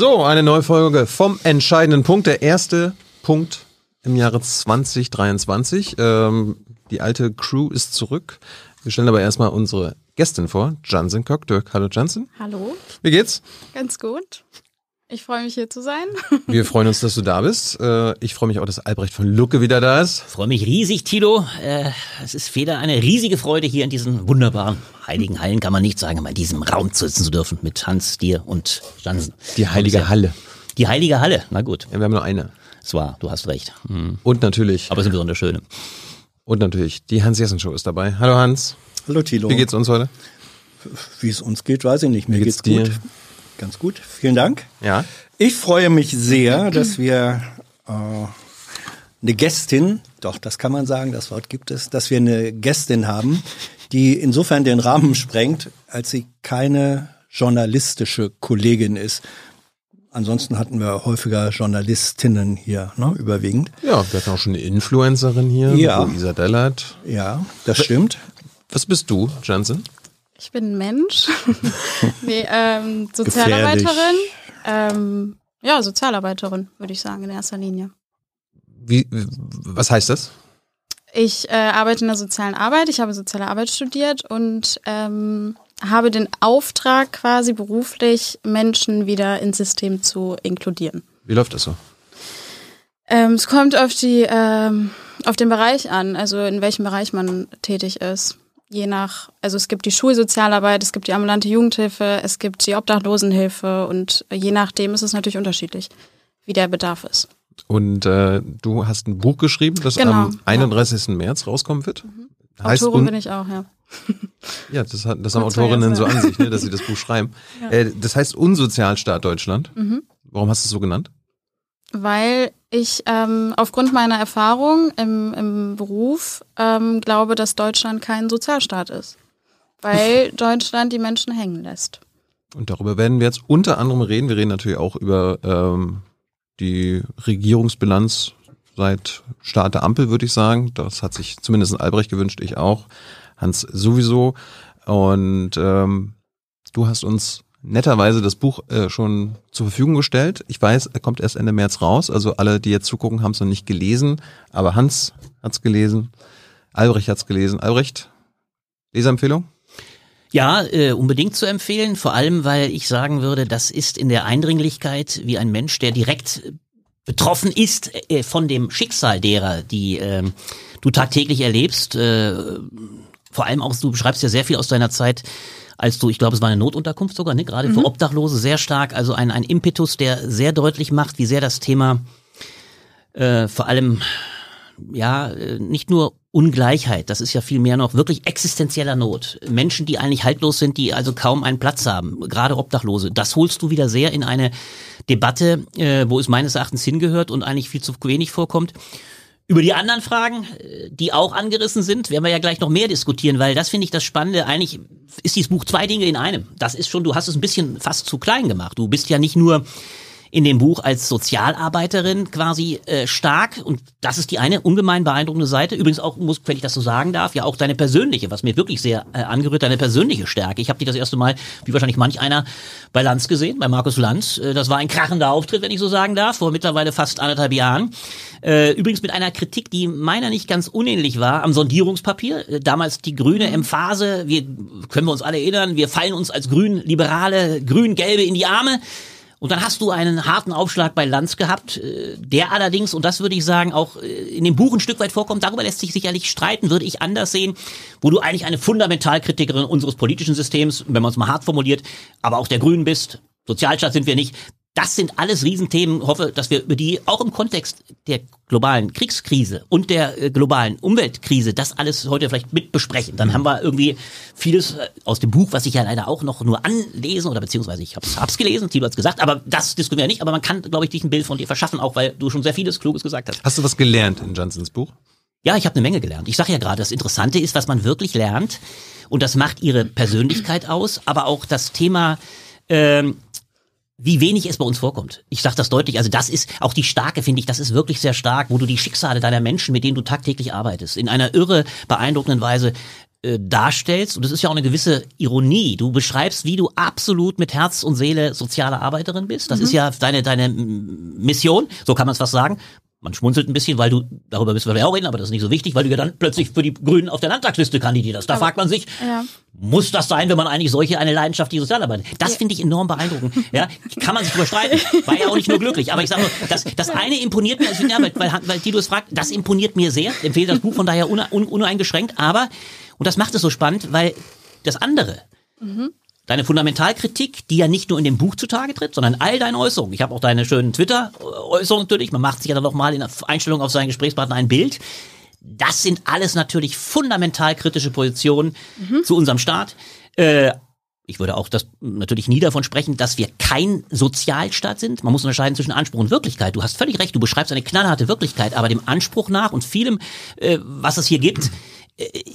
So, eine neue Folge vom entscheidenden Punkt. Der erste Punkt im Jahre 2023. Ähm, die alte Crew ist zurück. Wir stellen aber erstmal unsere Gästin vor, Jansen Köckdürk. Hallo Jansen. Hallo. Wie geht's? Ganz gut. Ich freue mich hier zu sein. Wir freuen uns, dass du da bist. Äh, ich freue mich auch, dass Albrecht von Lucke wieder da ist. Freue mich riesig, Tilo. Äh, es ist wieder eine riesige Freude, hier in diesen wunderbaren heiligen Hallen, kann man nicht sagen, aber in diesem Raum sitzen zu dürfen mit Hans, dir und Jansen. Die heilige Halle. Die heilige Halle, na gut. Ja, wir haben nur eine. Es war, du hast recht. Hm. Und natürlich. Aber es ist eine besonders schöne. Und natürlich, die Hans-Jessen-Show ist dabei. Hallo Hans. Hallo Tilo. Wie geht's uns heute? Wie es uns geht, weiß ich nicht. Mir Wie geht's, geht's gut. Ganz gut. Vielen Dank. Ja. Ich freue mich sehr, dass wir äh, eine Gästin, doch, das kann man sagen, das Wort gibt es, dass wir eine Gästin haben, die insofern den Rahmen sprengt, als sie keine journalistische Kollegin ist. Ansonsten hatten wir häufiger Journalistinnen hier, ne, überwiegend. Ja, wir hatten auch schon eine Influencerin hier, Ja. Dellert. Ja, das stimmt. Was bist du, Jansen? Ich bin ein Mensch. nee, ähm, Sozialarbeiterin. Ähm, ja, Sozialarbeiterin, würde ich sagen, in erster Linie. Wie, was heißt das? Ich äh, arbeite in der sozialen Arbeit, ich habe soziale Arbeit studiert und ähm, habe den Auftrag quasi beruflich, Menschen wieder ins System zu inkludieren. Wie läuft das so? Ähm, es kommt auf die, ähm, auf den Bereich an, also in welchem Bereich man tätig ist. Je nach, also es gibt die Schulsozialarbeit, es gibt die ambulante Jugendhilfe, es gibt die Obdachlosenhilfe und je nachdem ist es natürlich unterschiedlich, wie der Bedarf ist. Und äh, du hast ein Buch geschrieben, das Genau, am 31. März rauskommen wird. Heißt Autorin bin ich auch, ja. Ja, das, hat, das haben Autorinnen jetzt, so ja. an sich, ne, dass sie das Buch schreiben. Äh, das heißt Unsozialstaat Deutschland. Mhm. Warum hast du es so genannt? Weil ich ähm, aufgrund meiner Erfahrung im, im Beruf ähm, glaube, dass Deutschland kein Sozialstaat ist. Weil Deutschland die Menschen hängen lässt. Und darüber werden wir jetzt unter anderem reden. Wir reden natürlich auch über ähm, die Regierungsbilanz seit Start der Ampel, würde ich sagen. Das hat sich zumindest Albrecht gewünscht, ich auch. Hans sowieso. Und ähm, du hast uns netterweise das Buch äh, schon zur Verfügung gestellt. Ich weiß, er kommt erst Ende März raus. Also alle, die jetzt zugucken, haben es noch nicht gelesen. Aber Hans hat's gelesen. Albrecht hat's gelesen. Albrecht, Leserempfehlung? Ja, äh, unbedingt zu empfehlen, vor allem weil ich sagen würde, das ist in der Eindringlichkeit wie ein Mensch, der direkt betroffen ist äh, von dem Schicksal derer, die ähm, du tagtäglich erlebst. Äh, vor allem auch, du beschreibst ja sehr viel aus deiner Zeit, als du, ich glaube, es war eine Notunterkunft sogar, ne? gerade für Obdachlose sehr stark, also ein, ein Impetus, der sehr deutlich macht, wie sehr das Thema äh, vor allem ja, äh, nicht nur Ungleichheit, das ist ja viel mehr noch wirklich existenzieller Not. Menschen, die eigentlich haltlos sind, die also kaum einen Platz haben, gerade Obdachlose. Das holst du wieder sehr in eine Debatte, äh, wo es meines Erachtens hingehört und eigentlich viel zu wenig vorkommt. Über die anderen Fragen, äh, die auch angerissen sind, werden wir ja gleich noch mehr diskutieren, weil das finde ich das Spannende. Eigentlich ist dieses Buch zwei Dinge in einem. Das ist schon, du hast es ein bisschen fast zu klein gemacht. Du bist ja nicht nur in dem Buch als Sozialarbeiterin quasi äh, stark und das ist die eine ungemein beeindruckende Seite. Übrigens auch, muss, wenn ich das so sagen darf, ja auch deine persönliche, was mir wirklich sehr äh, angerührt, deine persönliche Stärke. Ich habe dich das erste Mal, wie wahrscheinlich manch einer, bei Lanz gesehen, bei Markus Lanz. Äh, das war ein krachender Auftritt, wenn ich so sagen darf, vor mittlerweile fast anderthalb Jahren. Äh, übrigens mit einer Kritik, die meiner nicht ganz unähnlich war, am Sondierungspapier. Äh, damals die grüne Emphase, wir können wir uns alle erinnern, wir fallen uns als grün-liberale, grün-gelbe in die Arme. Und dann hast du einen harten Aufschlag bei Lanz gehabt, äh, der allerdings, und das würde ich sagen, auch äh, in dem Buch ein Stück weit vorkommt, darüber lässt sich sicherlich streiten, würde ich anders sehen, wo du eigentlich eine Fundamentalkritikerin unseres politischen Systems, wenn man es mal hart formuliert, aber auch der Grünen bist, Sozialstaat sind wir nicht, das sind alles Riesenthemen. Hoffe, dass wir über die auch im Kontext der globalen Kriegskrise und der äh, globalen Umweltkrise das alles heute vielleicht mit besprechen. Dann haben wir irgendwie vieles äh, aus dem Buch, was ich ja leider auch noch nur anlesen oder beziehungsweise ich hab's, hab's gelesen, Tilo hat's gesagt, aber das diskutieren wir nicht. Aber man kann, glaube ich, dich ein Bild von dir verschaffen, auch weil du schon sehr vieles Kluges gesagt hast. Hast du was gelernt in Johnsons Buch? Ja, ich habe eine Menge gelernt. Ich sage ja gerade, das Interessante ist, was man wirklich lernt. Und das macht ihre Persönlichkeit aus, aber auch das Thema, ähm, wie wenig es bei uns vorkommt. Ich sage das deutlich. Also das ist auch die starke, finde ich, das ist wirklich sehr stark, wo du die Schicksale deiner Menschen, mit denen du tagtäglich arbeitest, in einer irre beeindruckenden Weise äh, darstellst, und das ist ja auch eine gewisse Ironie, du beschreibst, wie du absolut mit Herz und Seele soziale Arbeiterin bist. Das Mhm. ist ja deine, deine Mission, so kann man es fast sagen. Man schmunzelt ein bisschen, weil du, darüber müssen wir ja auch reden, aber das ist nicht so wichtig, weil du ja dann plötzlich für die Grünen auf der Landtagsliste kandidierst. Da fragt man sich, Ja. muss das sein, wenn man eigentlich solche eine Leidenschaft die Sozialarbeit? Das finde ich enorm beeindruckend. Ja, kann man sich überstreiten. War ja auch nicht nur glücklich, aber ich sage nur, das, das eine imponiert mir, also, ja, weil, weil, weil Tito es fragt, das imponiert mir sehr. Empfehle das Buch von daher une, un, uneingeschränkt, aber und das macht es so spannend, weil das andere, deine Fundamentalkritik, die ja nicht nur in dem Buch zutage tritt, sondern all deine Äußerungen. Ich habe auch deine schönen Twitter-Äußerungen natürlich. Man macht sich ja dann nochmal in der Einstellung auf seinen Gesprächspartner ein Bild. Das sind alles natürlich fundamental kritische Positionen zu unserem Staat. Äh, ich würde auch das natürlich nie davon sprechen, dass wir kein Sozialstaat sind. Man muss unterscheiden zwischen Anspruch und Wirklichkeit. Du hast völlig recht, du beschreibst eine knallharte Wirklichkeit, aber dem Anspruch nach und vielem, äh, was es hier gibt,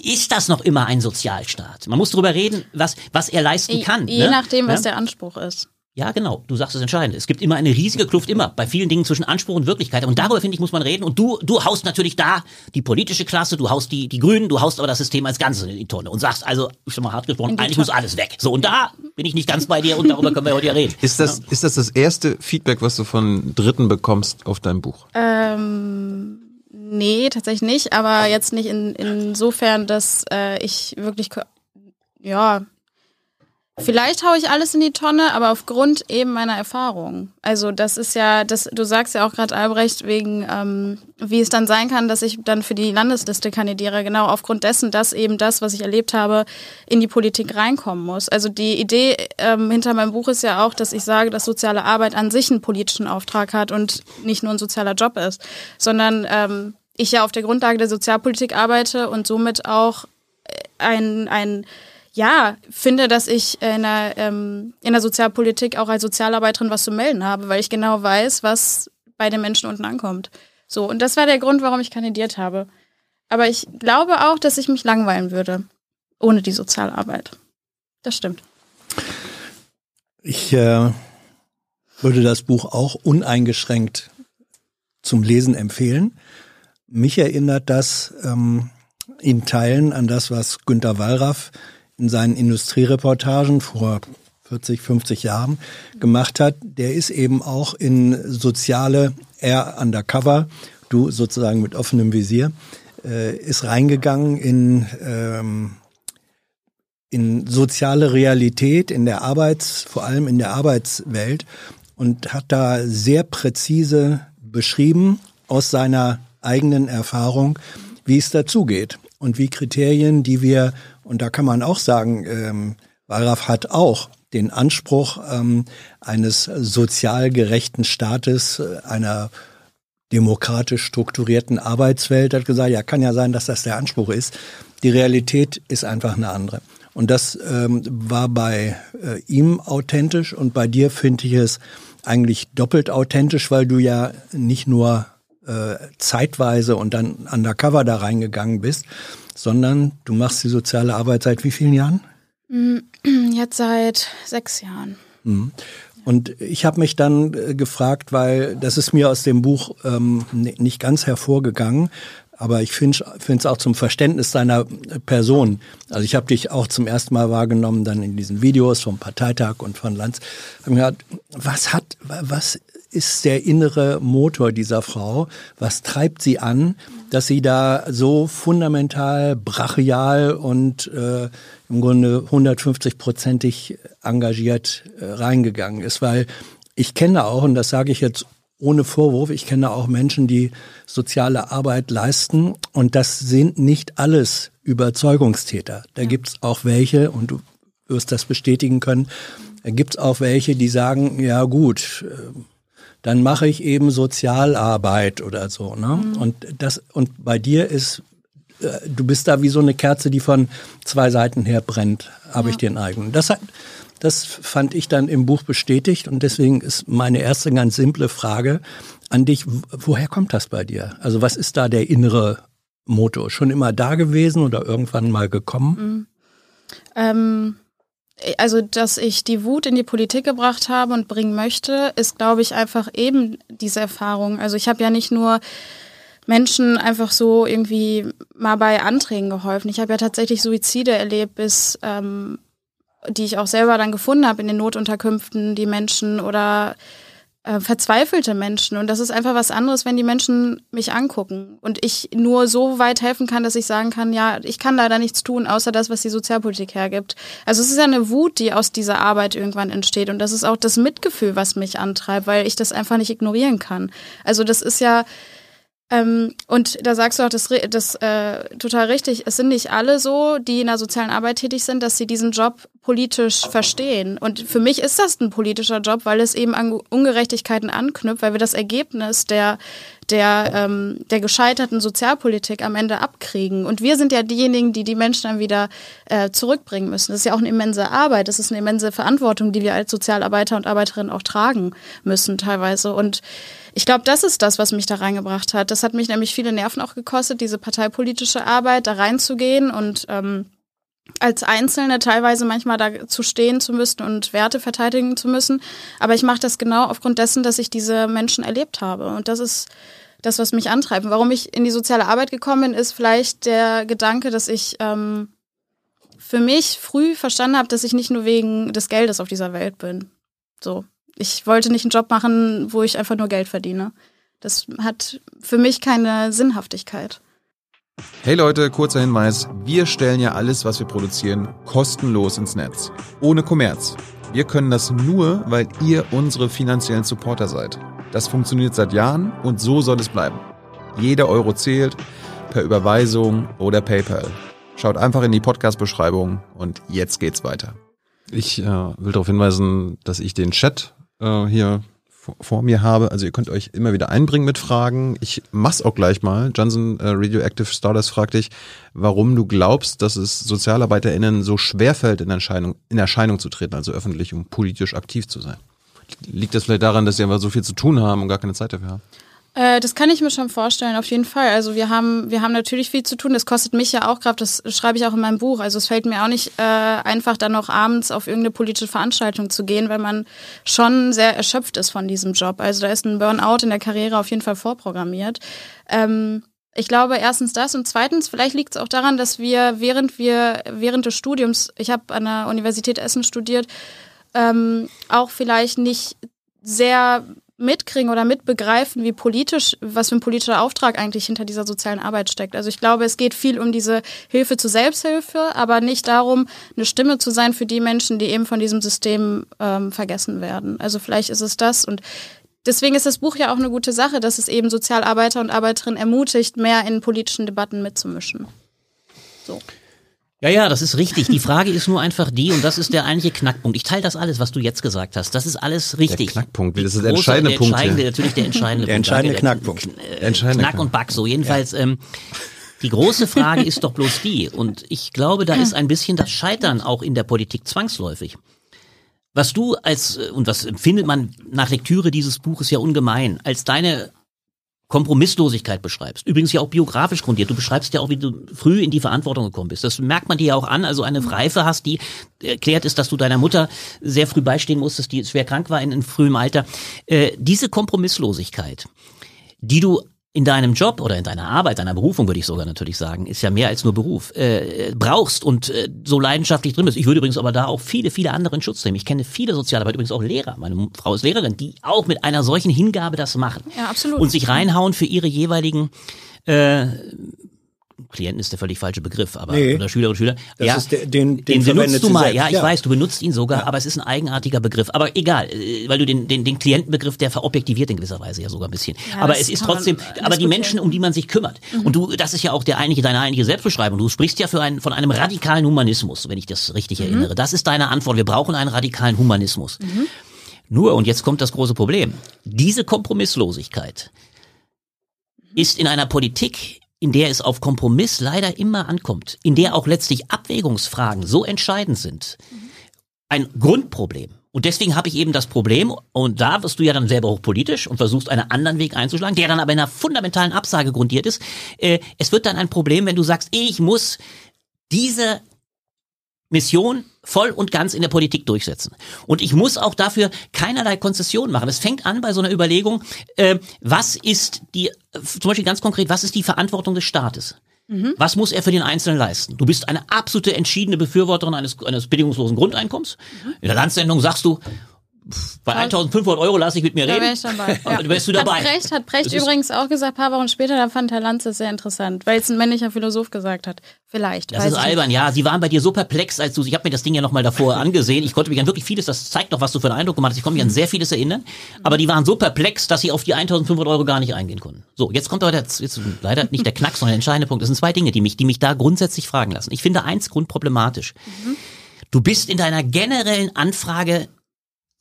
ist das noch immer ein Sozialstaat. Man muss darüber reden, was, was er leisten kann. Je ne? nachdem, was Ja? der Anspruch ist. Ja, genau. Du sagst es entscheidend. Es gibt immer eine riesige Kluft immer bei vielen Dingen zwischen Anspruch und Wirklichkeit. Und darüber finde ich muss man reden. Und du, du haust natürlich da die politische Klasse, du haust die die Grünen, du haust aber das System als Ganzes in die Tonne und sagst also, ich sag mal hart gesprochen, eigentlich muss alles weg. So und da bin ich nicht ganz bei dir und darüber können wir heute ja reden. Ist das, ist das das erste Feedback, was du von Dritten bekommst auf dein Buch? Ähm, nee, tatsächlich nicht, aber jetzt nicht in, insofern, dass äh, ich wirklich, ja, vielleicht haue ich alles in die Tonne, aber aufgrund eben meiner Erfahrung. Also das ist ja, das, du sagst ja auch gerade Albrecht, wegen, ähm, wie es dann sein kann, dass ich dann für die Landesliste kandidiere, genau aufgrund dessen, dass eben das, was ich erlebt habe, in die Politik reinkommen muss. Also die Idee ähm, hinter meinem Buch ist ja auch, dass ich sage, dass soziale Arbeit an sich einen politischen Auftrag hat und nicht nur ein sozialer Job ist, sondern ähm, ich ja auf der Grundlage der Sozialpolitik arbeite und somit auch äh, ein, ein ja, finde, dass ich in der, ähm, in der Sozialpolitik auch als Sozialarbeiterin was zu melden habe, weil ich genau weiß, was bei den Menschen unten ankommt. So, und das war der Grund, warum ich kandidiert habe. Aber ich glaube auch, dass ich mich langweilen würde ohne die Sozialarbeit. Das stimmt. Ich äh, würde das Buch auch uneingeschränkt zum Lesen empfehlen. Mich erinnert das ähm, in Teilen an das, was Günter Wallraff in seinen Industriereportagen vor 40, 50 Jahren gemacht hat. Der ist eben auch in soziale, er undercover, du sozusagen mit offenem Visier, äh, ist reingegangen in ähm, in soziale Realität, in der Arbeits, vor allem in der Arbeitswelt und hat da sehr präzise beschrieben aus seiner eigenen Erfahrung, wie es dazugeht und wie Kriterien, die wir, und da kann man auch sagen, ähm, Wallraff hat auch den Anspruch ähm, eines sozial gerechten Staates, äh, einer demokratisch strukturierten Arbeitswelt, hat gesagt, ja, kann ja sein, dass das der Anspruch ist. Die Realität ist einfach eine andere. Und das ähm, war bei äh, ihm authentisch und bei dir finde ich es eigentlich doppelt authentisch, weil du ja nicht nur äh, zeitweise und dann undercover da reingegangen bist, sondern du machst die soziale Arbeit seit wie vielen Jahren? Jetzt seit sechs Jahren. Und ich habe mich dann äh, gefragt, weil das ist mir aus dem Buch ähm, ni- nicht ganz hervorgegangen, aber ich finde es auch zum Verständnis deiner Person. Also ich habe dich auch zum ersten Mal wahrgenommen, dann in diesen Videos vom Parteitag und von Lanz. Hab mir gedacht, was hat, was ist der innere Motor dieser Frau? Was treibt sie an, dass sie da so fundamental, brachial und äh, im Grunde 150-prozentig engagiert äh, reingegangen ist? Weil ich kenne auch, und das sage ich jetzt ohne Vorwurf, ich kenne auch Menschen, die soziale Arbeit leisten und das sind nicht alles Überzeugungstäter. Da gibt's auch welche, und du wirst das bestätigen können, da gibt's auch welche, die sagen, ja gut, äh, dann mache ich eben Sozialarbeit oder so. Ne? Und das und bei dir ist, äh, du bist da wie so eine Kerze, die von zwei Seiten her brennt, habe ich den Eindruck. Das hat, das fand ich dann im Buch bestätigt und deswegen ist meine erste ganz simple Frage an dich: Woher kommt das bei dir? Also was ist da der innere Motor? Schon immer da gewesen oder irgendwann mal gekommen? Ähm, also, dass ich die Wut in die Politik gebracht habe und bringen möchte, ist, glaube ich, einfach eben diese Erfahrung. Also ich habe ja nicht nur Menschen einfach so irgendwie mal bei Anträgen geholfen. Ich habe ja tatsächlich Suizide erlebt, bis ähm, die ich auch selber dann gefunden habe in den Notunterkünften, die Menschen oder äh, verzweifelte Menschen. Und das ist einfach was anderes, wenn die Menschen mich angucken und ich nur so weit helfen kann, dass ich sagen kann, ja, ich kann leider nichts tun, außer das, was die Sozialpolitik hergibt. Also es ist ja eine Wut, die aus dieser Arbeit irgendwann entsteht. Und das ist auch das Mitgefühl, was mich antreibt, weil ich das einfach nicht ignorieren kann. Also das ist ja, ähm, und da sagst du auch das, das äh, total richtig. Es sind nicht alle so, die in der sozialen Arbeit tätig sind, dass sie diesen Job politisch verstehen. Und für mich ist das ein politischer Job, weil es eben an Ungerechtigkeiten anknüpft, weil wir das Ergebnis der der ähm, der gescheiterten Sozialpolitik am Ende abkriegen. Und wir sind ja diejenigen, die die Menschen dann wieder äh, zurückbringen müssen. Das ist ja auch eine immense Arbeit. Das ist eine immense Verantwortung, die wir als Sozialarbeiter und Arbeiterinnen auch tragen müssen teilweise. Und ich glaube, das ist das, was mich da reingebracht hat. Das hat mich nämlich viele Nerven auch gekostet, diese parteipolitische Arbeit, da reinzugehen und ähm, als Einzelne teilweise manchmal da zu stehen zu müssen und Werte verteidigen zu müssen. Aber ich mache das genau aufgrund dessen, dass ich diese Menschen erlebt habe. Und das ist das, was mich antreibt. Warum ich in die soziale Arbeit gekommen bin, ist vielleicht der Gedanke, dass ich ähm, für mich früh verstanden habe, dass ich nicht nur wegen des Geldes auf dieser Welt bin. So ich wollte nicht einen Job machen, wo ich einfach nur Geld verdiene. Das hat für mich keine Sinnhaftigkeit. Hey Leute, kurzer Hinweis. Wir stellen ja alles, was wir produzieren, kostenlos ins Netz. Ohne Kommerz. Wir können das nur, weil ihr unsere finanziellen Supporter seid. Das funktioniert seit Jahren und so soll es bleiben. Jeder Euro zählt, per Überweisung oder PayPal. Schaut einfach in die Podcast-Beschreibung und jetzt geht's weiter. Ich äh, will darauf hinweisen, dass ich den Chat äh, hier vor mir habe. Also ihr könnt euch immer wieder einbringen mit Fragen. Ich mach's auch gleich mal. Johnson äh, Radioactive Stardust fragt dich, warum du glaubst, dass es SozialarbeiterInnen so schwerfällt, in Erscheinung, in Erscheinung zu treten, also öffentlich und politisch aktiv zu sein. Liegt das vielleicht daran, dass sie einfach so viel zu tun haben und gar keine Zeit dafür haben? Äh, das kann ich mir schon vorstellen, auf jeden Fall. Also wir haben, wir haben natürlich viel zu tun. Das kostet mich ja auch gerade, das schreibe ich auch in meinem Buch. Also es fällt mir auch nicht äh, einfach, dann noch abends auf irgendeine politische Veranstaltung zu gehen, weil man schon sehr erschöpft ist von diesem Job. Also da ist ein Burnout in der Karriere auf jeden Fall vorprogrammiert. Ähm, ich glaube erstens das und zweitens vielleicht liegt es auch daran, dass wir während wir während des Studiums, ich habe an der Universität Essen studiert, ähm, auch vielleicht nicht sehr mitkriegen oder mitbegreifen, wie politisch, was für ein politischer Auftrag eigentlich hinter dieser sozialen Arbeit steckt. Also ich glaube, es geht viel um diese Hilfe zur Selbsthilfe, aber nicht darum, eine Stimme zu sein für die Menschen, die eben von diesem System ähm, vergessen werden. Also vielleicht ist es das und Deswegen ist das Buch ja auch eine gute Sache, dass es eben Sozialarbeiter und Arbeiterinnen ermutigt, mehr in politischen Debatten mitzumischen. So. Ja, ja, das ist richtig. Die Frage ist nur einfach die, und das ist der eigentliche Knackpunkt. Ich teile das alles, was du jetzt gesagt hast. Das ist alles richtig. Der Knackpunkt, das ist der entscheidende der Punkt. Entscheidende, natürlich der entscheidende der Punkt. Entscheidende Knackpunkt. Der, äh, entscheidende Knack und Back, so jedenfalls. Ja. Ähm, die große Frage ist doch bloß die, und ich glaube, da ist ein bisschen das Scheitern auch in der Politik zwangsläufig. Was du als, äh, und was empfindet man nach Lektüre dieses Buches ja ungemein, als deine Kompromisslosigkeit beschreibst. Übrigens ja auch biografisch grundiert. Du beschreibst ja auch, wie du früh in die Verantwortung gekommen bist. Das merkt man dir ja auch an. Also eine Reife hast, die erklärt ist, dass du deiner Mutter sehr früh beistehen musstest, die schwer krank war in, in frühem Alter. Äh, diese Kompromisslosigkeit, die du in deinem Job oder in deiner Arbeit, deiner Berufung würde ich sogar natürlich sagen, ist ja mehr als nur Beruf, äh, brauchst und äh, so leidenschaftlich drin bist. Ich würde übrigens aber da auch viele, viele andere in Schutz nehmen. Ich kenne viele Sozialarbeiter, übrigens auch Lehrer. Meine Frau ist Lehrerin, die auch mit einer solchen Hingabe das machen. Ja, absolut. Und sich reinhauen für ihre jeweiligen äh, Klienten ist der völlig falsche Begriff, aber nee, oder Schüler und Schüler. Das ja, ist der, den, den, den benutzt du mal. Ja, ich ja. weiß, du benutzt ihn sogar, ja. aber es ist ein eigenartiger Begriff. Aber egal, äh, weil du den, den, den Klientenbegriff, der verobjektiviert in gewisser Weise ja sogar ein bisschen. Ja, aber es ist trotzdem, aber die Menschen, um die man sich kümmert. Mhm. Und du, das ist ja auch der eigentliche, deine eigentliche Selbstbeschreibung. Du sprichst ja für einen, von einem radikalen Humanismus, wenn ich das richtig mhm. erinnere. Das ist deine Antwort. Wir brauchen einen radikalen Humanismus. Mhm. Nur, und jetzt kommt das große Problem. Diese Kompromisslosigkeit ist in einer Politik, in der es auf Kompromiss leider immer ankommt, in der auch letztlich Abwägungsfragen so entscheidend sind, ein Grundproblem. Und deswegen habe ich eben das Problem, und da wirst du ja dann selber hochpolitisch und versuchst einen anderen Weg einzuschlagen, der dann aber in einer fundamentalen Absage grundiert ist. Äh, es wird dann ein Problem, wenn du sagst, ich muss diese Mission voll und ganz in der Politik durchsetzen. Und ich muss auch dafür keinerlei Konzessionen machen. Es fängt an bei so einer Überlegung, äh, was ist die, zum Beispiel ganz konkret, was ist die Verantwortung des Staates? Was muss er für den Einzelnen leisten? Du bist eine absolute entschiedene Befürworterin eines, eines bedingungslosen Grundeinkommens. In der Landsendung sagst du, bei 1500 Euro lasse ich mit mir Da reden. ich dabei. Ja. Da wärst du dabei. Hat Brecht, hat Brecht Das ist- übrigens auch gesagt, paar Wochen später, da fand Herr Lanz es sehr interessant, weil es ein männlicher Philosoph gesagt hat. Vielleicht. Das ist ich nicht. albern, ja. Sie waren bei dir so perplex, als du, ich habe mir das Ding ja nochmal davor angesehen. Ich konnte mich an wirklich vieles, das zeigt doch, was du für einen Eindruck gemacht hast. Ich konnte mich an sehr vieles erinnern. Aber die waren so perplex, dass sie auf die 1500 Euro gar nicht eingehen konnten. So, jetzt kommt aber der, jetzt leider nicht der Knack, sondern der entscheidende Punkt. Es sind zwei Dinge, die mich, die mich da grundsätzlich fragen lassen. Ich finde eins grundproblematisch. Du bist in deiner generellen Anfrage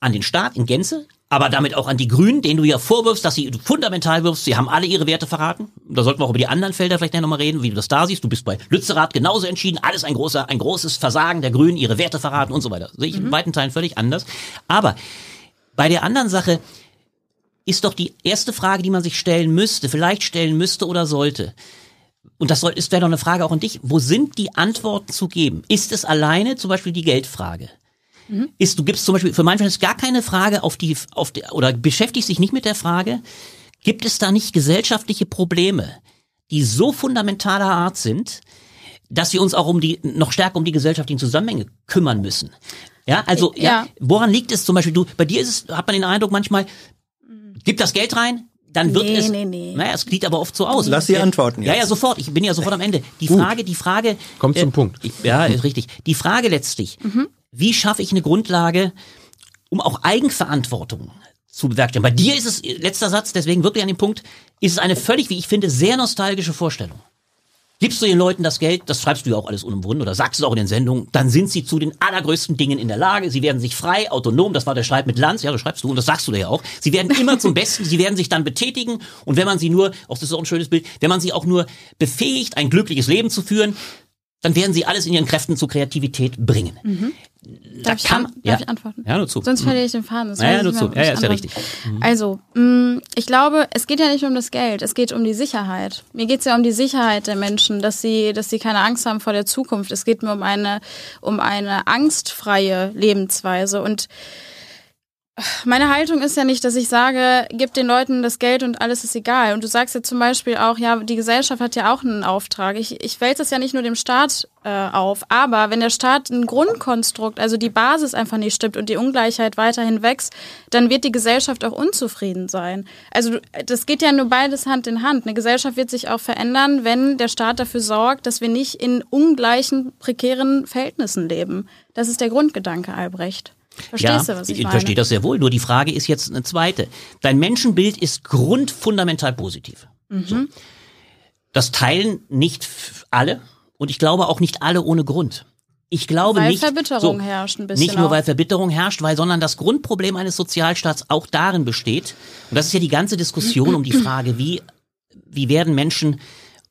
an den Staat in Gänze, aber damit auch an die Grünen, denen du ja vorwirfst, dass sie fundamental wirfst, sie haben alle ihre Werte verraten. Da sollten wir auch über die anderen Felder vielleicht nochmal reden, wie du das da siehst. Du bist bei Lützerath genauso entschieden, alles ein großer, ein großes Versagen der Grünen, ihre Werte verraten und so weiter. Sehe ich in weiten Teilen völlig anders. Aber bei der anderen Sache ist doch die erste Frage, die man sich stellen müsste, vielleicht stellen müsste oder sollte. Und das soll, ist wäre doch eine Frage auch an dich. Wo sind die Antworten zu geben? Ist es alleine zum Beispiel die Geldfrage? Ist, du gibst zum Beispiel für mein Verständnis gar keine Frage auf die, auf die, oder beschäftigst dich nicht mit der Frage, gibt es da nicht gesellschaftliche Probleme, die so fundamentaler Art sind, dass wir uns auch um die, noch stärker um die gesellschaftlichen Zusammenhänge kümmern müssen? Ja, also, ja. Ja. woran liegt es zum Beispiel? Du, bei dir ist es, hat man den Eindruck manchmal, gib das Geld rein, dann wird Nee, es, nee, nee. naja, es sieht aber oft so aus. Lass sie antworten Ja, jetzt. ja, sofort. Ich bin ja sofort am Ende. Die Frage, die Frage. Kommt zum Punkt. Ich, ja, ist richtig. Die Frage letztlich, wie schaffe ich eine Grundlage, um auch Eigenverantwortung zu bewerkstelligen? Bei dir ist es, letzter Satz, deswegen wirklich an dem Punkt, ist es eine völlig, wie ich finde, sehr nostalgische Vorstellung. Gibst du den Leuten das Geld, das schreibst du ja auch alles unumwunden oder sagst es auch in den Sendungen, dann sind sie zu den allergrößten Dingen in der Lage. Sie werden sich frei, autonom, das war der Streit mit Lanz, ja, das schreibst du und das sagst du ja auch. Sie werden immer zum Besten, sie werden sich dann betätigen und wenn man sie nur, auch das ist auch ein schönes Bild, wenn man sie auch nur befähigt, ein glückliches Leben zu führen, dann werden sie alles in ihren Kräften zur Kreativität bringen. Darf, ich, kann- an, ja. darf ich antworten? Ja, nur zu. Sonst verliere ich den Faden. Das Ja, ja, nur zu. mehr, Ja, ja, ist ja antworte. Also, mh, ich glaube, es geht ja nicht um das Geld, es geht um die Sicherheit. Mir geht es ja um die Sicherheit der Menschen, dass sie, dass sie keine Angst haben vor der Zukunft. Es geht mir um eine, um eine angstfreie Lebensweise. Und meine Haltung ist ja nicht, dass ich sage, gib den Leuten das Geld und alles ist egal. Und du sagst ja zum Beispiel auch, ja, die Gesellschaft hat ja auch einen Auftrag. Ich, ich wälze es ja nicht nur dem Staat äh, auf, aber wenn der Staat ein Grundkonstrukt, also die Basis einfach nicht stimmt und die Ungleichheit weiterhin wächst, dann wird die Gesellschaft auch unzufrieden sein. Also das geht ja nur beides Hand in Hand. Eine Gesellschaft wird sich auch verändern, wenn der Staat dafür sorgt, dass wir nicht in ungleichen, prekären Verhältnissen leben. Das ist der Grundgedanke, Albrecht. Verstehst ja, du, was ich, ich meine? verstehe das sehr wohl. Nur die Frage ist jetzt eine zweite. Dein Menschenbild ist grundfundamental positiv. Mhm. So. Das teilen nicht alle und ich glaube auch nicht alle ohne Grund. Ich glaube Weil nicht, Verbitterung so, herrscht ein bisschen Nicht nur, auch. weil Verbitterung herrscht, weil, sondern das Grundproblem eines Sozialstaats auch darin besteht. Und das ist ja die ganze Diskussion um die Frage, wie, wie werden Menschen,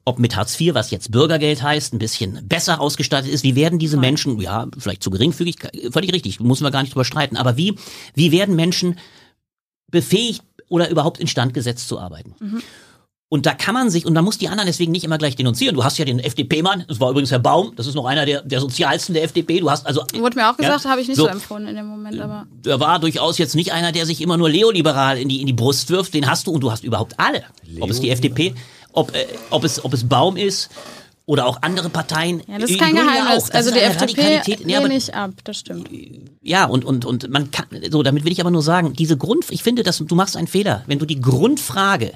ob mit Hartz IV, was jetzt Bürgergeld heißt, ein bisschen besser ausgestattet ist, wie werden diese Menschen, ja, vielleicht zu geringfügig, völlig richtig, müssen wir gar nicht drüber streiten, aber wie, wie werden Menschen befähigt oder überhaupt instand gesetzt zu arbeiten? Und da kann man sich, und man muss die anderen deswegen nicht immer gleich denunzieren. Du hast ja den FDP-Mann, das war übrigens Herr Baum, das ist noch einer der, der sozialsten der FDP. Du hast also. Wurde mir auch gesagt, Ja, habe ich nicht so. so, empfunden in dem Moment, aber. Er war durchaus jetzt nicht einer, der sich immer nur neoliberal in die, in die Brust wirft. Den hast du und du hast überhaupt alle. Ob es die FDP, ob, äh, ob, es, ob es Baum ist oder auch andere Parteien. Ja, das ist kein Geheimnis. auch. Das Also die FDP. Nee, aber- ich ab, das stimmt. ja, und, und, und man kann, so, damit will ich aber nur sagen, diese Grund, ich finde, dass du machst einen Fehler, wenn du die Grundfrage,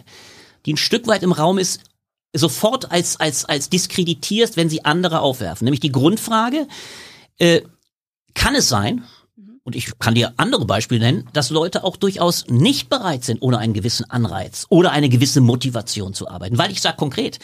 die ein Stück weit im Raum ist, sofort als, als, als diskreditierst, wenn sie andere aufwerfen. Nämlich die Grundfrage, äh, kann es sein, und ich kann dir andere Beispiele nennen, dass Leute auch durchaus nicht bereit sind, ohne einen gewissen Anreiz oder eine gewisse Motivation zu arbeiten. Weil ich sage konkret,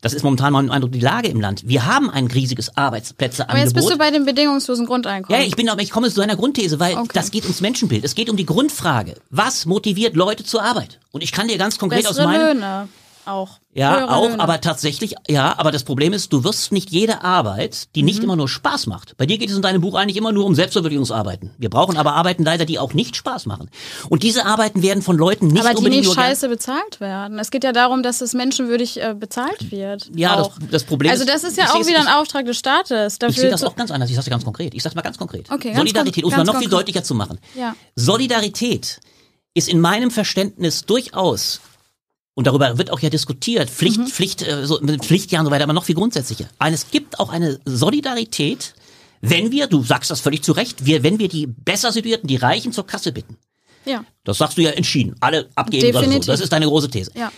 das ist momentan mein Eindruck, die Lage im Land. Wir haben ein riesiges Arbeitsplätzeangebot. Aber jetzt bist du bei dem bedingungslosen Grundeinkommen. Ja, ich bin aber ich komme zu einer Grundthese, weil Okay. das geht ums Menschenbild. Es geht um die Grundfrage. Was motiviert Leute zur Arbeit? Und ich kann dir ganz konkret aus Bessere meinem Löhne. auch. Ja, auch, Löhne. aber tatsächlich, ja, aber das Problem ist, du wirst nicht jede Arbeit, die Mhm. nicht immer nur Spaß macht. Bei dir geht es in deinem Buch eigentlich immer nur um Selbstverwirklichungsarbeiten. Wir brauchen aber Arbeiten leider, die auch nicht Spaß machen. Und diese Arbeiten werden von Leuten nicht aber die nicht scheiße bezahlt werden. Es geht ja darum, dass es menschenwürdig äh, bezahlt wird. Ja, das, das Problem Also das ist ja ich auch es- wieder ein ich- Auftrag des Staates. Ich Dafür sehe das auch ganz anders. Ich sage ganz konkret. Ich sage mal ganz konkret. Okay, ganz Solidarität, um es mal noch viel konkret. deutlicher zu machen. Ja. Solidarität ist in meinem Verständnis durchaus und darüber wird auch ja diskutiert, Pflicht, Mhm. Pflicht, äh, so, mit Pflichtjahren und so weiter, aber noch viel grundsätzlicher. Es gibt auch eine Solidarität, wenn wir, du sagst das völlig zu Recht, wir, wenn wir die besser situierten, die Reichen zur Kasse bitten. ja. Das sagst du ja entschieden. Alle abgeben. oder So. Definitiv. Das ist deine große These. Ja.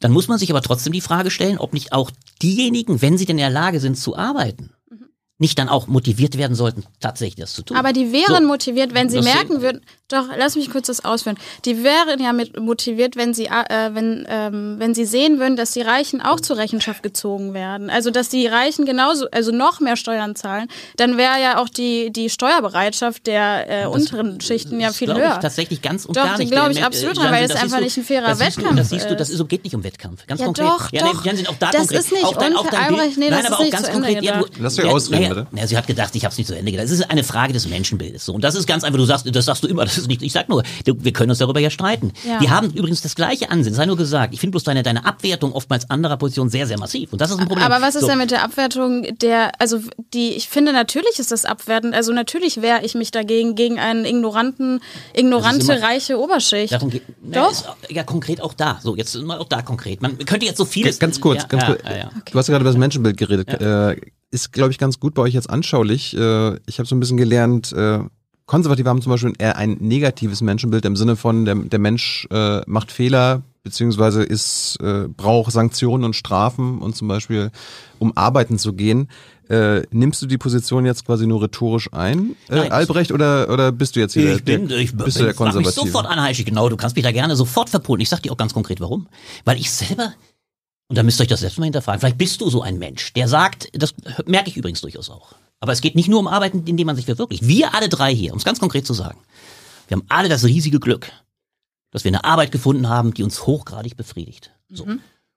Dann muss man sich aber trotzdem die Frage stellen, ob nicht auch diejenigen, wenn sie denn in der Lage sind zu arbeiten, nicht dann auch motiviert werden sollten, tatsächlich das zu tun. Aber die wären So. motiviert, wenn sie Das- merken würden, doch, lass mich kurz das ausführen. Die wären ja mit motiviert, wenn sie, äh, wenn, ähm, wenn sie sehen würden, dass die Reichen auch zur Rechenschaft gezogen werden. Also, dass die Reichen genauso, also noch mehr Steuern zahlen, dann wäre ja auch die, die Steuerbereitschaft der äh, unteren Schichten ja Das viel höher. ich tatsächlich ganz und Doch, gar nicht. glaube ich äh, absolut dran, weil es das einfach siehst du- nicht ein fairer das Wettkampf Das siehst du, das ist. ist, so geht nicht um Wettkampf. Ganz Ja, konkret. doch, ja, doch. Jansen, auch da Das konkret. ist nicht auch dein, auch unfair, dein Bild. Das Nein, ist aber auch nicht ganz konkret. Lass dich ja, ausreden, bitte. Ja, sie hat gedacht, ich habe es nicht zu Ende gedacht. Es ist eine Frage des Menschenbildes. So. Und das ist ganz einfach, du sagst, das sagst du immer, das ist nicht, ich sag nur, wir können uns darüber ja streiten. Ja. Die haben übrigens das gleiche Ansehen, sei nur gesagt. Ich finde bloß deine, deine Abwertung oftmals anderer Positionen sehr, sehr massiv. Und das ist ein Problem. Aber was ist so. denn mit der Abwertung der, also die, ich finde natürlich ist das abwertend, also natürlich wehre ich mich dagegen, gegen einen ignoranten, ignorante, immer- reiche Oberschicht. Darum geht, Doch. Na, ist, ja, konkret auch da. So, jetzt mal auch da konkret. Man könnte jetzt so vieles. Ganz kurz, ja, ganz ja, kurz. Du hast ja gerade über das Menschenbild geredet. Äh, ist, glaube ich, ganz gut bei euch jetzt anschaulich. Äh, ich habe so ein bisschen gelernt, äh, Konservative haben zum Beispiel eher ein negatives Menschenbild im Sinne von, der, der Mensch äh, macht Fehler, beziehungsweise ist, äh, braucht Sanktionen und Strafen und zum Beispiel, um arbeiten zu gehen. Äh, nimmst du die Position jetzt quasi nur rhetorisch ein, äh, Nein, Albrecht, oder, oder bist du jetzt hier Ich bin, der, ich bist du der frag mich Konservative? sofort an, Heischi, genau, du kannst mich da gerne sofort verpolen. Ich sag dir auch ganz konkret, warum. Weil ich selber, und da müsst ihr euch das selbst mal hinterfragen, vielleicht bist du so ein Mensch, der sagt, das merke ich übrigens durchaus auch. Aber es geht nicht nur um Arbeiten, in denen man sich verwirklicht. Wir alle drei hier, um es ganz konkret zu sagen, wir haben alle das riesige Glück, dass wir eine Arbeit gefunden haben, die uns hochgradig befriedigt. So.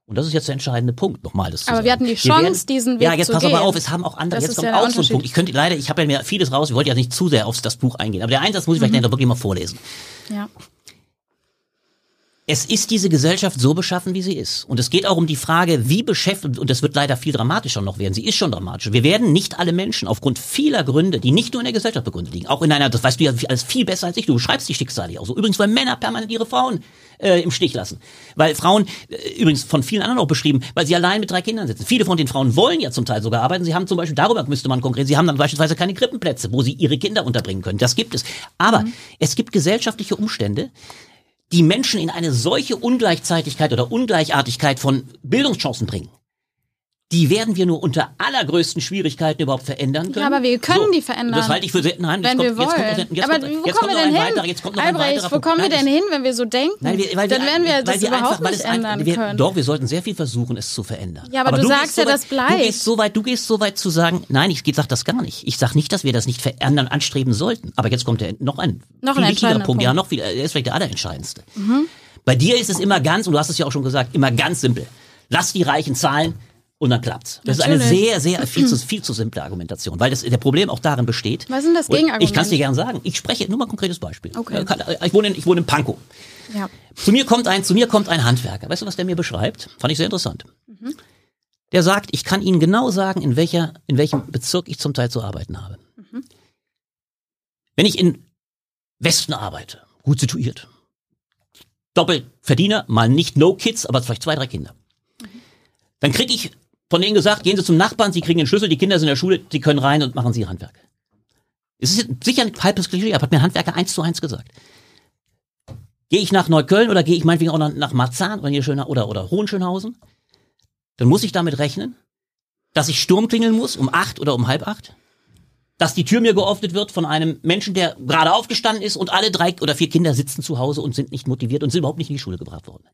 Und das ist jetzt der entscheidende Punkt, nochmal das zu Mhm. Aber sagen. wir hatten die Chance, diesen Weg Ja, jetzt zu pass gehen. aber auf, es haben auch andere, Das jetzt kommt ja auch so ein. Punkt. Ich könnte leider, ich habe ja mir vieles raus, ich wollte ja nicht zu sehr auf das Buch eingehen, aber der Einsatz muss ich Mhm. vielleicht noch wirklich mal vorlesen. Ja. Es ist diese Gesellschaft so beschaffen, wie sie ist. Und es geht auch um die Frage, wie beschäftigt, und das wird leider viel dramatischer noch werden, sie ist schon dramatisch. Wir werden nicht alle Menschen aufgrund vieler Gründe, die nicht nur in der Gesellschaft begründet liegen, auch in einer, das weißt du ja alles viel besser als ich, du beschreibst die Schicksale ja auch so. Übrigens, weil Männer permanent ihre Frauen äh, im Stich lassen. Weil Frauen, äh, übrigens von vielen anderen auch beschrieben, weil sie allein mit drei Kindern sitzen. Viele von den Frauen wollen ja zum Teil sogar arbeiten. Sie haben zum Beispiel, darüber müsste man konkret, sie haben dann beispielsweise keine Krippenplätze, wo sie ihre Kinder unterbringen können. Das gibt es. Aber es gibt gesellschaftliche Umstände, die Menschen in eine solche Ungleichzeitigkeit oder Ungleichartigkeit von Bildungschancen bringen. Die werden wir nur unter allergrößten Schwierigkeiten überhaupt verändern können. Ja, aber wir können die verändern. Das halte ich für sehr, nein, wenn jetzt wir kommt, jetzt wollen. kommt, jetzt aber kommt, wo kommen kommt wir denn ein hin? jetzt kommt noch ein Albrecht, wo Punkt. kommen wir denn hin, wenn wir so denken? Nein, wir, weil Dann wir, werden wir das wir überhaupt einfach, nicht ändern wir, können. Doch, wir sollten sehr viel versuchen, es zu verändern. Ja, aber du gehst sagst ja, so weit, das bleibt. Du gehst so weit, du gehst so weit zu sagen, nein, ich sag das gar nicht. Ich sag nicht, dass wir das nicht verändern, anstreben sollten. Aber jetzt kommt der, noch ein Noch ein wichtigerer entscheidender Punkt. Ja, Punkt. noch viel, der ist vielleicht der allerentscheidendste. Bei dir ist es immer ganz, und du hast es ja auch schon gesagt, immer ganz simpel. Lass die Reichen zahlen und dann klappt's. Das ist eine Natürlich. sehr, sehr viel zu, viel zu simple Argumentation, weil das, der Problem auch darin besteht. Was denn das Und Gegenargument? Ich kann es dir gerne sagen. Ich spreche nur mal ein konkretes Beispiel. Okay. Äh, Ich wohne in, ich wohne in Pankow. Ja. Zu mir kommt ein, zu mir kommt ein Handwerker. Weißt du, was der mir beschreibt? Fand ich sehr interessant. Der sagt, ich kann Ihnen genau sagen, in welcher, in welchem Bezirk ich zum Teil zu arbeiten habe. Wenn ich in Westen arbeite, gut situiert, Doppelverdiener, mal nicht No Kids, aber vielleicht zwei, drei Kinder. Dann kriege ich von denen gesagt, gehen Sie zum Nachbarn, Sie kriegen den Schlüssel, die Kinder sind in der Schule, Sie können rein und machen Sie Handwerk. Es ist sicher ein halbes Klischee, aber hat mir ein Handwerker eins zu eins gesagt. Gehe ich nach Neukölln oder gehe ich meinetwegen auch nach, Marzahn oder, hier oder, oder Hohenschönhausen, dann muss ich damit rechnen, dass ich Sturm klingeln muss um acht oder um halb acht, dass die Tür mir geöffnet wird von einem Menschen, der gerade aufgestanden ist und alle drei oder vier Kinder sitzen zu Hause und sind nicht motiviert und sind überhaupt nicht in die Schule gebracht worden.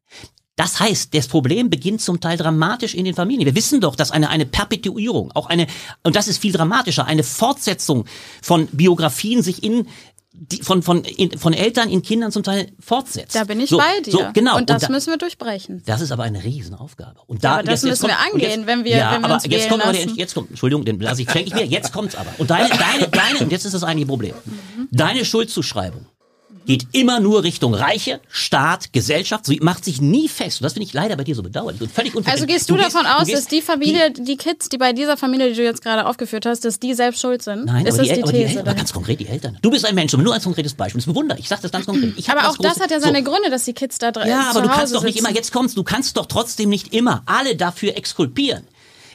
Das heißt, das Problem beginnt zum Teil dramatisch in den Familien. Wir wissen doch, dass eine, eine Perpetuierung, auch eine, und das ist viel dramatischer, eine Fortsetzung von Biografien sich in die von, von, in, von Eltern in Kindern zum Teil fortsetzt. Da bin ich so, bei dir. So, genau. Und das da, müssen wir durchbrechen. das ist aber eine Riesenaufgabe. Und Ja, da, aber das müssen wir kommt- und angehen, wenn wir- ja, wenn wir aber uns jetzt kommt aber der, jetzt kommt, Entschuldigung, den lasse ich, schenke ich mir, jetzt kommt's aber. Und deine, deine, deine, und jetzt ist das eigentliche Problem. Mhm. Deine Schuldzuschreibung geht immer nur Richtung Reiche, Staat, Gesellschaft, sie macht sich nie fest. Und das finde ich leider bei dir so bedauerlich und völlig Also unverständlich. gehst du, davon aus, gehst- dass die Familie, die Kids, die bei dieser Familie, die du jetzt gerade aufgeführt hast, dass die selbst schuld sind? Nein, ist aber, das die, die, aber, die, aber ganz konkret die Eltern. Du bist ein Mensch, nur als konkretes Beispiel. Das ist ein Wunder. Ich sage das ganz konkret. Ich aber auch das hat ja so. seine Gründe, dass die Kids da drin Ja, zu aber du kannst doch nicht sitzen. immer, jetzt kommst du kannst doch trotzdem nicht immer alle dafür exkulpieren.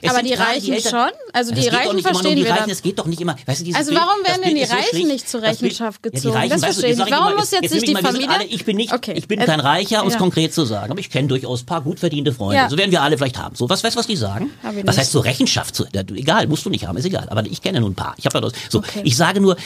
Es Aber die Reichen Eltern- schon? Also die geht doch Reichen um verstehen die wir Reichen, dann. es geht doch nicht immer. Weißt du, Also warum werden denn die so Reichen schlicht, nicht zur das Rechenschaft Ja, die gezogen? Reichen, Das verstehe ich. Warum immer, muss jetzt nicht ich die Familie- Alle, ich bin nicht, Okay. ich bin Äh, kein Reicher, um es ja. konkret zu sagen, aber ich kenne durchaus ein paar gut verdiente Freunde. Ja. So werden wir alle vielleicht haben. So, was weißt du, was die sagen? Was heißt so Rechenschaft? Zu, ja, egal, musst du nicht haben, ist egal. Aber ich kenne nur ein paar. Ich habe ja das. So, Okay. ich sage nur.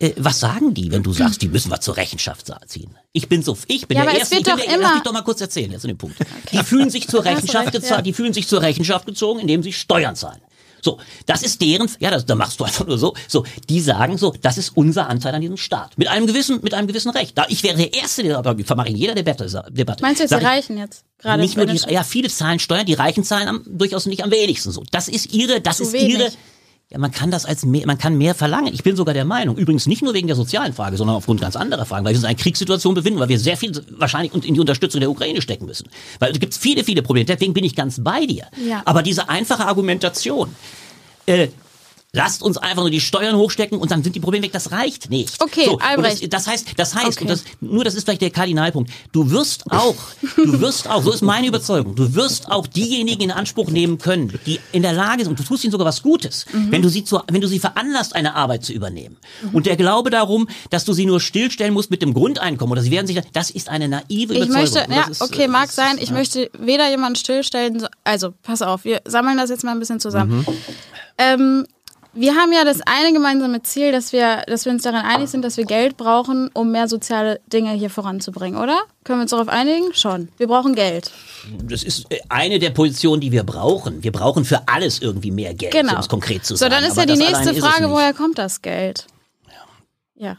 Äh, Was sagen die, wenn du sagst, die müssen wir zur Rechenschaft ziehen? Ich bin so, ich bin Ja, der Erste, ich bin doch der, lass mich doch mal kurz erzählen, jetzt in dem Punkt. Die fühlen sich zur Rechenschaft gezahlt, ja. die fühlen sich zur Rechenschaft gezogen, indem sie Steuern zahlen. So, das ist deren, ja, das, da machst du einfach nur so, so, die sagen so, das ist unser Anteil an diesem Staat. Mit einem gewissen, mit einem gewissen Recht. Da, ich wäre der Erste, der, aber wir vermache in jeder Debatte, Debatte. Meinst du jetzt die ich, Reichen jetzt? Gerade nicht nur die, ja, viele zahlen Steuern, die Reichen zahlen am, durchaus nicht am wenigsten so. Das ist ihre, das Zu ist wenig. ihre, ja, man kann das als mehr, man kann mehr verlangen. Ich bin sogar der Meinung, übrigens nicht nur wegen der sozialen Frage, sondern aufgrund ganz anderer Fragen, weil wir uns in einer Kriegssituation befinden, weil wir sehr viel wahrscheinlich in die Unterstützung der Ukraine stecken müssen. Weil es gibt viele, viele Probleme. Deswegen bin ich ganz bei dir. Ja. Aber diese einfache Argumentation, äh, Lasst uns einfach nur die Steuern hochstecken und dann sind die Probleme weg. Das reicht nicht. Okay, und Albrecht. Das, das heißt, das heißt, Okay. und das, nur das ist vielleicht der Kardinalpunkt. Du wirst auch, du wirst auch, so ist meine Überzeugung, du wirst auch diejenigen in Anspruch nehmen können, die in der Lage sind, und du tust ihnen sogar was Gutes, Mhm. wenn du sie zu, wenn du sie veranlasst, eine Arbeit zu übernehmen. Und der Glaube darum, dass du sie nur stillstellen musst mit dem Grundeinkommen oder sie werden sich, das ist eine naive Ich Überzeugung. möchte, Und ja, ist, okay, äh, mag das sein. ist, Ich ja. möchte weder jemanden stillstellen, so- also pass auf, wir sammeln das jetzt mal ein bisschen zusammen. Mhm. Ähm, wir haben ja das eine gemeinsame Ziel, dass wir, dass wir uns darin einig sind, dass wir Geld brauchen, um mehr soziale Dinge hier voranzubringen, oder? Können wir uns darauf einigen? Schon. Wir brauchen Geld. Das ist äh, eine der Positionen, die wir brauchen. Wir brauchen für alles irgendwie mehr Geld, Genau. um es konkret zu So, sagen. dann ist Aber ja die nächste Frage, woher kommt das Geld? Ja. Ja,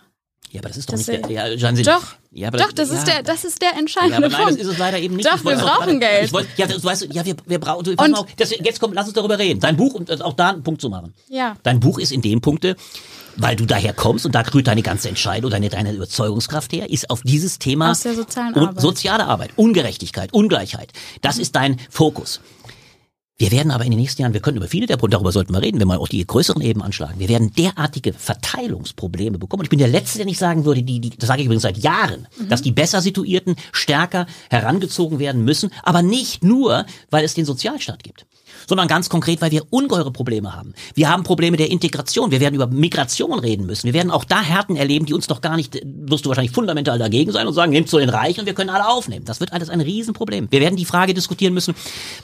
aber das ist doch Das nicht der, ja, Jansen, Doch, ja, aber doch, das ist ja. der, das ist der Ja, entscheidende aber nein, das Punkt. ist es leider eben nicht. Doch, wir auch brauchen gerade- Geld. Wollte, ja, du weißt, ja, wir, wir brauchen, du, Und- auf, das, jetzt komm, lass uns darüber reden. Dein Buch, und auch da einen Punkt zu machen. Ja. Dein Buch ist in dem Punkte, weil du daher kommst und da rührt deine ganze Entscheidung, deine, deine Überzeugungskraft her, ist auf dieses Thema Aus der sozialen Arbeit. soziale Arbeit, Ungerechtigkeit, Ungleichheit. Das ist dein Fokus. Wir werden aber in den nächsten Jahren, wir können über viele der Punkte, darüber sollten wir reden, wenn wir auch die größeren Ebenen anschlagen. Wir werden derartige Verteilungsprobleme bekommen. Und ich bin der Letzte, der nicht sagen würde, die, die, das sage ich übrigens seit Jahren, dass die besser situierten stärker herangezogen werden müssen, aber nicht nur, weil es den Sozialstaat gibt sondern ganz konkret, weil wir ungeheure Probleme haben. Wir haben Probleme der Integration. Wir werden über Migration reden müssen. Wir werden auch da Härten erleben, die uns doch gar nicht, wirst du wahrscheinlich fundamental dagegen sein und sagen, nehmt zu den Reichen und wir können alle aufnehmen. Das wird alles ein Riesenproblem. Wir werden die Frage diskutieren müssen,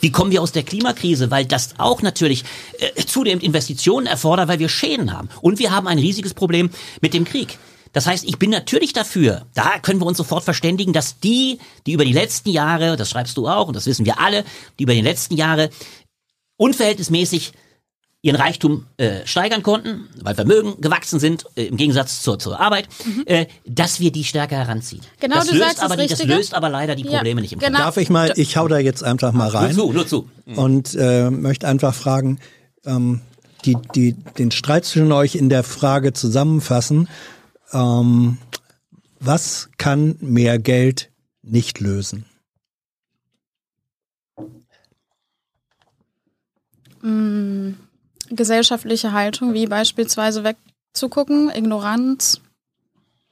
wie kommen wir aus der Klimakrise, weil das auch natürlich äh, zunehmend Investitionen erfordert, weil wir Schäden haben. Und wir haben ein riesiges Problem mit dem Krieg. Das heißt, ich bin natürlich dafür, da können wir uns sofort verständigen, dass die, die über die letzten Jahre, das schreibst du auch und das wissen wir alle, die über die letzten Jahre unverhältnismäßig ihren Reichtum äh, steigern konnten, weil Vermögen gewachsen sind, äh, im Gegensatz zur, zur Arbeit, äh, dass wir die stärker heranziehen. Mhm. Genau, das du löst sagst das aber die, das löst aber leider die Ja, Probleme nicht im genau. Darf ich mal, ich hau da jetzt einfach mal Nur rein zu, nur zu. und äh, möchte einfach fragen, ähm, die, die den Streit zwischen euch in der Frage zusammenfassen, ähm, was kann mehr Geld nicht lösen? Gesellschaftliche Haltung, wie beispielsweise wegzugucken, Ignoranz,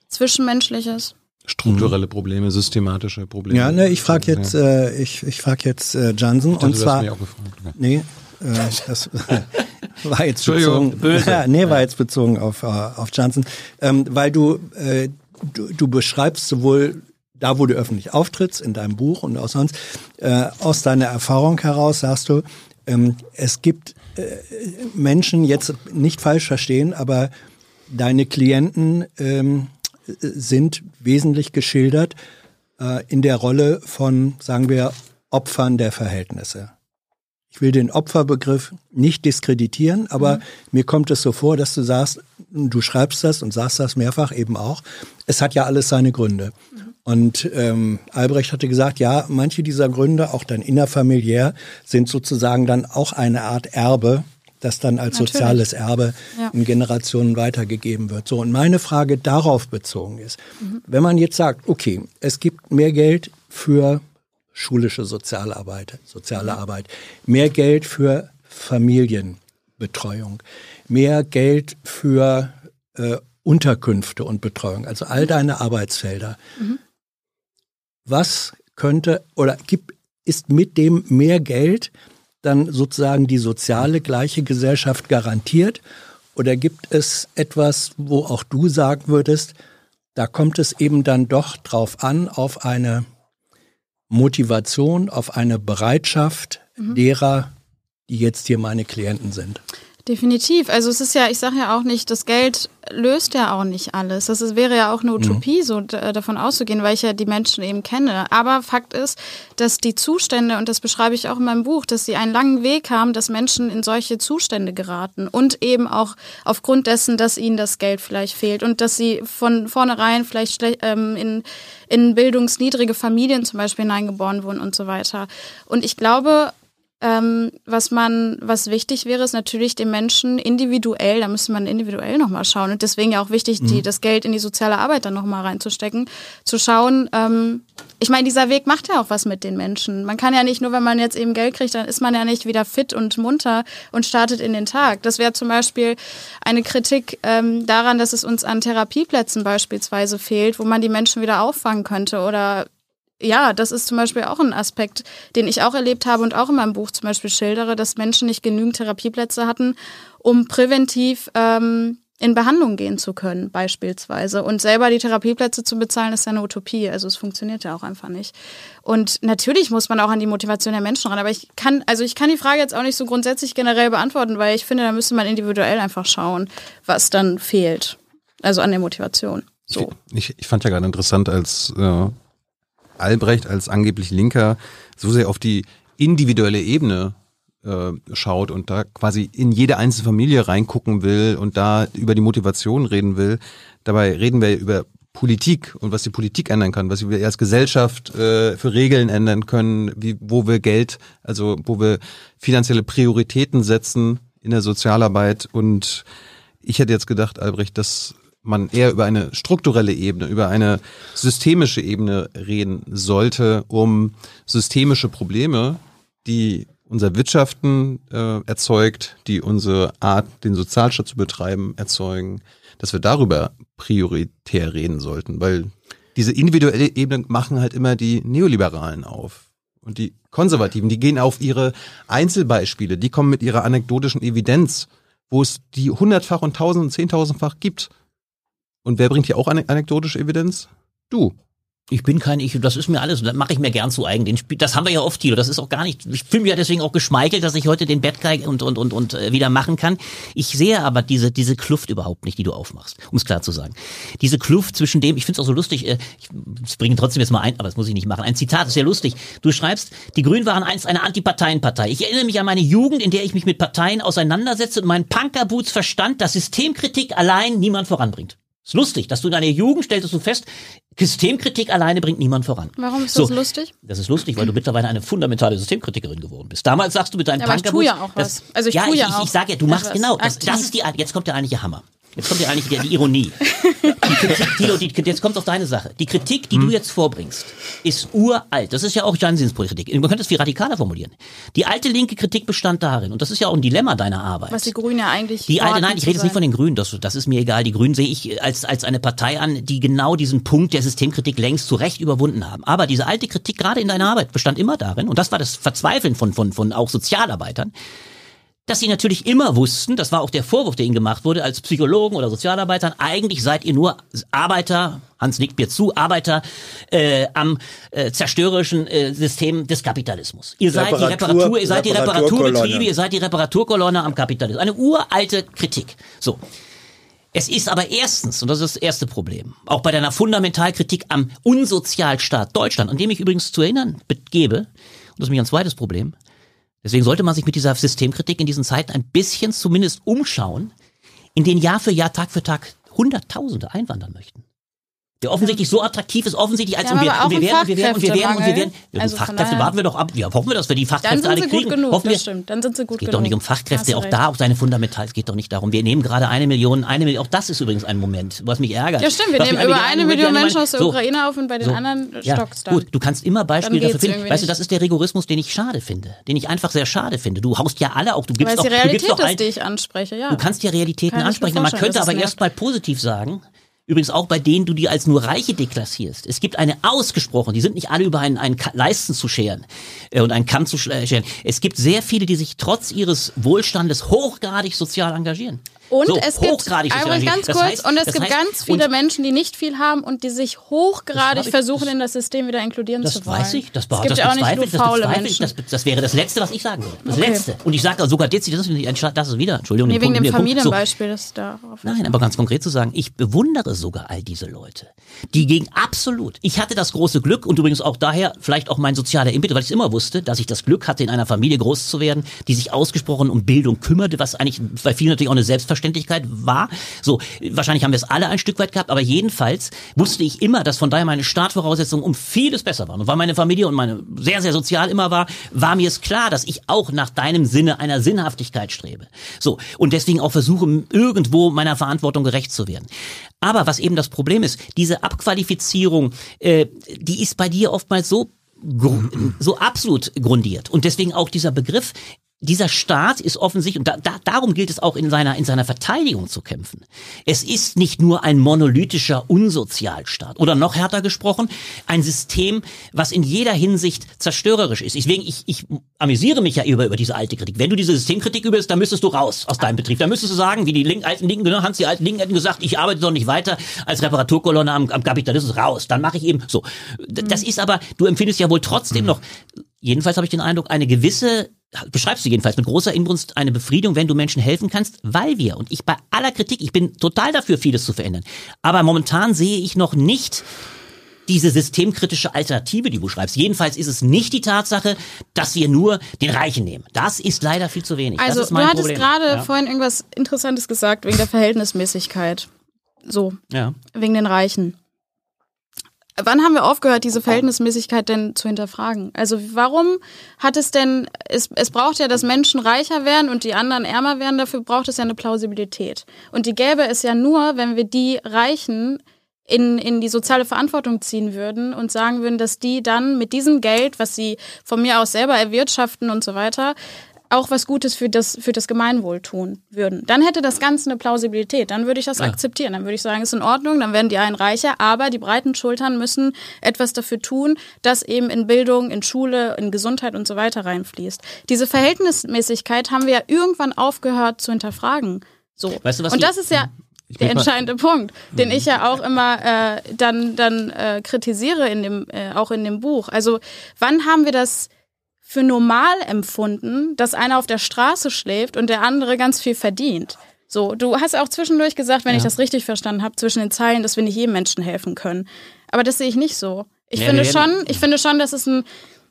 Zwischenmenschliches. Strukturelle Probleme, systematische Probleme. Ja, ne, ich frage jetzt, Ja. äh, ich, ich frage jetzt äh, Jansen Ich dachte, und zwar, mich auch gefragt. Nee, äh, das war jetzt bezogen, böse. Ja, nee, war jetzt bezogen auf äh, auf Jansen, ähm, weil du, äh, du du beschreibst sowohl da, wo du öffentlich auftrittst, in deinem Buch und auch sonst, äh, aus deiner Erfahrung heraus sagst du, ähm, es gibt äh, Menschen, jetzt nicht falsch verstehen, aber deine Klienten ähm, sind wesentlich geschildert äh, in der Rolle von, sagen wir, Opfern der Verhältnisse. Ich will den Opferbegriff nicht diskreditieren, aber mir kommt es so vor, dass du sagst, du schreibst das und sagst das mehrfach eben auch, es hat ja alles seine Gründe. Und ähm, Albrecht hatte gesagt, ja, manche dieser Gründe, auch dann innerfamiliär, sind sozusagen dann auch eine Art Erbe, das dann als Natürlich. soziales Erbe Ja. in Generationen weitergegeben wird. So, und meine Frage darauf bezogen ist, wenn man jetzt sagt, okay, es gibt mehr Geld für schulische Sozialarbeit, soziale Arbeit, mehr Geld für Familienbetreuung, mehr Geld für äh, Unterkünfte und Betreuung, also all deine Arbeitsfelder. Was könnte oder gibt, ist mit dem mehr Geld dann sozusagen die soziale gleiche Gesellschaft garantiert? Oder gibt es etwas, wo auch du sagen würdest, da kommt es eben dann doch drauf an, auf eine Motivation, auf eine Bereitschaft derer, die jetzt hier meine Klienten sind? Definitiv. Also es ist ja, ich sage ja auch nicht, das Geld löst ja auch nicht alles. Das ist, wäre ja auch eine Utopie, so d- davon auszugehen, weil ich ja die Menschen eben kenne. Aber Fakt ist, dass die Zustände, und das beschreibe ich auch in meinem Buch, dass sie einen langen Weg haben, dass Menschen in solche Zustände geraten. Und eben auch aufgrund dessen, dass ihnen das Geld vielleicht fehlt und dass sie von vornherein vielleicht ähm, in, in bildungsniedrige Familien zum Beispiel hineingeboren wurden und so weiter. Und ich glaube, ähm, was man, was wichtig wäre, ist natürlich den Menschen individuell, da müsste man individuell nochmal schauen und deswegen ja auch wichtig, die, das Geld in die soziale Arbeit dann nochmal reinzustecken, zu schauen, ähm, ich meine, dieser Weg macht ja auch was mit den Menschen. Man kann ja nicht nur, wenn man jetzt eben Geld kriegt, dann ist man ja nicht wieder fit und munter und startet in den Tag. Das wäre zum Beispiel eine Kritik ähm, daran, dass es uns an Therapieplätzen beispielsweise fehlt, wo man die Menschen wieder auffangen könnte oder ja, das ist zum Beispiel auch ein Aspekt, den ich auch erlebt habe und auch in meinem Buch zum Beispiel schildere, dass Menschen nicht genügend Therapieplätze hatten, um präventiv ähm, in Behandlung gehen zu können, beispielsweise. Und selber die Therapieplätze zu bezahlen, ist ja eine Utopie. Also es funktioniert ja auch einfach nicht. Und natürlich muss man auch an die Motivation der Menschen ran. Aber ich kann, also ich kann die Frage jetzt auch nicht so grundsätzlich generell beantworten, weil ich finde, da müsste man individuell einfach schauen, was dann fehlt. Also an der Motivation. So. Ich, ich fand ja gerade interessant, als äh, Albrecht als angeblich Linker so sehr auf die individuelle Ebene äh, schaut und da quasi in jede einzelne Familie reingucken will und da über die Motivation reden will. Dabei reden wir über Politik und was die Politik ändern kann, was wir als Gesellschaft äh, für Regeln ändern können, wie, wo wir Geld, also wo wir finanzielle Prioritäten setzen in der Sozialarbeit. Und ich hätte jetzt gedacht, Albrecht, dass man eher über eine strukturelle Ebene, über eine systemische Ebene reden sollte, um systemische Probleme, die unser Wirtschaften äh, erzeugt, die unsere Art, den Sozialstaat zu betreiben, erzeugen, dass wir darüber prioritär reden sollten, weil diese individuelle Ebene machen halt immer die Neoliberalen auf. Und die Konservativen, die gehen auf ihre Einzelbeispiele, die kommen mit ihrer anekdotischen Evidenz, wo es die hundertfach und tausend und zehntausendfach gibt. Und wer bringt hier auch anekdotische Evidenz? Du. Ich bin kein Ich, das ist mir alles, das mache ich mir gern zu eigen. Den Spiel, das haben wir ja oft, Thilo, das ist auch gar nicht, ich fühle mich ja deswegen auch geschmeichelt, dass ich heute den Bad Guy und, und, und, und äh, wieder machen kann. Ich sehe aber diese, diese Kluft überhaupt nicht, die du aufmachst, um es klar zu sagen. Diese Kluft zwischen dem, ich finde es auch so lustig, äh, ich bringe trotzdem jetzt mal ein, aber das muss ich nicht machen. Ein Zitat ist sehr lustig. Du schreibst, die Grünen waren einst eine Antiparteienpartei. Ich erinnere mich an meine Jugend, in der ich mich mit Parteien auseinandersetze und mein Punkerboots verstand, dass Systemkritik allein niemand voranbringt. Ist lustig, dass du in deiner Jugend stelltest du fest, Systemkritik alleine bringt niemand voran. Warum ist So. das lustig? Das ist lustig, weil du mittlerweile eine fundamentale Systemkritikerin geworden bist. Damals sagst du mit deinen Ja, aber ich tue ja auch das- was. Also ich ja, tue ja ich, ich, auch ich sage ja, du machst etwas genau. Das, das ist die, jetzt kommt der eigentliche Hammer. Jetzt kommt ja eigentlich die, die Ironie. Die Kritik, Thilo, die, jetzt kommt auf deine Sache. Die Kritik, die du jetzt vorbringst, ist uralt. Das ist ja auch Jansens Kritik. Man könnte es viel radikaler formulieren. Die alte linke Kritik bestand darin, und das ist ja auch ein Dilemma deiner Arbeit. Was die Grünen ja eigentlich. Die alte, nein, ich rede jetzt nicht von den Grünen, das, das ist mir egal. Die Grünen sehe ich als, als eine Partei an, die genau diesen Punkt der Systemkritik längst zu Recht überwunden haben. Aber diese alte Kritik gerade in deiner Arbeit bestand immer darin, und das war das Verzweifeln von, von, von auch Sozialarbeitern, dass sie natürlich immer wussten, das war auch der Vorwurf, der ihnen gemacht wurde, als Psychologen oder Sozialarbeitern, eigentlich seid ihr nur Arbeiter, Hans nickt mir zu, Arbeiter äh, am äh, zerstörerischen äh, System des Kapitalismus. Ihr seid die Reparatur- Reparatur, ihr seid die. Reparaturbetriebe, ihr seid die Reparaturkolonne am Kapitalismus. Eine uralte Kritik. So. Es ist aber erstens, und das ist das erste Problem, auch bei deiner Fundamentalkritik am Unsozialstaat Deutschland, an dem ich übrigens zu erinnern begebe, und das ist nämlich ein zweites Problem, deswegen sollte man sich mit dieser Systemkritik in diesen Zeiten ein bisschen zumindest umschauen, in denen Jahr für Jahr, Tag für Tag Hunderttausende einwandern möchten. Der offensichtlich so attraktiv ist, offensichtlich als Ja, und wir, auch und wir werden, und wir werden, und wir werden, und wir werden. Ja, Also Fachkräfte warten wir doch ab. Ja, hoffen wir, dass wir die Fachkräfte alle kriegen. gut genug, hoffen wir, stimmt. Dann sind sie gut es geht genug. doch nicht um Fachkräfte, auch recht. da auf seine Fundamental, es geht doch nicht darum. Wir nehmen gerade eine Million, eine Million, auch das ist übrigens ein Moment, was mich ärgert. Ja, stimmt, wir Was nehmen über eine Million Menschen aus der so, Ukraine auf und bei den so. anderen Ja, stockt's dann. gut, du kannst immer Beispiele dafür finden. Weißt du, das ist der Rigorismus, den ich schade finde, den ich einfach sehr schade finde. Du haust ja alle auch, du gibst auch, du gibst Realität doch ist, ein, die ich anspreche, ja. Du kannst ja Realitäten ansprechen. Man könnte aber nervt. erstmal positiv sagen. Übrigens auch bei denen, du die als nur Reiche deklassierst. Es gibt eine ausgesprochen, die sind nicht alle über einen, einen Leisten zu scheren äh, und einen Kamm zu äh, scheren. Es gibt sehr viele, die sich trotz ihres Wohlstandes hochgradig sozial engagieren. Und so, es gibt, aber ganz Das kurz, heißt- und es das gibt heißt- ganz viele Menschen, die nicht viel haben und die sich hochgradig Das ich- versuchen, das- in das System wieder inkludieren Das zu wollen. weiß ich, das, das gibt ja auch nicht nur das faule Menschen. das, das wäre das Letzte, was ich sagen würde. Das Okay. Letzte. Und ich sage sogar dezidiert, das ist das ist wieder, Entschuldigung. nee, wegen Punkt- dem Punkt- so. Familienbeispiel, das darauf Nein, aber ganz konkret zu sagen, ich bewundere sogar all diese Leute, die gegen absolut. Ich hatte das große Glück und übrigens auch daher vielleicht auch mein sozialer Impetus, weil ich es immer wusste, dass ich das Glück hatte, in einer Familie groß zu werden, die sich ausgesprochen um Bildung kümmerte, was eigentlich bei vielen natürlich auch eine Selbstverständlichkeit war. So, wahrscheinlich haben wir es alle ein Stück weit gehabt, aber jedenfalls wusste ich immer, dass von daher meine Startvoraussetzungen um vieles besser waren. Und weil meine Familie und meine sehr, sehr sozial immer war, war mir es klar, dass ich auch nach deinem Sinne einer Sinnhaftigkeit strebe. So. Und deswegen auch versuche, irgendwo meiner Verantwortung gerecht zu werden. Aber was eben das Problem ist, diese Abqualifizierung, äh, die ist bei dir oftmals so so absolut grundiert. Und deswegen auch dieser Begriff, dieser Staat ist offensichtlich, und da, da, darum gilt es auch in seiner, in seiner Verteidigung zu kämpfen. Es ist nicht nur ein monolithischer Unsozialstaat oder noch härter gesprochen, ein System, was in jeder Hinsicht zerstörerisch ist. Deswegen, ich, ich amüsiere mich ja über, über diese alte Kritik. Wenn du diese Systemkritik übst, dann müsstest du raus aus deinem Betrieb. Dann müsstest du sagen, wie die Link, alten Linken, genau, Hans, die alten Linken hätten gesagt, ich arbeite doch nicht weiter als Reparaturkolonne am, am Kapitalismus raus. Dann mache ich eben so. Das ist aber, du empfindest ja wohl trotzdem noch, jedenfalls habe ich den Eindruck, eine gewisse beschreibst du jedenfalls mit großer Inbrunst eine Befriedigung, wenn du Menschen helfen kannst, weil wir, und ich bei aller Kritik, ich bin total dafür, vieles zu verändern, aber momentan sehe ich noch nicht diese systemkritische Alternative, die du schreibst. Jedenfalls ist es nicht die Tatsache, dass wir nur den Reichen nehmen. Das ist leider viel zu wenig. Also du hattest gerade ja. vorhin irgendwas Interessantes gesagt wegen der Verhältnismäßigkeit. So, ja. wegen den Reichen. Wann haben wir aufgehört, diese Verhältnismäßigkeit denn zu hinterfragen? Also warum hat es denn, es, es braucht ja, dass Menschen reicher werden und die anderen ärmer werden, dafür braucht es ja eine Plausibilität. Und die gäbe es ja nur, wenn wir die Reichen in, in die soziale Verantwortung ziehen würden und sagen würden, dass die dann mit diesem Geld, was sie von mir aus selber erwirtschaften und so weiter, auch was Gutes für das, für das Gemeinwohl tun würden. Dann hätte das Ganze eine Plausibilität. Dann würde ich das akzeptieren. Dann würde ich sagen, ist in Ordnung, dann werden die einen reicher, aber die breiten Schultern müssen etwas dafür tun, dass eben in Bildung, in Schule, in Gesundheit und so weiter reinfließt. Diese Verhältnismäßigkeit haben wir ja irgendwann aufgehört zu hinterfragen. So. Weißt du, was und das ist ja Ich der entscheidende Punkt, den ich ja auch immer äh, dann, dann äh, kritisiere in dem, äh, auch in dem Buch. Also wann haben wir das für normal empfunden, dass einer auf der Straße schläft und der andere ganz viel verdient? So, du hast auch zwischendurch gesagt, wenn ich das richtig verstanden habe, zwischen den Zeilen, dass wir nicht jedem Menschen helfen können. Aber das sehe ich nicht so. Ich Ja, finde wir schon, ich finde schon, dass es ein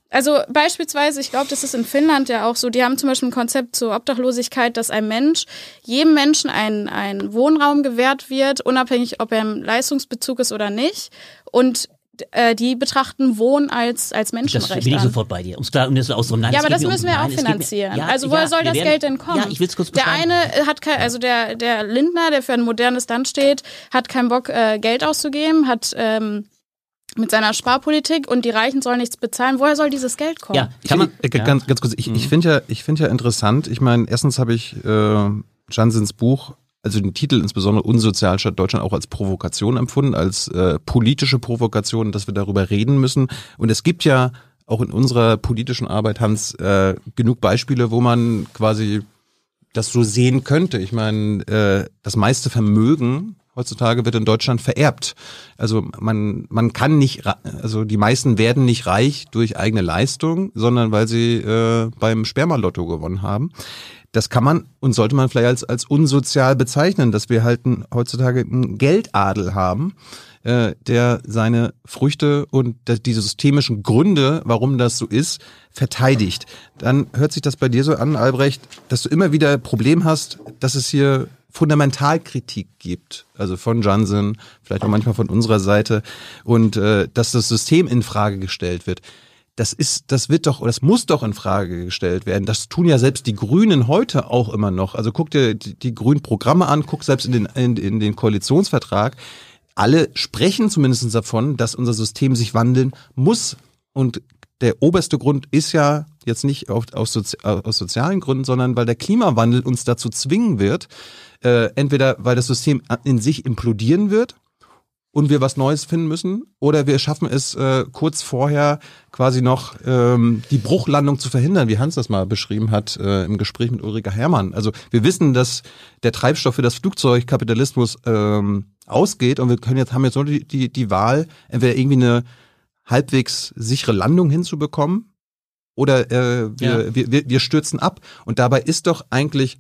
also beispielsweise, ich glaube, das ist in Finnland ja auch so, die haben zum Beispiel ein Konzept zur Obdachlosigkeit, dass ein Mensch, jedem Menschen ein, ein Wohnraum gewährt wird, unabhängig, ob er im Leistungsbezug ist oder nicht. Und äh, die betrachten Wohnen als, als Das Menschenrecht bin ich an. sofort bei dir. Um es klar, um das auszudrücken. Nein, Ja, aber das mir um- müssen wir nein, auch geht mir- finanzieren. Ja, also ja, woher soll wir das werden- Geld denn kommen? Ja, ich will es kurz Der eine hat kein, also der, der Lindner, der für ein modernes Land steht, hat keinen Bock, äh, Geld auszugeben, hat ähm, mit seiner Sparpolitik und die Reichen sollen nichts bezahlen. Woher soll dieses Geld kommen? Ja, Ich kann man, find, äh, ja. ganz, ganz kurz, ich, ich finde ja, ich finde ja interessant, ich meine, erstens habe ich äh, Jansens Buch, also den Titel insbesondere Unsozialstaat Deutschland auch als Provokation empfunden, als äh, politische Provokation, dass wir darüber reden müssen. Und es gibt ja auch in unserer politischen Arbeit, Hans, äh, genug Beispiele, wo man quasi das so sehen könnte. Ich meine, äh, das meiste Vermögen heutzutage wird in Deutschland vererbt. Also man, man kann nicht, also die meisten werden nicht reich durch eigene Leistung, sondern weil sie äh, beim Spermalotto gewonnen haben. Das kann man und sollte man vielleicht als, als unsozial bezeichnen, dass wir halt heutzutage einen Geldadel haben, äh, der seine Früchte und diese systemischen Gründe, warum das so ist, verteidigt. Dann hört sich das bei dir so an, Albrecht, dass du immer wieder Problem hast, dass es hier Fundamentalkritik gibt, also von Johnson, vielleicht auch manchmal von unserer Seite, und äh, dass das System in Frage gestellt wird. Das ist, das wird doch, das muss doch in Frage gestellt werden. Das tun ja selbst die Grünen heute auch immer noch. Also guck dir die, die grünen Programme an, guck selbst in den, in, in den Koalitionsvertrag. Alle sprechen zumindest davon, dass unser System sich wandeln muss. Und der oberste Grund ist ja jetzt nicht auf, aus, Sozi aus sozialen Gründen, sondern weil der Klimawandel uns dazu zwingen wird, äh, entweder weil das System in sich implodieren wird und wir was Neues finden müssen, oder wir schaffen es äh, kurz vorher quasi noch ähm, die Bruchlandung zu verhindern, wie Hans das mal beschrieben hat äh, im Gespräch mit Ulrika Herrmann. Also wir wissen, dass der Treibstoff für das Flugzeug Kapitalismus ähm, ausgeht und wir können jetzt haben jetzt nur die, die, die Wahl, entweder irgendwie eine halbwegs sichere Landung hinzubekommen oder äh, wir, Ja. wir, wir, wir stürzen ab. Und dabei ist doch eigentlich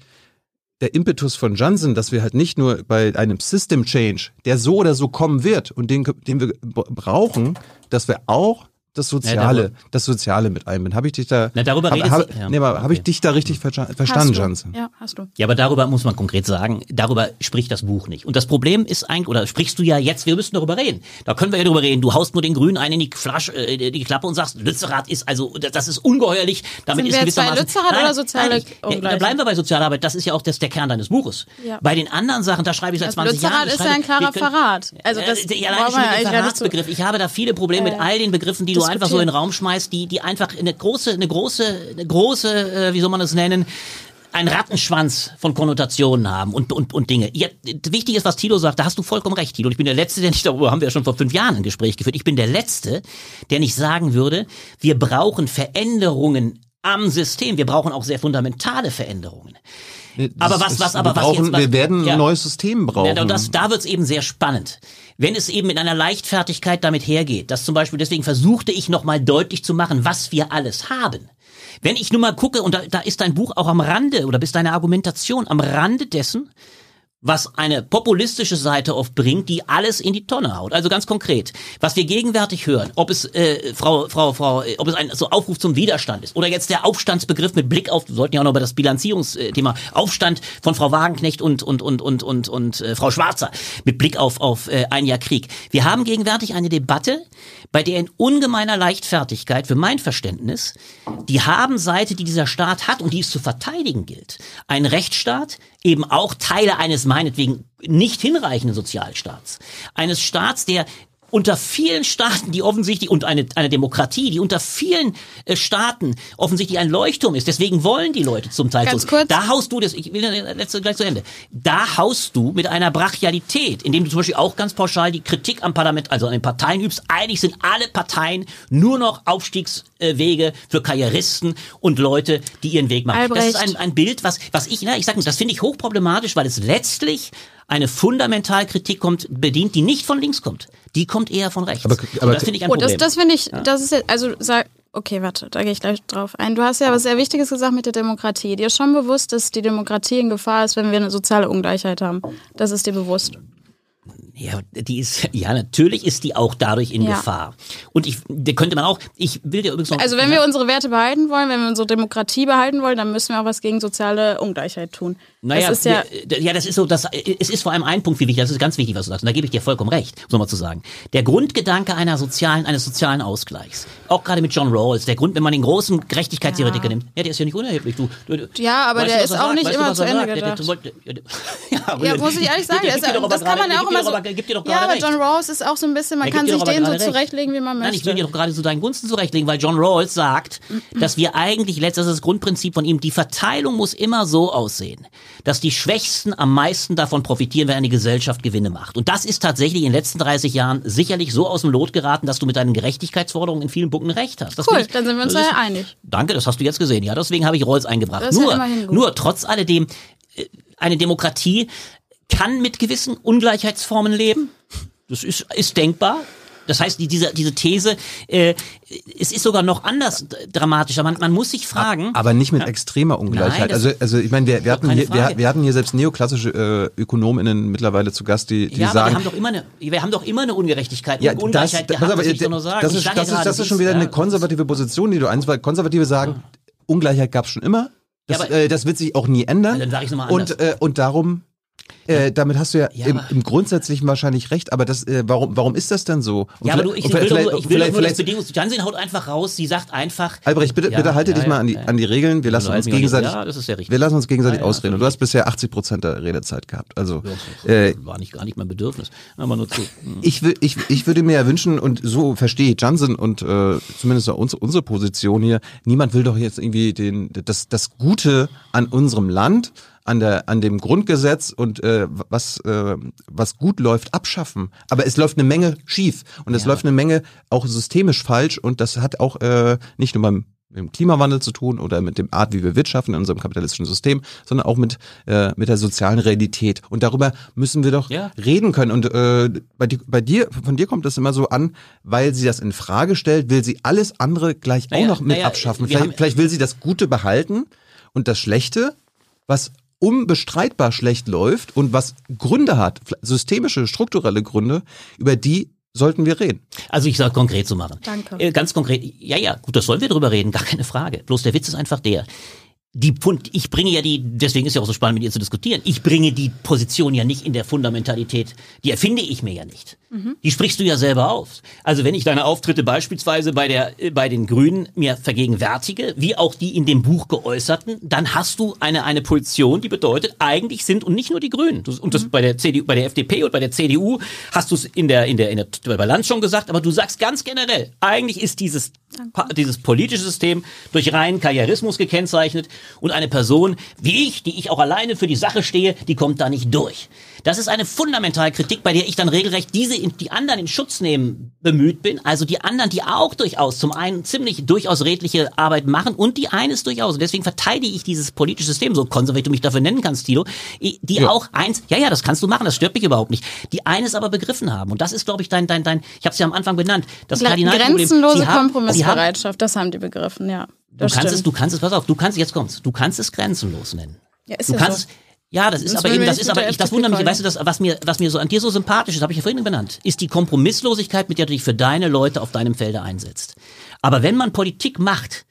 der Impetus von Johnson, dass wir halt nicht nur bei einem System Change, der so oder so kommen wird und den, den wir brauchen, dass wir auch das Soziale, darüber- das Soziale mit einbinden. Habe ich dich da, Na, darüber hab, redet hab, sie- ja, nee, aber habe ich okay. dich da richtig versta- verstanden. Johnson? Ja, hast du. Ja, aber darüber muss man konkret sagen, darüber spricht das Buch nicht. Und das Problem ist eigentlich, oder sprichst du ja jetzt, wir müssen darüber reden. Da können wir ja darüber reden. Du haust nur den Grünen einen in die Flasche, äh, die Klappe und sagst, Lützerath ist also, das ist ungeheuerlich. Damit Sind ist wir jetzt bei. Lützerath Nein, oder soziale nein, ja, Da bleiben wir bei Sozialarbeit. Das ist ja auch das, der Kern deines Buches. Ja. Bei den anderen Sachen, da schreibe ich seit Also 20 Jahren. Lützerath ist ja ein klarer können- Verrat. Also das äh, ja, allein schon mit dem Verratsbegriff. Ich habe da viele Probleme mit all den Begriffen, die du einfach so in den. Raum schmeißt, die, die einfach eine große, eine große, eine große, äh, wie soll man das nennen, ein Rattenschwanz von Konnotationen haben und, und, und Dinge. Ja, wichtig ist, was Tilo sagt, da hast du vollkommen recht, Tilo. Ich bin der Letzte, der nicht, darüber haben wir ja schon vor fünf Jahren ein Gespräch geführt. Ich bin der Letzte, der nicht sagen würde, wir brauchen Veränderungen am System. Wir brauchen auch sehr fundamentale Veränderungen. Nee, Aber das was- was- aber wir was brauchen, jetzt- was- wir werden ja. ein neues System brauchen. Ja, das, da wird's eben sehr spannend. Wenn es eben mit einer Leichtfertigkeit damit hergeht, dass zum Beispiel, deswegen versuchte ich nochmal deutlich zu machen, was wir alles haben. Wenn ich nur mal gucke, und da, da ist dein Buch auch am Rande, oder bist deine Argumentation am Rande dessen, was eine populistische Seite oft bringt, die alles in die Tonne haut. Also ganz konkret, was wir gegenwärtig hören, ob es äh, Frau Frau Frau, äh, ob es ein so Aufruf zum Widerstand ist oder jetzt der Aufstandsbegriff mit Blick auf, wir sollten ja auch noch über das Bilanzierungsthema Aufstand von Frau Wagenknecht und und und und und und äh, Frau Schwarzer mit Blick auf auf äh, ein Jahr Krieg. Wir haben gegenwärtig eine Debatte, bei der in ungemeiner Leichtfertigkeit für mein Verständnis die Habenseite, die dieser Staat hat und die es zu verteidigen gilt, ein Rechtsstaat, eben auch Teile eines meinetwegen nicht hinreichenden Sozialstaats, eines Staats, der unter vielen Staaten, die offensichtlich, und eine, eine Demokratie, die unter vielen äh, Staaten offensichtlich ein Leuchtturm ist. Deswegen wollen die Leute zum Teil Ganz so. kurz. Da haust du das, ich will das letzte gleich zu Ende. Da haust du mit einer Brachialität, indem du zum Beispiel auch ganz pauschal die Kritik am Parlament, also an den Parteien übst. Eigentlich sind alle Parteien nur noch Aufstiegswege für Karrieristen und Leute, die ihren Weg machen. Das ist Albrecht. ein, ein Bild, was, was ich, na, ich sag, das finde ich hochproblematisch, weil es letztlich eine Fundamentalkritik kommt, bedient, die nicht von links kommt. Die kommt eher von rechts. Aber- aber- das finde ich ein Oh, Problem. das, das finde ich, das ist jetzt, also sag, okay, warte, da gehe ich gleich drauf ein. Du hast ja was sehr Wichtiges gesagt mit der Demokratie. Dir ist schon bewusst, dass die Demokratie in Gefahr ist, wenn wir eine soziale Ungleichheit haben. Das ist dir bewusst. Ja, die ist, ja, natürlich ist die auch dadurch in Ja. Gefahr. Und ich, da könnte man auch, ich will dir übrigens noch. Also wenn wir unsere Werte behalten wollen, wenn wir unsere Demokratie behalten wollen, dann müssen wir auch was gegen soziale Ungleichheit tun. Naja, das ja, wir- ja, das ist so, das, es ist vor allem ein Punkt wie wichtig, das ist ganz wichtig, was du sagst, und da gebe ich dir vollkommen recht, so mal zu sagen. Der Grundgedanke einer sozialen, eines sozialen Ausgleichs, auch gerade mit John Rawls, der Grund, wenn man den großen Gerechtigkeitstheoretiker Ja. nimmt, ja, der ist ja nicht unerheblich, du. du du- Ja, aber der du, ist auch sagt? nicht Weißt du, immer was zu Ende sagt? Der- der- gedacht. der- ja, muss ich ehrlich sagen, das aber kann man ja auch immer so. gibt dir doch doch Ja, aber John. Rawls ist auch so ein bisschen, man kann sich den so zurechtlegen, wie man Nein, ich will möchte. dir doch gerade zu deinen Gunsten zurechtlegen, weil John Rawls sagt, dass wir eigentlich, letzt- das ist das Grundprinzip von ihm, die Verteilung muss immer so aussehen, dass die Schwächsten am meisten davon profitieren, wenn eine Gesellschaft Gewinne macht. Und das ist tatsächlich in den letzten 30 Jahren sicherlich so aus dem Lot geraten, dass du mit deinen Gerechtigkeitsforderungen in vielen Punkten recht hast. Das Cool, ich- dann sind wir uns ist- ja einig. Danke, das hast du jetzt gesehen. Ja, deswegen habe ich Rawls eingebracht. Ja nur, gut. nur trotz alledem, äh, eine Demokratie kann mit gewissen Ungleichheitsformen leben. Das ist, ist denkbar. Das heißt, die, diese, diese These, äh, es ist sogar noch anders dramatischer. Man, man muss sich fragen. Aber nicht mit extremer Ungleichheit. Nein, das- also, also ich meine, wir, wir, hatten hier, wir, wir hatten hier selbst neoklassische äh, Ökonominnen mittlerweile zu Gast, die, die ja, sagen, wir haben doch immer eine, wir haben doch immer eine Ungerechtigkeit. Ja, und das, Ungleichheit das, aber, das ich das, Ich ist, sage das, ja ist, das ist schon wieder ja, eine das konservative Position, die du einst, weil Konservative sagen, Ungleichheit gab es schon immer. Das, Ja, aber- äh, das wird sich auch nie ändern. Ja, dann sag ich's noch mal und, anders. äh, und darum Äh, damit hast du ja, Ja, im, im Grundsätzlichen wahrscheinlich recht, aber das, äh, warum, warum ist das denn so? Und Ja, aber du, ich, will, vielleicht- nur, ich will vielleicht- nur das Bedingungs... Jansin haut einfach raus, sie sagt einfach... Albrecht, bitte, Ja, bitte halte ja, dich mal an die, an die Regeln. Wir lassen uns gegenseitig, Ja, das ist ja richtig. wir lassen uns gegenseitig ausreden. Und du hast bisher 80 Prozent der Redezeit gehabt. Also, äh, war nicht gar nicht mein Bedürfnis. Aber nur zu. Hm. ich, will, ich, ich würde mir ja wünschen, und so verstehe ich Johnson und äh, zumindest auch unsere, unsere Position hier, niemand will doch jetzt irgendwie den, das, das Gute an unserem Land, an, der, an dem Grundgesetz und äh, was, äh, was gut läuft, abschaffen. Aber es läuft eine Menge schief und es Ja. läuft eine Menge auch systemisch falsch und das hat auch äh, nicht nur beim mit dem Klimawandel zu tun oder mit dem Art, wie wir wirtschaften in unserem kapitalistischen System, sondern auch mit, äh, mit der sozialen Realität. Und darüber müssen wir doch Ja. reden können. Und äh, bei, di- bei dir, von dir kommt das immer so an, weil sie das in Frage stellt, will sie alles andere gleich auch Naja, noch mit naja, abschaffen. Vielleicht, haben- vielleicht will sie das Gute behalten und das Schlechte, was unbestreitbar schlecht läuft und was Gründe hat, systemische, strukturelle Gründe, über die sollten wir reden. Also ich sage konkret zu machen. Danke. Äh, ganz konkret, ja, ja, gut, das sollen wir drüber reden, gar keine Frage. Bloß der Witz ist einfach der. Die Pund, ich bringe ja die, deswegen ist ja auch so spannend mit ihr zu diskutieren. Ich bringe die Position ja nicht in der Fundamentalität, die erfinde ich mir ja nicht. Die sprichst du ja selber auf. Also wenn ich deine Auftritte beispielsweise bei der, äh, bei den Grünen mir vergegenwärtige, wie auch die in dem Buch geäußerten, dann hast du eine, eine Position, die bedeutet, eigentlich sind und nicht nur die Grünen. Und das bei der CDU, bei der FDP und bei der CDU hast du es in der, in der, in der bei Balance schon gesagt, aber du sagst ganz generell, eigentlich ist dieses, dieses politische System durch reinen Karrierismus gekennzeichnet und eine Person wie ich, die ich auch alleine für die Sache stehe, die kommt da nicht durch. Das ist eine fundamentale Kritik, bei der ich dann regelrecht diese, die anderen in Schutz nehmen bemüht bin. Also die anderen, die auch durchaus zum einen ziemlich durchaus redliche Arbeit machen und die eines durchaus. Und deswegen verteidige ich dieses politische System, so konservativ du mich dafür nennen kannst, Tilo, die auch eins, ja, ja, das kannst du machen, das stört mich überhaupt nicht. Die eines aber begriffen haben. Und das ist, glaube ich, dein, dein, dein, ich habe es ja am Anfang benannt, das Kardinalproblem. Grenzenlose haben- Sie haben, Kompromissbereitschaft, das haben die begriffen, ja. Du kannst stimmt. es, du kannst es, pass auf, du kannst, jetzt kommt's, du kannst es grenzenlos nennen. Ja, ist du ja kannst, so. ja, das ist Sonst aber eben, das ist aber, ich, das wundert mich, weißt du, das, was mir, was mir so an dir so sympathisch ist, habe ich ja vorhin benannt, ist die Kompromisslosigkeit, mit der du dich für deine Leute auf deinem Felde einsetzt. Aber wenn man Politik macht,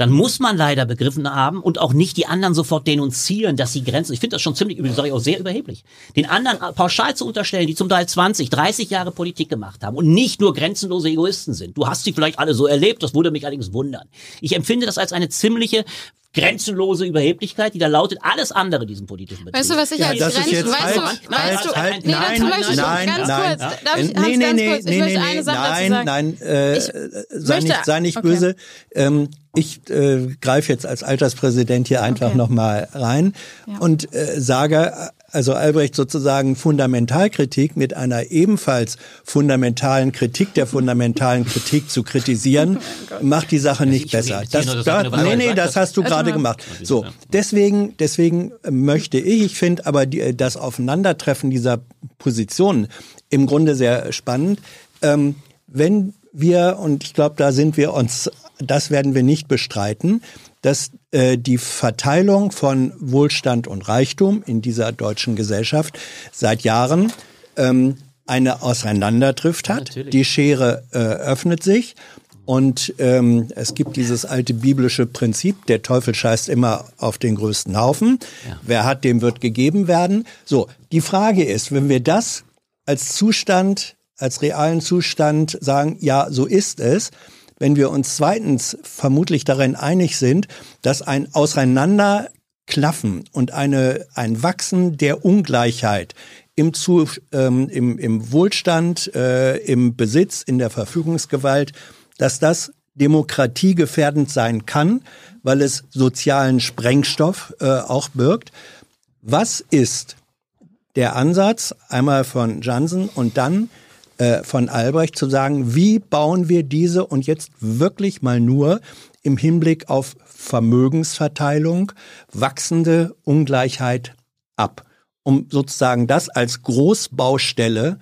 dann muss man leider begriffen haben und auch nicht die anderen sofort denunzieren, dass sie Grenzen. Ich finde das schon ziemlich, sage ich auch sehr überheblich. Den anderen pauschal zu unterstellen, die zum Teil 20, 30 Jahre Politik gemacht haben und nicht nur grenzenlose Egoisten sind. Du hast sie vielleicht alle so erlebt, das würde mich allerdings wundern. Ich empfinde das als eine ziemliche grenzenlose Überheblichkeit, die da lautet, alles andere diesen politischen Betrieb. Weißt du, was ich Ja, als das ist Grenzen, jetzt weißt halt, du, halt, weißt du, halt, nee, nein, nein, ich nein, ganz nein. kurz, darf ich, Äh, Hans, nee, nee, ganz nee, kurz, ich nee, möchte nee, eine Sache dazu nein, sagen. nein, äh, Ich sei möchte- nicht, sei nicht okay. böse. Ähm, ich äh, greife jetzt als Alterspräsident hier einfach Okay. noch mal rein Ja. und äh, sage, also Albrecht sozusagen Fundamentalkritik mit einer ebenfalls fundamentalen Kritik der fundamentalen Kritik zu kritisieren, macht die Sache nicht ich besser. Das, das was nee, nee, gesagt, das hast du Warte gerade gemacht. So, deswegen, deswegen möchte ich, ich finde aber die, das Aufeinandertreffen dieser Positionen im Grunde sehr spannend. Ähm, wenn wir, und ich glaube, da sind wir uns, das werden wir nicht bestreiten, dass äh, die Verteilung von Wohlstand und Reichtum in dieser deutschen Gesellschaft seit Jahren ähm, eine Auseinanderdrift hat. natürlich. Die Schere äh, öffnet sich. Und ähm, es gibt dieses alte biblische Prinzip, der Teufel scheißt immer auf den größten Haufen. Wer hat, dem wird gegeben werden. So, die Frage ist, wenn wir das als Zustand, als realen Zustand sagen, ja, so ist es, wenn wir uns zweitens vermutlich darin einig sind, dass ein Auseinanderklaffen und eine, ein Wachsen der Ungleichheit im, Zu, ähm, im, im Wohlstand, äh, im Besitz, in der Verfügungsgewalt, dass das demokratiegefährdend sein kann, weil es sozialen Sprengstoff äh, auch birgt. Was ist der Ansatz, einmal von Jansen und dann äh, von Albrecht, zu sagen, wie bauen wir diese und jetzt wirklich mal nur im Hinblick auf Vermögensverteilung, wachsende Ungleichheit ab, um sozusagen das als Großbaustelle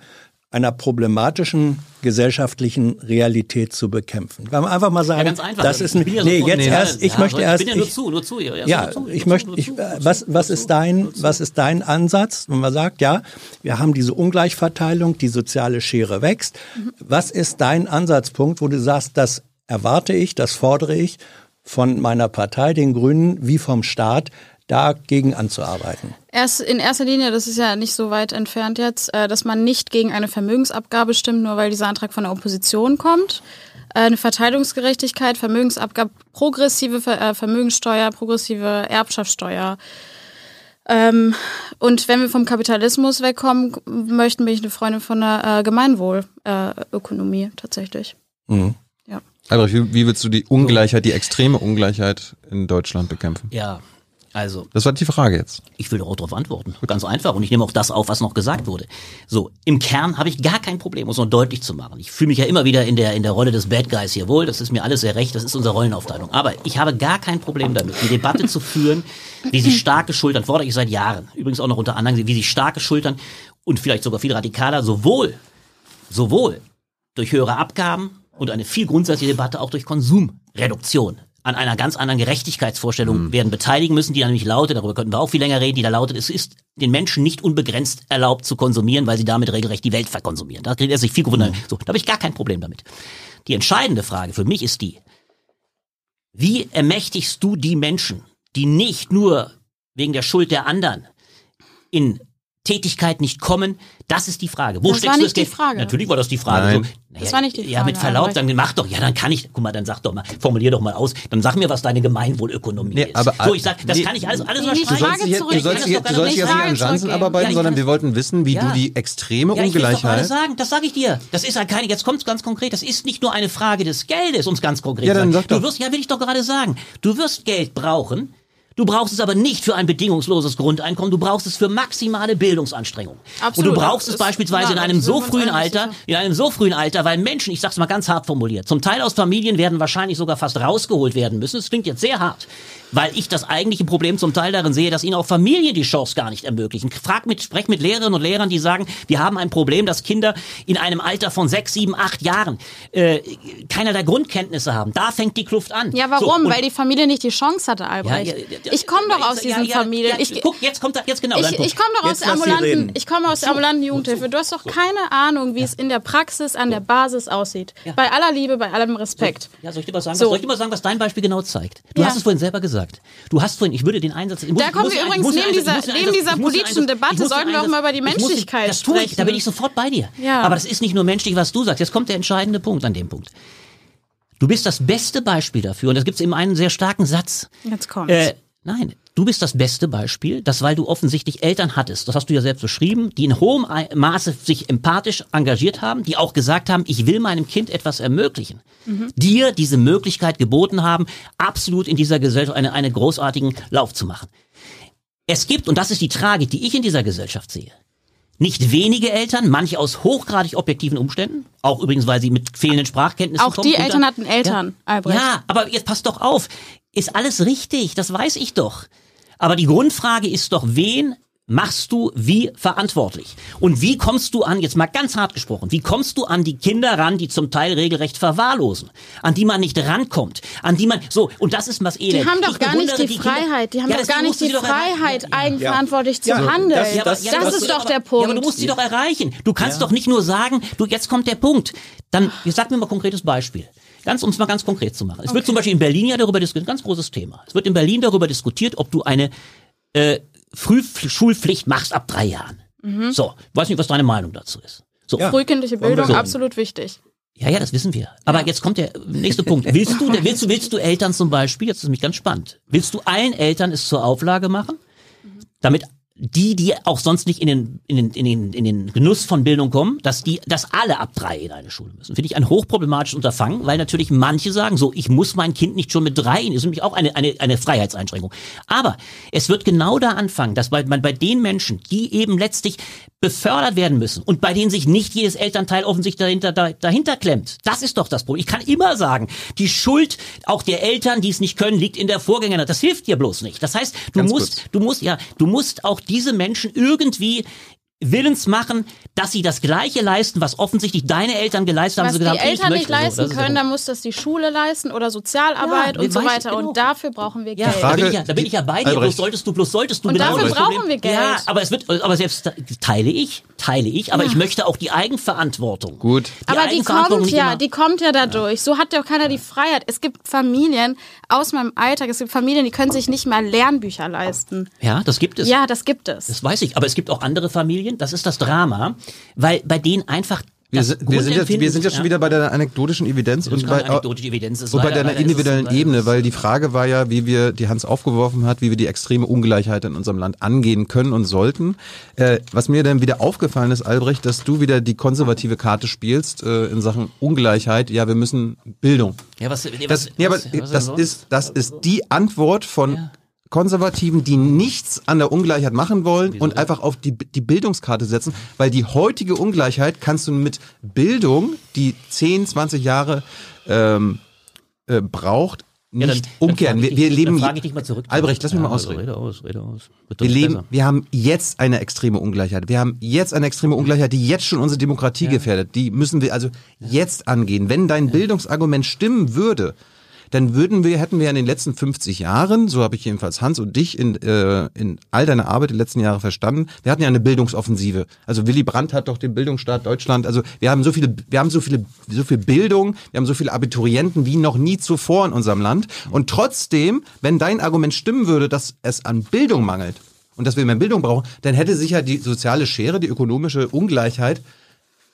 einer problematischen gesellschaftlichen Realität zu bekämpfen. Wenn wir einfach mal sagen, Ja, ganz einfach. das ist ein, Ich ja nee, sofort- jetzt Ja, erst, ich ja, möchte ich erst, bin ja nur ich, zu, nur zu. Ja, ja, nur zu, ich nur möchte, ich, zu, was, was ist dein, was ist dein Ansatz, wenn man sagt, ja, wir haben diese Ungleichverteilung, die soziale Schere wächst. Was ist dein Ansatzpunkt, wo du sagst, das erwarte ich, das fordere ich von meiner Partei, den Grünen, wie vom Staat, dagegen anzuarbeiten? Erst in erster Linie, das ist ja nicht so weit entfernt jetzt, äh, dass man nicht gegen eine Vermögensabgabe stimmt, nur weil dieser Antrag von der Opposition kommt. Äh, Eine Verteilungsgerechtigkeit, Vermögensabgabe, progressive äh, Vermögenssteuer, progressive Erbschaftssteuer. Ähm, und wenn wir vom Kapitalismus wegkommen möchten, bin ich eine Freundin von der Gemeinwohlökonomie tatsächlich. Mhm. Ja. Albrecht, wie, wie willst du die Ungleichheit, die extreme Ungleichheit in Deutschland bekämpfen? Ja, also Das war die Frage jetzt. Ich will darauf darauf antworten. Ganz einfach. Und ich nehme auch das auf, was noch gesagt wurde. So, im Kern habe ich gar kein Problem, um es noch deutlich zu machen. Ich fühle mich ja immer wieder in der, in der Rolle des Bad Guys hier wohl. Das ist mir alles sehr recht. Das ist unsere Rollenaufteilung. Aber ich habe gar kein Problem damit, die Debatte zu führen, wie sich starke Schultern, fordere ich seit Jahren. Übrigens auch noch unter anderem, wie sich starke Schultern und vielleicht sogar viel radikaler sowohl, sowohl durch höhere Abgaben und eine viel grundsätzliche Debatte auch durch Konsumreduktion an einer ganz anderen Gerechtigkeitsvorstellung werden beteiligen müssen, die dann nämlich lautet, darüber könnten wir auch viel länger reden, die da lautet, es ist den Menschen nicht unbegrenzt erlaubt zu konsumieren, weil sie damit regelrecht die Welt verkonsumieren. Da kriegt er sich viel gewundert. So, da habe ich gar kein Problem damit. Die entscheidende Frage für mich ist die, wie ermächtigst du die Menschen, die nicht nur wegen der Schuld der anderen in Tätigkeit nicht kommen? Das ist die Frage. Wo Das steckst war du nicht das die Geld? Frage. Natürlich war das die Frage. Nein. So, naja, Das war nicht die Ja, mit Frage, Verlaub, dann mach doch, ja, dann kann ich, guck mal, dann sag doch mal, formulier doch mal aus, dann sag mir, was deine Gemeinwohlökonomie Nee, ist. aber- so, ich sag, das nee, kann ich alles, alles nee. Frage zurück. du sollst, Ich du sollst nicht jetzt nicht an Janssen abarbeiten, Ja, ich sondern wir wollten wissen, wie Ja. du die extreme Ja, ich Ungleichheit. sagen, das sage ich dir. Das ist halt keine, jetzt kommt's ganz konkret, das ist nicht nur eine Frage des Geldes, um es ganz konkret Ja, zu dann sagen. sag doch. Du wirst, ja, will ich doch gerade sagen, du wirst Geld brauchen, Du brauchst es aber nicht für ein bedingungsloses Grundeinkommen, du brauchst es für maximale Bildungsanstrengungen. Absolut, Und du brauchst es beispielsweise in einem so frühen Alter, in einem so frühen Alter, weil Menschen, ich sag's mal ganz hart formuliert, zum Teil aus Familien werden wahrscheinlich sogar fast rausgeholt werden müssen. Das klingt jetzt sehr hart, weil ich das eigentliche Problem zum Teil darin sehe, dass ihnen auch Familien die Chance gar nicht ermöglichen. Frag mit, sprech mit Lehrerinnen und Lehrern, die sagen, wir haben ein Problem, dass Kinder in einem Alter von sechs, sieben, acht Jahren äh, keinerlei Grundkenntnisse haben. Da fängt die Kluft an. Ja, So, warum? und- Weil die Familie nicht die Chance hatte, Albrecht. ich komme doch aus diesen Familien. Ja, ich guck, jetzt kommt da, jetzt genau ich, ich komme doch aus der ambulanten, ich komme aus der ambulanten Jugendhilfe. Du hast doch keine Ahnung, wie es in der Praxis an der Basis aussieht. Ja. Bei aller Liebe, bei allem Respekt. Ja, soll ich dir mal sagen, So. was, soll ich dir mal sagen, was dein Beispiel genau zeigt? Du Ja. hast es vorhin selber gesagt. Du hast vorhin, ich würde den Einsatz. Ich muss, Da ich kommen wir übrigens neben Einsatz- dieser- ich neben dieser ich politischen Debatte ich sollten wir auch mal über die ich Menschlichkeit Das tue ich, da bin ich sofort bei dir. Ja. Aber das ist nicht nur menschlich, was du sagst. Jetzt kommt der entscheidende Punkt an dem Punkt. Du bist das beste Beispiel dafür, und das gibt es eben einen sehr starken Satz. Jetzt kommt's. Äh, nein, du bist das beste Beispiel, dass weil du offensichtlich Eltern hattest, das hast du ja selbst beschrieben, die in hohem Maße sich empathisch engagiert haben, die auch gesagt haben, ich will meinem Kind etwas ermöglichen. Dir diese Möglichkeit geboten haben, absolut in dieser Gesellschaft eine, eine großartigen Lauf zu machen. Es gibt, und das ist die Tragik, die ich in dieser Gesellschaft sehe, nicht wenige Eltern, manche aus hochgradig objektiven Umständen, auch übrigens, weil sie mit fehlenden Sprachkenntnissen Auch kommen. die und Eltern hatten Eltern, ja. Albrecht. Ja, aber jetzt passt doch auf. Ist alles richtig, das weiß ich doch. Aber die Grundfrage ist doch, wen machst du wie verantwortlich? Und wie kommst du an, jetzt mal ganz hart gesprochen, wie kommst du an die Kinder ran, die zum Teil regelrecht verwahrlosen, an die man nicht rankommt, an die man, so, und das ist was Elend. Die haben doch Ich gar nicht die Kinder- Freiheit. Die haben Ja, doch gar nicht die sie doch erreichen. Freiheit, Ja, ja. eigenverantwortlich Ja, zu das- handeln. das- Ja, aber, das- ja, das aber- ist doch aber- der Ja, aber du Punkt. musst sie doch erreichen. Du kannst doch nicht nur sagen, du, jetzt kommt der Punkt. Dann, jetzt sag mir mal ein konkretes Beispiel. Ganz, um es mal ganz konkret zu machen. Es wird zum Beispiel in Berlin ja darüber diskutiert, ganz großes Thema. Es wird in Berlin darüber diskutiert, ob du eine äh, Frühschulpflicht machst ab drei Jahren. Mhm. So, weiß nicht, was deine Meinung dazu ist. So, Ja. Frühkindliche Bildung, sehen. absolut wichtig. ja, ja, das wissen wir. Aber jetzt kommt der nächste Punkt. Willst du, willst du, willst du Eltern zum Beispiel, jetzt ist nämlich ganz spannend, willst du allen Eltern es zur Auflage machen, damit die, die auch sonst nicht in den, in den, in den, in den Genuss von Bildung kommen, dass die, dass alle ab drei in eine Schule müssen. Finde ich ein hochproblematisches Unterfangen, weil natürlich manche sagen, so, ich muss mein Kind nicht schon mit drei, in, ist nämlich auch eine, eine, eine Freiheitseinschränkung. Aber es wird genau da anfangen, dass man bei den Menschen, die eben letztlich befördert werden müssen und bei denen sich nicht jedes Elternteil offensichtlich dahinter, da, dahinter klemmt. Das ist doch das Problem. Ich kann immer sagen, die Schuld auch der Eltern, die es nicht können, liegt in der Vorgängerin. Das hilft dir bloß nicht. Das heißt, du Ganz musst, kurz. du musst, ja, du musst auch diese Menschen irgendwie willens machen, dass sie das Gleiche leisten, was offensichtlich deine Eltern geleistet haben. Was Sie die gesagt haben, ich Eltern nicht möchte so. leisten ist können, ja- dann muss das die Schule leisten oder Sozialarbeit Ja, und so weiter. genau. Und dafür brauchen wir Ja, Geld. da, Frage- bin ich ja, da bin ich ja bei dir. Bloß solltest du, bloß solltest du Und genau dafür brauchen Problem- wir Geld. Ja, aber es wird, aber selbst teile ich, teile ich, aber ich möchte auch die Eigenverantwortung. Gut. Die Aber die kommt ja, immer- die kommt ja dadurch. So hat ja auch keiner die Freiheit. Es gibt Familien aus meinem Alltag, es gibt Familien, die können sich nicht mal Lernbücher leisten. Ja, das gibt es. Ja, das gibt es. Das weiß ich. Aber es gibt auch andere Familien. Das ist das Drama, weil bei denen einfach Wir sind, wir, sind jetzt, wir sind jetzt schon wieder bei der anekdotischen Evidenz und bei, anekdotische Evidenz. Und bei deiner individuellen ist Ebene, weil die Frage war ja, wie wir, die Hans aufgeworfen hat, wie wir die extreme Ungleichheit in unserem Land angehen können und sollten. Äh, was mir dann wieder aufgefallen ist, Albrecht, dass du wieder die konservative Karte spielst äh, in Sachen Ungleichheit. Ja, wir müssen Bildung. Ja, was, was, Das, nee, aber was, was das ist, das ist die Antwort von Konservativen, die nichts an der Ungleichheit machen wollen und einfach auf die, die Bildungskarte setzen, weil die heutige Ungleichheit kannst du mit Bildung, die 10, 20 Jahre ähm, äh, braucht, Ja, dann- nicht dann umkehren. Wir, ich wir dich- leben, Dann frage ich dich mal zurück. Albrecht, lass mich Ja, mal ausreden. Rede aus, rede aus. Wird Wir leben, besser. wir haben jetzt eine extreme Ungleichheit. Wir haben jetzt eine extreme Ungleichheit, die jetzt schon unsere Demokratie gefährdet. Die müssen wir also jetzt angehen. Wenn dein Bildungsargument stimmen würde, dann würden wir, hätten wir in den letzten 50 Jahren, so habe ich jedenfalls Hans und dich in, äh, in all deiner Arbeit die letzten Jahre verstanden, wir hatten ja eine Bildungsoffensive. Also Willy Brandt hat doch den Bildungsstaat Deutschland, also wir haben so viele, wir haben so viele, so viel Bildung, wir haben so viele Abiturienten wie noch nie zuvor in unserem Land. Und trotzdem, wenn dein Argument stimmen würde, dass es an Bildung mangelt, und dass wir mehr Bildung brauchen, dann hätte sich ja die soziale Schere, die ökonomische Ungleichheit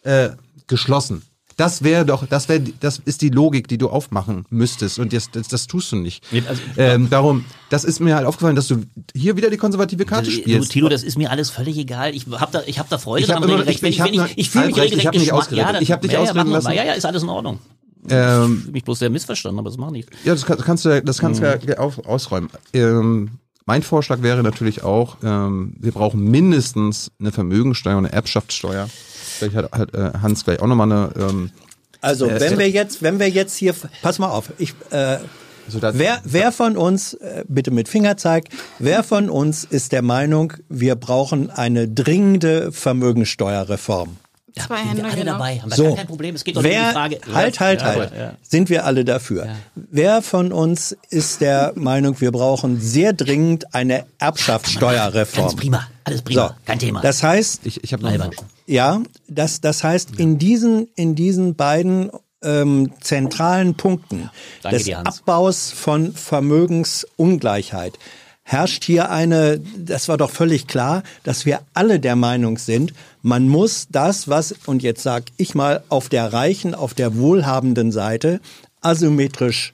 äh, geschlossen. Das wäre doch, das wäre, das ist die Logik, die du aufmachen müsstest und das, das, das tust du nicht. Nee, also- ähm, darum, das ist mir halt aufgefallen, dass du hier wieder die konservative Karte Du, spielst. Tilo, das ist mir alles völlig egal. Ich hab da, ich hab da Freude Ich hab dran. ich- ich ich, ich fühle mich ich regelrecht hab nicht geschmack- ausgeredet. Ja, Ich hab dich ja, ja, ausreden mal. lassen. Ja, ja, ist alles in Ordnung. Ähm, Ich fühle mich bloß sehr missverstanden, aber das macht nichts. Ja, das kann, kannst du, das kannst du Mhm. ja ausräumen. Ähm, mein Vorschlag wäre natürlich auch, ähm, wir brauchen mindestens eine Vermögensteuer und eine Erbschaftssteuer. Vielleicht hat, hat äh, Hans gleich auch nochmal eine. Ähm, Also Äh, wenn wir jetzt, wenn wir jetzt hier, pass mal auf, ich, äh, also da, wer, wer von uns, äh, bitte mit Fingerzeig, wer von uns ist der Meinung, wir brauchen eine dringende Vermögensteuerreform? Zwei Sind Hände wir alle genau. dabei, haben wir So. gar kein Problem. Es geht doch nicht um Wer, die Frage. halt, halt, Ja, halt, ja. sind wir alle dafür. Wer von uns ist der Meinung, wir brauchen sehr dringend eine Erbschaftssteuerreform? Ganz prima, alles prima, So. kein Thema. Das heißt, ich, ich habe noch. Ja, das, das heißt, in diesen, in diesen beiden ähm, zentralen Punkten Danke des. Abbaus von Vermögensungleichheit herrscht hier eine, das war doch völlig klar, dass wir alle der Meinung sind, man muss das, was, und jetzt sag ich mal, auf der reichen, auf der wohlhabenden Seite asymmetrisch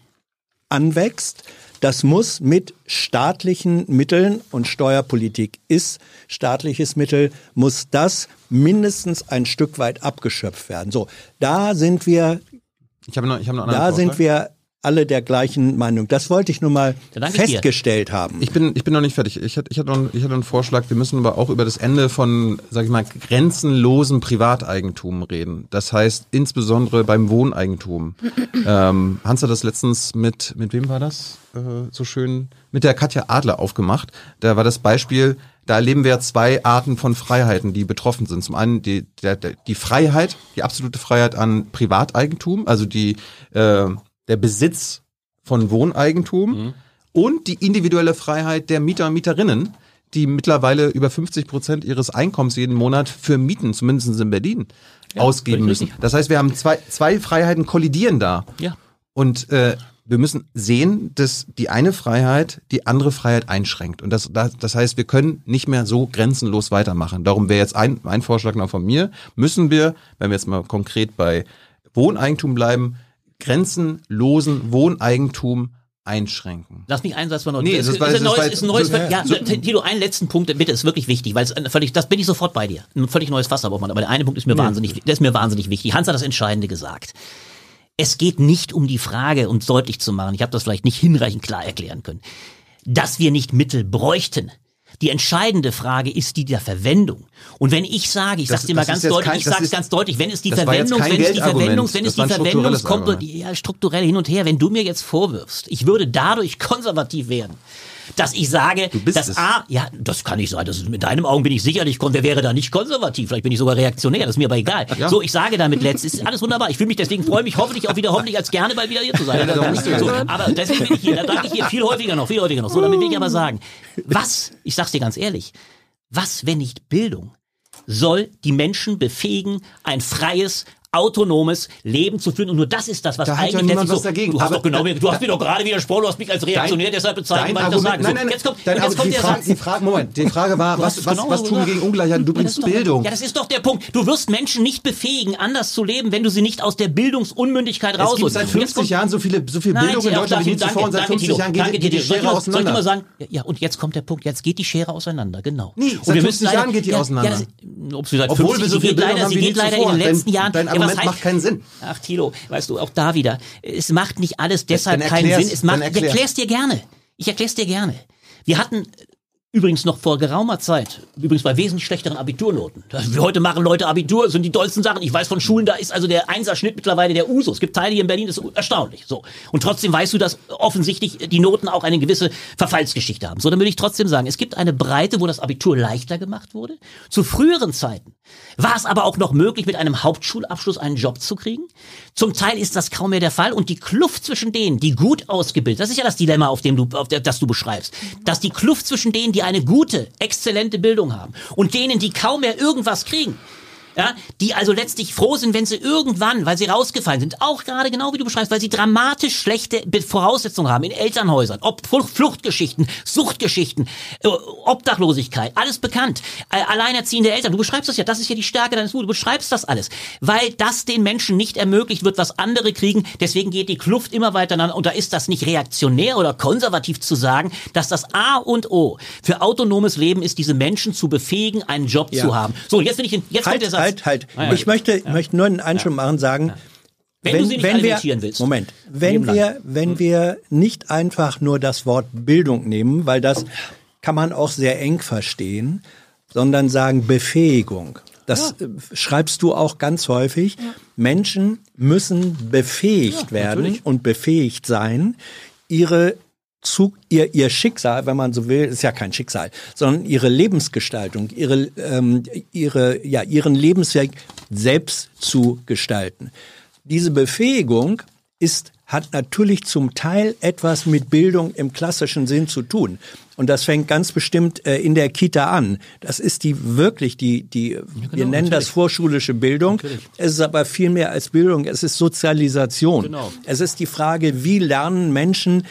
anwächst, das muss mit staatlichen Mitteln und Steuerpolitik ist staatliches Mittel, muss das mindestens ein Stück weit abgeschöpft werden. So, da sind wir, Ich habe noch, ich habe noch einen da anderen sind wir alle der gleichen Meinung. Das wollte ich nur mal Ja, danke dir. festgestellt haben. Ich bin, ich bin noch nicht fertig. Ich hatte, ich hatte, noch, ich hatte einen Vorschlag. Wir müssen aber auch über das Ende von, sag ich mal, grenzenlosen Privateigentum reden. Das heißt insbesondere beim Wohneigentum. ähm, Hans hat das letztens mit, mit wem war das? Äh, so schön mit der Katja Adler aufgemacht. Da war das Beispiel. Da erleben wir zwei Arten von Freiheiten, die betroffen sind. Zum einen die, der, der, die Freiheit, die absolute Freiheit an Privateigentum, also die, äh, der Besitz von Wohneigentum und die individuelle Freiheit der Mieter und Mieterinnen, die mittlerweile über 50 Prozent ihres Einkommens jeden Monat für Mieten, zumindest in Berlin, ausgeben völlig müssen. richtig. Das heißt, wir haben zwei, zwei Freiheiten kollidieren da. Ja. Und äh, wir müssen sehen, dass die eine Freiheit die andere Freiheit einschränkt. Und das, das, das heißt, wir können nicht mehr so grenzenlos weitermachen. Darum wäre jetzt ein, ein Vorschlag noch von mir, müssen wir, wenn wir jetzt mal konkret bei Wohneigentum bleiben, grenzenlosen Wohneigentum einschränken. Lass mich einen Satz mal noch. Nee, das ist, war- ist ein neues, ist ein neues, so- ja, Tilo, einen letzten Punkt, bitte, ist wirklich wichtig, weil es völlig, das bin ich sofort bei dir. Ein völlig neues Fass, aber der eine Punkt ist mir wahnsinnig, der ist mir wahnsinnig wichtig. Hans hat das Entscheidende gesagt. Es geht nicht um die Frage, um deutlich zu machen, ich habe das vielleicht nicht hinreichend klar erklären können, dass wir nicht Mittel bräuchten. Die entscheidende Frage ist die der Verwendung. Und wenn ich sage, ich sag's dir mal ganz deutlich, kein- ich sag's ist- ganz deutlich, wenn es die Verwendung, wenn es die Verwendung, wenn es die Verwendung Argument. ja, strukturell hin und her, wenn du mir jetzt vorwirfst, ich würde dadurch konservativ werden, dass ich sage, Du bist dass es. A, ja, das kann nicht sein. Das ist, mit deinen Augen bin ich sicherlich, wer wäre da nicht konservativ? Vielleicht bin ich sogar reaktionär, das ist mir aber egal. Ja. So, ich sage damit letztens, ist alles wunderbar. Ich fühle mich deswegen, freue mich hoffentlich auch wieder, hoffentlich als gerne bald wieder hier zu sein. Ja, so, aber deswegen bin ich hier, da danke ich hier viel häufiger noch, viel häufiger noch. So, damit will ich aber sagen, was, ich sag's dir ganz ehrlich, was, wenn nicht Bildung, soll die Menschen befähigen, ein freies, autonomes Leben zu führen. Und nur das ist das, was Da hat ja eigentlich letztlich was dagegen. Du hast Aber doch genau, da- mir- du hast mir doch gerade widersprochen, du hast mich als reaktionär Dein- deshalb bezeichnet, weil ich das sage. So, Nein, nein, jetzt kommt, Dein jetzt kommt die, der Frage, Satz. die Frage, Moment, die Frage war, was, was, genau was so tun wir gegen Ungleichheit? Du bringst doch- Bildung. Ja, das ist doch der Punkt. Du wirst Menschen nicht befähigen, anders zu leben, wenn du sie nicht aus der Bildungsunmündigkeit es gibt rausholst. seit Und jetzt 50 kommt- Jahren so viele, so viel Nein, Bildung in Deutschland wie nie zuvor und seit danke, 50 Tilo. Jahren geht, die- Schere nur- Soll ich mal auseinander. sagen, ja, und jetzt kommt der Punkt, jetzt geht die Schere auseinander, genau. Nee, und seit wir 50 müssen Jahren geht die auseinander. Ja, das, ob sie seit Obwohl 50, wir so viel Bildung haben sie wie nie geht leider zuvor. in den Dein- letzten Jahren. Argument was macht keinen Sinn. Ach, Tilo, weißt du, auch da wieder. Es macht nicht alles deshalb keinen Sinn. Es macht, dann ich erklär. erklär's dir gerne. Ich erklär's dir gerne. Wir hatten übrigens noch vor geraumer Zeit, übrigens bei wesentlich schlechteren Abiturnoten. Das- Heute machen Leute Abitur, sind die dollsten Sachen. Ich weiß von Schulen, da ist also der Einserschnitt mittlerweile der Uso. Es gibt Teile hier in Berlin, das ist erstaunlich. So. Und trotzdem weißt du, dass offensichtlich die Noten auch eine gewisse Verfallsgeschichte haben. So, dann will ich trotzdem sagen, es gibt eine Breite, wo das Abitur leichter gemacht wurde. Zu früheren Zeiten war es aber auch noch möglich, mit einem Hauptschulabschluss einen Job zu kriegen. Zum Teil ist das kaum mehr der Fall und die Kluft zwischen denen, die gut ausgebildet, das ist ja das Dilemma, auf dem du, auf der, das du beschreibst, dass die Kluft zwischen denen, die eine gute, exzellente Bildung haben und denen, die kaum mehr irgendwas kriegen, ja, die also letztlich froh sind, wenn sie irgendwann, weil sie rausgefallen sind, auch gerade genau wie du beschreibst, weil sie dramatisch schlechte Voraussetzungen haben in Elternhäusern, ob Flucht, Fluchtgeschichten, Suchtgeschichten, äh, Obdachlosigkeit, alles bekannt, äh, alleinerziehende Eltern, du beschreibst das ja, das ist ja die Stärke deines Buches, du beschreibst das alles, weil das den Menschen nicht ermöglicht wird, was andere kriegen, deswegen geht die Kluft immer weiter nach und da ist das nicht reaktionär oder konservativ zu sagen, dass das A und O für autonomes Leben ist, diese Menschen zu befähigen, einen Job Ja. zu haben. So, jetzt bin ich in, jetzt kommt der Halt, Satz. Halt, halt. Ah, ja. Ich möchte, möchte nur einen Einschub machen, sagen, Wenn, du sie nicht wir, alimentieren willst. Moment, wenn Leben lang. wir, wenn wir nicht einfach nur das Wort Bildung nehmen, weil das kann man auch sehr eng verstehen, sondern sagen Befähigung. Das äh, schreibst du auch ganz häufig. Menschen müssen befähigt werden natürlich. und befähigt sein, ihre zu, ihr, ihr Schicksal, wenn man so will, ist ja kein Schicksal, sondern ihre Lebensgestaltung, ihre, ähm, ihre, ja, ihren Lebensweg selbst zu gestalten. Diese Befähigung ist, hat natürlich zum Teil etwas mit Bildung im klassischen Sinn zu tun. Und das fängt ganz bestimmt äh, in der Kita an. Das ist die wirklich die, die wir nennen das vorschulische Bildung. Es ist aber viel mehr als Bildung. Es ist Sozialisation. Genau. Es ist die Frage, wie lernen Menschen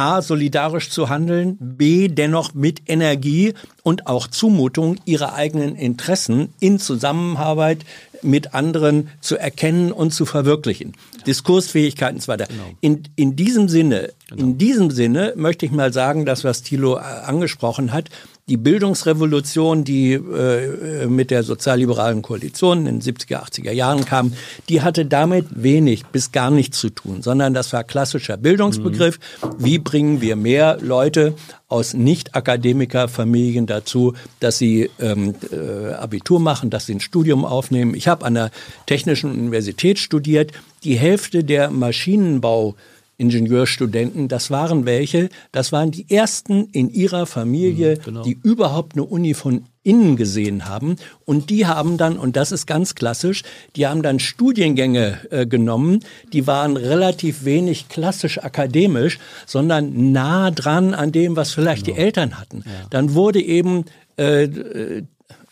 A, solidarisch zu handeln, B, dennoch mit Energie und auch Zumutung ihre eigenen Interessen in Zusammenarbeit mit anderen zu erkennen und zu verwirklichen. Diskursfähigkeit und so weiter. In, in diesem Sinne, in diesem Sinne möchte ich mal sagen, das, was Thilo äh, angesprochen hat, die Bildungsrevolution, die äh, mit der sozialliberalen Koalition in den 70er, 80er Jahren kam, die hatte damit wenig bis gar nichts zu tun, sondern das war klassischer Bildungsbegriff. Wie bringen wir mehr Leute aus Nicht-Akademiker-Familien dazu, dass sie ähm, äh, Abitur machen, dass sie ein Studium aufnehmen? Ich habe an der Technischen Universität studiert. Die Hälfte der Maschinenbau Ingenieurstudenten, das waren welche, das waren die ersten in ihrer Familie, die überhaupt eine Uni von innen gesehen haben. Und die haben dann, und das ist ganz klassisch, die haben dann Studiengänge äh, genommen, die waren relativ wenig klassisch akademisch, sondern nah dran an dem, was vielleicht die Eltern hatten. Dann wurde eben äh, äh,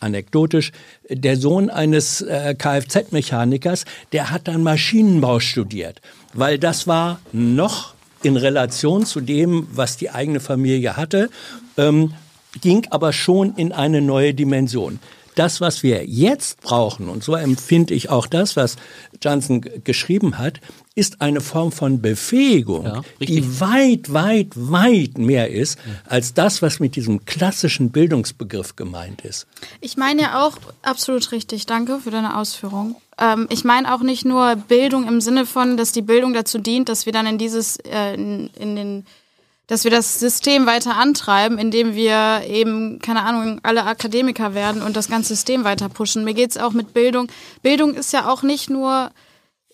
anekdotisch, der Sohn eines äh, Kfz-Mechanikers, der hat dann Maschinenbau studiert, weil das war noch in Relation zu dem, was die eigene Familie hatte, ähm, ging aber schon in eine neue Dimension. Das, was wir jetzt brauchen, und so empfinde ich auch das, was Johnson geschrieben hat, ist eine Form von Befähigung, Ja, die weit, weit, weit mehr ist als das, was mit diesem klassischen Bildungsbegriff gemeint ist. Ich meine ja auch, absolut richtig, danke für deine Ausführung. Ähm, ich meine auch nicht nur Bildung im Sinne von, dass die Bildung dazu dient, dass wir dann in dieses, äh, in, in den, dass wir das System weiter antreiben, indem wir eben, keine Ahnung, alle Akademiker werden und das ganze System weiter pushen. Mir geht's auch mit Bildung. Bildung ist ja auch nicht nur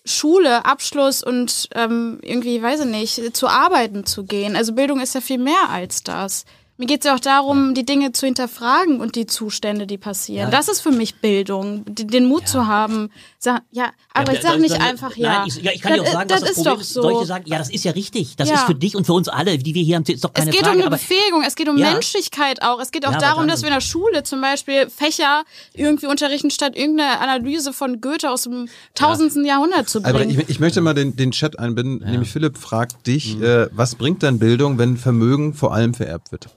Schule, Abschluss und ähm, irgendwie, weiß ich nicht, zu arbeiten zu gehen. Also Bildung ist ja viel mehr als das. Mir geht es ja auch darum, die Dinge zu hinterfragen und die Zustände, die passieren. Ja. Das ist für mich Bildung, den Mut zu haben. Sag, ja, aber ich sag da- nicht da- einfach ja. Nein, ich, ja, ich kann dir auch das, sagen, das was das ist Problem doch ist. so. Solche sagen, ja, das ist ja richtig. Das Ja. ist für dich und für uns alle, die wir hier haben, ist doch keine es geht Frage. um eine aber Befähigung, es geht um Ja. Menschlichkeit auch. Es geht auch Ja, aber darum, dann- dass wir in der Schule zum Beispiel Fächer irgendwie unterrichten, statt irgendeine Analyse von Goethe aus dem tausendsten Jahrhundert zu Aber bringen. ich, ich möchte mal den, den Chat einbinden, nämlich Philipp fragt dich, Mhm. äh, was bringt denn Bildung, wenn Vermögen vor allem vererbt wird?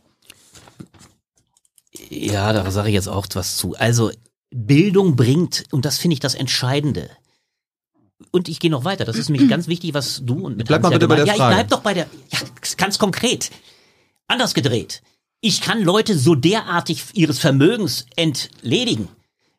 Ja, da sage ich jetzt auch was zu. Also Bildung bringt, und das finde ich das Entscheidende. Und ich gehe noch weiter. Das ist nämlich ganz wichtig, was du und mit Bleib Hans mal bitte bei gemeint- der Ja, Frage. ich bleib doch bei der. Ja, ganz konkret. Anders gedreht. Ich kann Leute so derartig ihres Vermögens entledigen.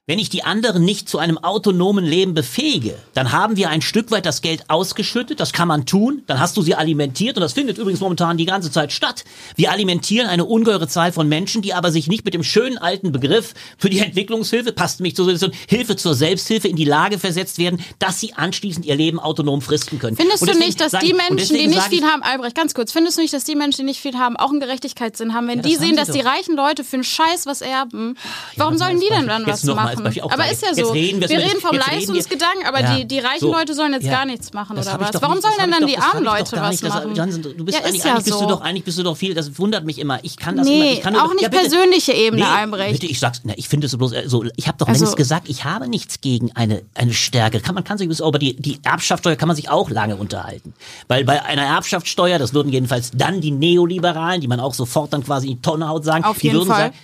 Wenn ich die anderen nicht zu einem autonomen Leben befähige, dann haben wir ein Stück weit das Geld ausgeschüttet, das kann man tun, dann hast du sie alimentiert und das findet übrigens momentan die ganze Zeit statt. Wir alimentieren eine ungeheure Zahl von Menschen, die aber sich nicht mit dem schönen alten Begriff für die Entwicklungshilfe, passt mich zur Situation, Hilfe zur Selbsthilfe in die Lage versetzt werden, dass sie anschließend ihr Leben autonom fristen können. Findest du nicht, dass die Menschen, die nicht viel haben, Albrecht, ganz kurz, findest du nicht, dass die Menschen, die nicht viel haben, auch einen Gerechtigkeitssinn haben, wenn Ja, die sehen, dass die doch. reichen Leute für einen Scheiß was erben? Warum mal sollen die denn dann was noch machen? Auch Aber bei- ist ja so. reden wir- wir reden vom Leistungsgedanken, aber Ja, die, die reichen so. Leute sollen jetzt Ja. gar nichts machen, Das oder was? Warum nicht- sollen denn dann die armen Leute was das- machen? Jansen, du bist ja, eigentlich, eigentlich bist so. du doch, eigentlich bist du doch viel, das wundert mich immer. Ich kann das immer, Nee, ich kann nur- auch nicht persönliche Ebene, Albrecht. Bitte, ich sag's, na, ich finde es bloß, äh, so, ich habe doch Also- längst gesagt, ich habe nichts gegen eine, eine Stärke. Kann, man kann sich über die, die Erbschaftssteuer kann man sich auch lange unterhalten. Weil bei einer Erbschaftssteuer, das würden jedenfalls dann die Neoliberalen, die man auch sofort dann quasi in die Tonne haut, sagen, Auf die jeden würden Fall. sagen,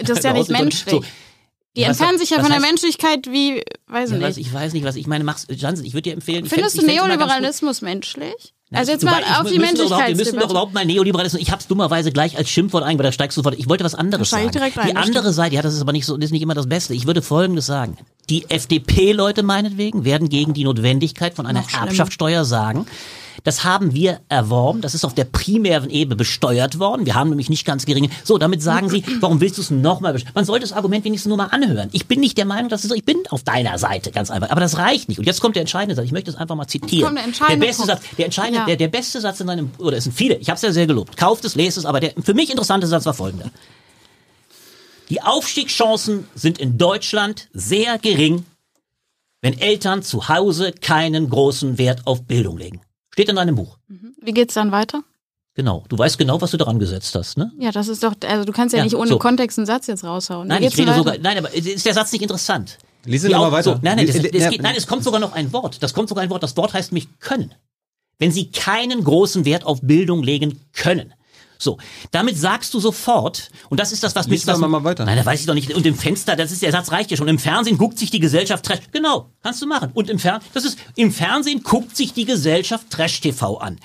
Das ist ja nicht So, menschlich. Die was- entfernen sich ja was von der heißt- Menschlichkeit wie, weiß ich ja, was, nicht. ich weiß nicht, was ich meine, mach's, Jansen, ich würde dir empfehlen, Findest fänd's- du Neoliberalismus menschlich? Na, Also jetzt mal auf die überhaupt- Wir müssen doch überhaupt mal Neoliberalismus. Ich habe es dummerweise gleich als Schimpfwort eingebaut. Da steigst du sofort. Ich wollte was anderes sagen. direkt ein, die andere. Seite, ja, das ist aber nicht so, das ist nicht immer das Beste. Ich würde Folgendes sagen: Die FDP-Leute meinetwegen werden gegen die Notwendigkeit von einer Noch. Erbschaftssteuer sagen. Das haben wir erworben. Das ist auf der primären Ebene besteuert worden. Wir haben nämlich nicht ganz geringe. So, damit sagen Sie, warum willst du es nochmal besteuern? Man sollte das Argument wenigstens nur mal anhören. Ich bin nicht der Meinung, dass es so, ich bin auf deiner Seite, ganz einfach. Aber das reicht nicht. Und jetzt kommt der entscheidende Satz. Ich möchte es einfach mal zitieren. der entscheidende beste Punkt. Satz, der entscheidende, Ja. der, der beste Satz in deinem, oder es sind viele. Ich habe es ja sehr gelobt. Kauft es, lest es, aber der für mich interessante Satz war folgender. Die Aufstiegschancen sind in Deutschland sehr gering, wenn Eltern zu Hause keinen großen Wert auf Bildung legen. Steht in deinem Buch. Wie geht's dann weiter? Genau. Du weißt genau, was du daran gesetzt hast, ne? Ja, das ist doch, also du kannst ja, Ja, nicht ohne so. Kontext einen Satz jetzt raushauen. Wie Nein, ich rede sogar, nein, aber ist der Satz nicht interessant? Lies ihn aber weiter. So, nein, nein, das, das ja, geht, nein, es kommt sogar noch ein Wort. Das kommt sogar ein Wort. Das Wort heißt nämlich können. Wenn sie keinen großen Wert auf Bildung legen können. So, damit sagst du sofort, und das ist das, was Lies was, doch mal weiter. Nein, da weiß ich doch nicht. Und im Fenster, das ist der Satz reicht ja schon. Im Fernsehen guckt sich die Gesellschaft Trash. Genau, kannst du machen. Und im Fernsehen, das ist im Fernsehen guckt sich die Gesellschaft Trash TV an.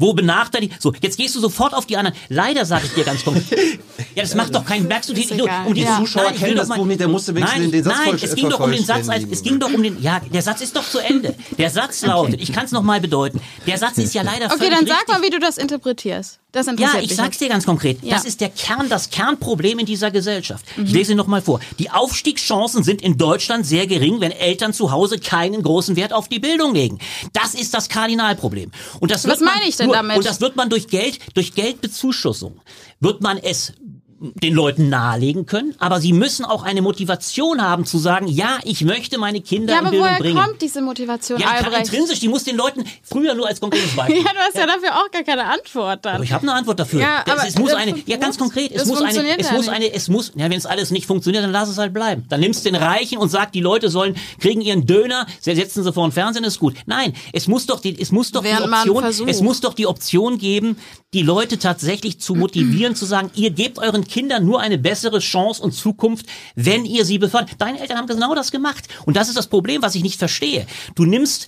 Wo benachteiligt. So, jetzt gehst du sofort auf die anderen. Leider sage ich dir ganz konkret. Ja, das macht doch keinen. Merkst du die, um die Ja. Zuschauer Nein, kennen das mal- Problem, der musste wenigstens nein, den- den Satz Nein, voll- es ging doch um den Satz, als, es ging doch um den, ja, der Satz ist doch zu Ende. Der Satz lautet, ich kann es nochmal bedeuten. Der Satz ist ja leider Okay, dann sag richtig. mal, wie du das interpretierst. Das Ja, ich mich sag's jetzt. dir ganz konkret. Ja. Das ist der Kern, das Kernproblem in dieser Gesellschaft. Mhm. Ich lese ihn nochmal vor. Die Aufstiegschancen sind in Deutschland sehr gering, wenn Eltern zu Hause keinen großen Wert auf die Bildung legen. Das ist das Kardinalproblem. Und das Was wird man, meine ich denn nur, damit? Und das wird man durch Geld, durch Geldbezuschussung, wird man es den Leuten nahelegen können, aber sie müssen auch eine Motivation haben zu sagen, ja, ich möchte meine Kinder Ja, in aber Bildung woher bringen. kommt diese Motivation, ja, die Albrecht? intrinsisch, die muss den Leuten früher nur als konkretes Beispiel. Ja, du hast ja dafür auch gar keine Antwort dann. Aber ich habe eine Antwort dafür. Ja, Das- aber es muss eine, ja ganz konkret, es muss eine, es ja muss eine, es muss, ja, wenn es alles nicht funktioniert, dann lass es halt bleiben. Dann nimmst den Reichen und sag, die Leute sollen kriegen ihren Döner, setzen sie vor den Fernsehen, ist gut. Nein, es muss doch die, es muss doch die Während man Option, es muss doch die Option geben, die Leute tatsächlich zu motivieren, zu sagen, ihr gebt euren Kindern nur eine bessere Chance und Zukunft, wenn ihr sie befördert. Deine Eltern haben genau das gemacht. Und das ist das Problem, was ich nicht verstehe. Du nimmst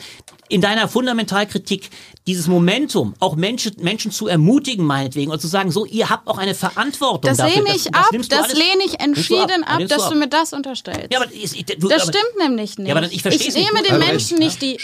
in deiner Fundamentalkritik dieses Momentum, auch Menschen, Menschen zu ermutigen, meinetwegen, und zu sagen, so, ihr habt auch eine Verantwortung das dafür. lehne ich das, ab, du das alles- lehne ich du ab. entschieden ab, nimmst dass ab. du mir das unterstellst. Ja, aber, ist, du, das aber, stimmt nämlich nicht. Ja, aber ich versteh's ich nicht. nehme den Menschen nicht die.